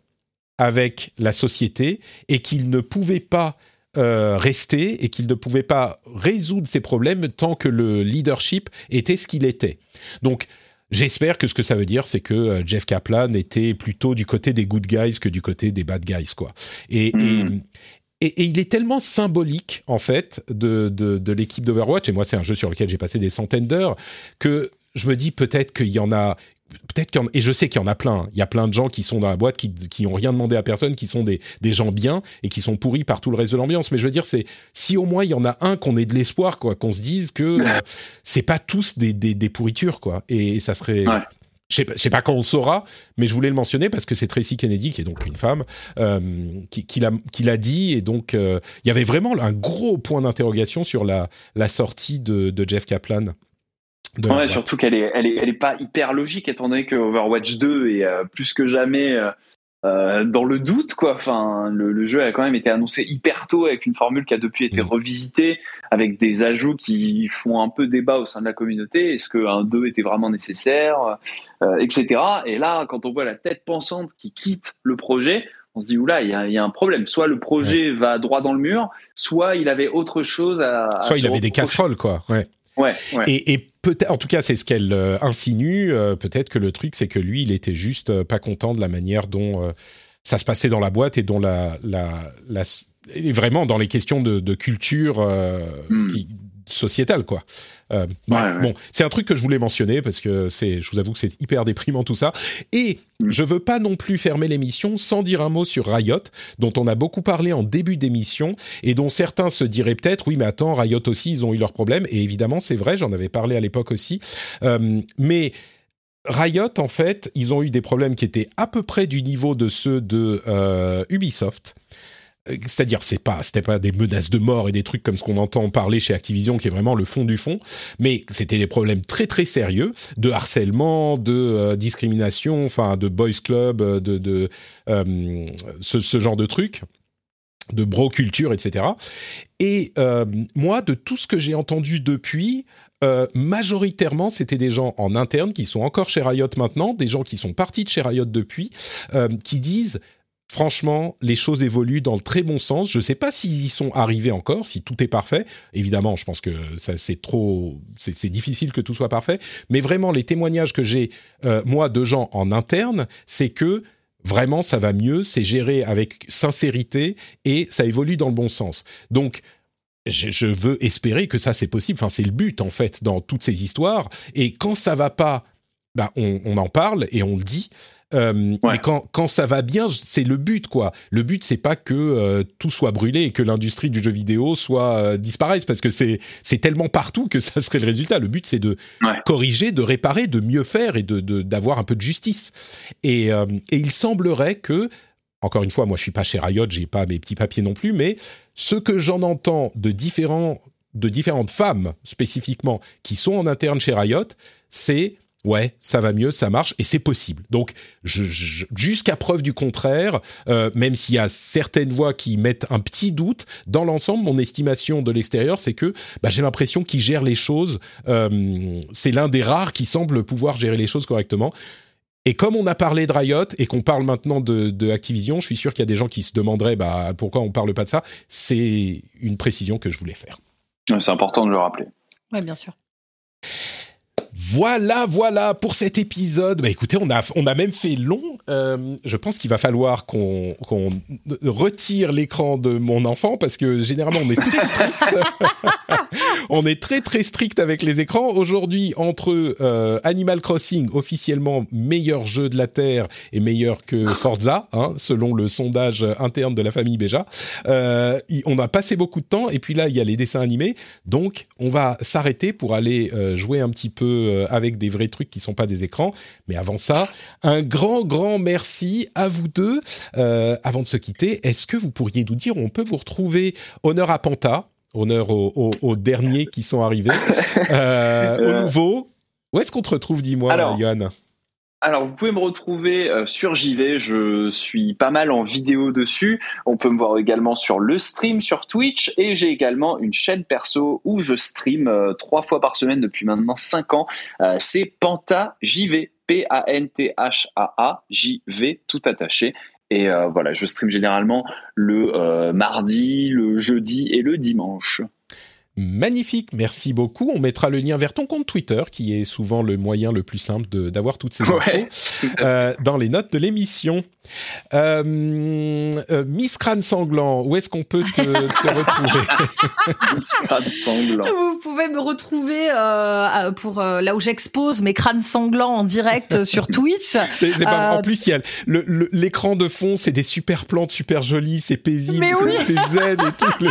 avec la société et qu'ils ne pouvaient pas euh, rester et qu'il ne pouvait pas résoudre ces problèmes tant que le leadership était ce qu'il était. Donc, j'espère que ce que ça veut dire, c'est que euh, Jeff Kaplan était plutôt du côté des good guys que du côté des bad guys, quoi. Et, hmm. et, il est tellement symbolique, en fait, de, de, de l'équipe d'Overwatch, et moi, c'est un jeu sur lequel j'ai passé des centaines d'heures, que je me dis peut-être qu'il y en a peut-être qu'il et je sais qu'il y en a plein. Il y a plein de gens qui sont dans la boîte qui qui ont rien demandé à personne, qui sont des des gens bien et qui sont pourris par tout le reste de l'ambiance. Mais je veux dire, c'est si au moins il y en a un qu'on ait de l'espoir, quoi, qu'on se dise que euh, c'est pas tous des, des, des pourritures, quoi. Et, ça serait. Je sais, sais pas quand on saura, mais je voulais le mentionner parce que c'est Tracy Kennedy, qui est donc une femme, euh, qui, qui l'a dit. Et donc, euh, il y avait vraiment un gros point d'interrogation sur la, la sortie de, de Jeff Kaplan Ouais, surtout qu'elle est, elle est, elle est pas hyper logique étant donné que Overwatch 2 est euh, plus que jamais euh, euh, dans le doute, quoi. Enfin, le, jeu a quand même été annoncé hyper tôt avec une formule qui a depuis été mm. revisitée, avec des ajouts qui font un peu débat au sein de la communauté. Est-ce qu'un 2 était vraiment nécessaire, etc. Et là, quand on voit la tête pensante qui quitte le projet, on se dit oula, il y a, y a un problème. Soit le projet va droit dans le mur, soit il avait autre chose à. Soit il avait des casseroles, quoi. Ouais. Ouais. ouais. Et, et peut-être, en tout cas, c'est ce qu'elle euh, insinue. Euh, peut-être que le truc, c'est que lui, il était juste euh, pas content de la manière dont ça se passait dans la boîte et dont la, la, la vraiment dans les questions de, de culture hmm. qui, sociétale, quoi. Euh, bon, c'est un truc que je voulais mentionner parce que c'est, je vous avoue que c'est hyper déprimant tout ça. Et mm. je veux pas non plus fermer l'émission sans dire un mot sur Riot, dont on a beaucoup parlé en début d'émission et dont certains se diraient peut-être, oui, mais attends, Riot aussi, ils ont eu leurs problèmes. Et évidemment, c'est vrai, j'en avais parlé à l'époque aussi. Euh, mais Riot, en fait, ils ont eu des problèmes qui étaient à peu près du niveau de ceux de euh, Ubisoft c'est-à-dire c'est pas c'était pas des menaces de mort et des trucs comme ce qu'on entend parler chez Activision qui est vraiment le fond du fond mais c'était des problèmes très très sérieux de harcèlement de euh, discrimination enfin de boys club euh, de, de euh, ce, ce, genre de trucs de bro culture etc et moi de tout ce que j'ai entendu depuis majoritairement, c'était des gens en interne qui sont encore chez Riot maintenant, des gens qui sont partis de chez Riot depuis, qui disent Franchement, les choses évoluent dans le très bon sens. Je ne sais pas s'ils y sont arrivés encore, si tout est parfait. Évidemment, je pense que c'est trop, c'est difficile que tout soit parfait. Mais vraiment, les témoignages que j'ai euh, moi de gens en interne, c'est que vraiment ça va mieux, c'est géré avec sincérité et ça évolue dans le bon sens. Donc je, veux espérer que ça c'est possible. Enfin, c'est le but en fait dans toutes ces histoires. Et quand ça va pas, bah, on, on, en parle et on le dit. Euh, mais quand, quand ça va bien, c'est le but, quoi. Le but, c'est pas que euh, tout soit brûlé et que l'industrie du jeu vidéo soit euh, disparaisse, parce que c'est c'est tellement partout que ça serait le résultat. Le but, c'est de corriger, de réparer, de mieux faire et de d'avoir un peu de justice. Et, et il semblerait que encore une fois, moi je suis pas chez Riot, j'ai pas mes petits papiers non plus, mais ce que j'en entends de différents de différentes femmes spécifiquement qui sont en interne chez Riot, c'est ouais, ça va mieux, ça marche et c'est possible. Donc, jusqu'à preuve du contraire, euh, même s'il y a certaines voix qui mettent un petit doute, dans l'ensemble, mon estimation de l'extérieur, c'est que bah, j'ai l'impression qu'il gère les choses. Euh, c'est l'un des rares qui semble pouvoir gérer les choses correctement. Et comme on a parlé de Riot et qu'on parle maintenant de, Activision, je suis sûr qu'il y a des gens qui se demanderaient bah, pourquoi on parle pas de ça. C'est une précision que je voulais faire. C'est important de le rappeler. Oui, bien sûr. Voilà, voilà pour cet épisode. Bah écoutez, on a, on a même fait long. Euh, je pense qu'il va falloir qu'on retire l'écran de mon enfant parce que généralement on est très strict. on est très très strict avec les écrans. Aujourd'hui, entre euh, Animal Crossing, officiellement meilleur jeu de la Terre et meilleur que Forza, hein, selon le sondage interne de la famille Béja, euh, on a passé beaucoup de temps. Et puis là, il y a les dessins animés. Donc, on va s'arrêter pour aller jouer un petit peu euh, avec des vrais trucs qui sont pas des écrans. Mais avant ça, un grand, grand merci à vous deux. Euh, avant de se quitter, est-ce que vous pourriez nous dire où on peut vous retrouver? Honneur à Panta, honneur aux, aux, aux derniers qui sont arrivés, euh, aux nouveaux. Où est-ce qu'on te retrouve, dis-moi, Johan Alors, vous pouvez me retrouver euh, sur JV. Je suis pas mal en vidéo dessus. On peut me voir également sur le stream sur Twitch et j'ai également une chaîne perso où je stream euh, trois fois par semaine depuis maintenant cinq ans. Euh, C'est Panta JV. P-A-N-T-H-A-A J-V tout attaché. Et voilà, je stream généralement le mardi, le jeudi et le dimanche. Magnifique, merci beaucoup. On mettra le lien vers ton compte Twitter, qui est souvent le moyen le plus simple de- d'avoir toutes ces infos, Ouais. euh, dans les notes de l'émission. Euh, euh, Miss Crâne Sanglant, où est-ce qu'on peut te, te retrouver? Crâne sanglant. Vous pouvez me retrouver euh, pour euh, là où j'expose mes crânes sanglants en direct sur Twitch. C'est c'est pas, Euh, En plus, l'écran de fond, c'est des super plantes super jolies, c'est paisible, oui. c'est zen et tout.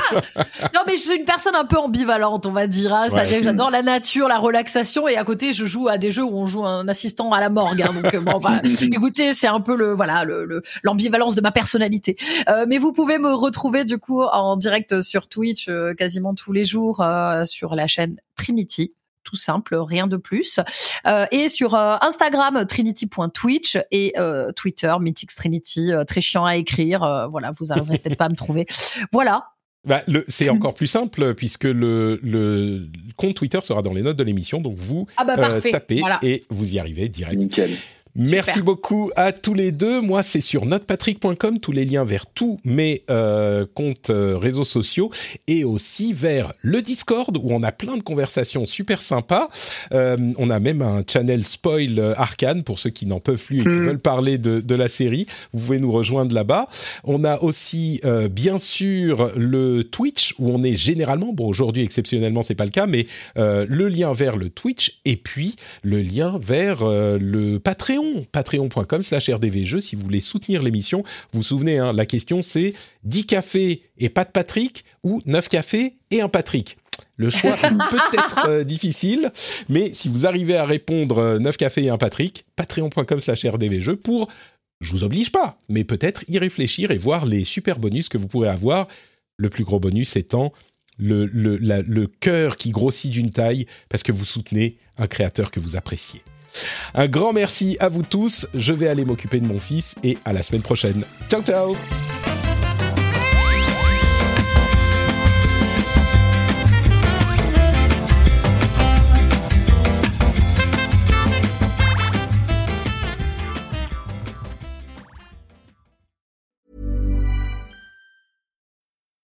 Non, mais je suis une personne un peu ambivalente, on va dire. hein. C'est-à-dire Ouais. que j'adore la nature, la relaxation, et à côté, je joue à des jeux où on joue un assistant à la morgue. hein. donc, euh, bon. Écoutez, c'est un peu le voilà le- le- l'ambivalence de ma personnalité. Euh, mais vous pouvez me retrouver du coup en direct sur Twitch euh, quasiment tous les jours euh, sur la chaîne Trinity. Tout simple, rien de plus. Euh, et sur euh, Instagram, trinity.twitch et euh, Twitter, Mythix Trinity, très chiant à écrire. voilà, vous arriverez peut-être pas à me trouver. Voilà. Bah, le- c'est encore plus simple puisque le, le compte Twitter sera dans les notes de l'émission, donc vous Ah bah euh, tapez Voilà. et vous y arrivez direct. Nickel. Merci Super. beaucoup à tous les deux. Moi, c'est sur notepatrick.com, tous les liens vers tous mes euh, comptes euh, réseaux sociaux et aussi vers le Discord où on a plein de conversations super sympas. Euh, on a même un channel spoil euh, arcane pour ceux qui n'en peuvent plus et qui Mm. veulent parler de, de la série. Vous pouvez nous rejoindre là-bas. On a aussi euh, bien sûr le Twitch où on est généralement, bon aujourd'hui exceptionnellement c'est pas le cas, mais euh, le lien vers le Twitch et puis le lien vers euh, le Patreon, patreon.com slash rdvjeux si vous voulez soutenir l'émission. Vous vous souvenez, hein, la question c'est 10 cafés et pas de Patrick ou 9 cafés et un Patrick? Le choix est peut-être euh, difficile, mais si vous arrivez à répondre euh, 9 cafés et un Patrick, patreon.com slash rdvjeux pour, je vous oblige pas, mais peut-être y réfléchir et voir les super bonus que vous pourrez avoir. Le plus gros bonus étant le, le, la- le cœur qui grossit d'une taille parce que vous soutenez un créateur que vous appréciez. Un grand merci à vous tous. Je vais aller m'occuper de mon fils et à la semaine prochaine. Ciao ciao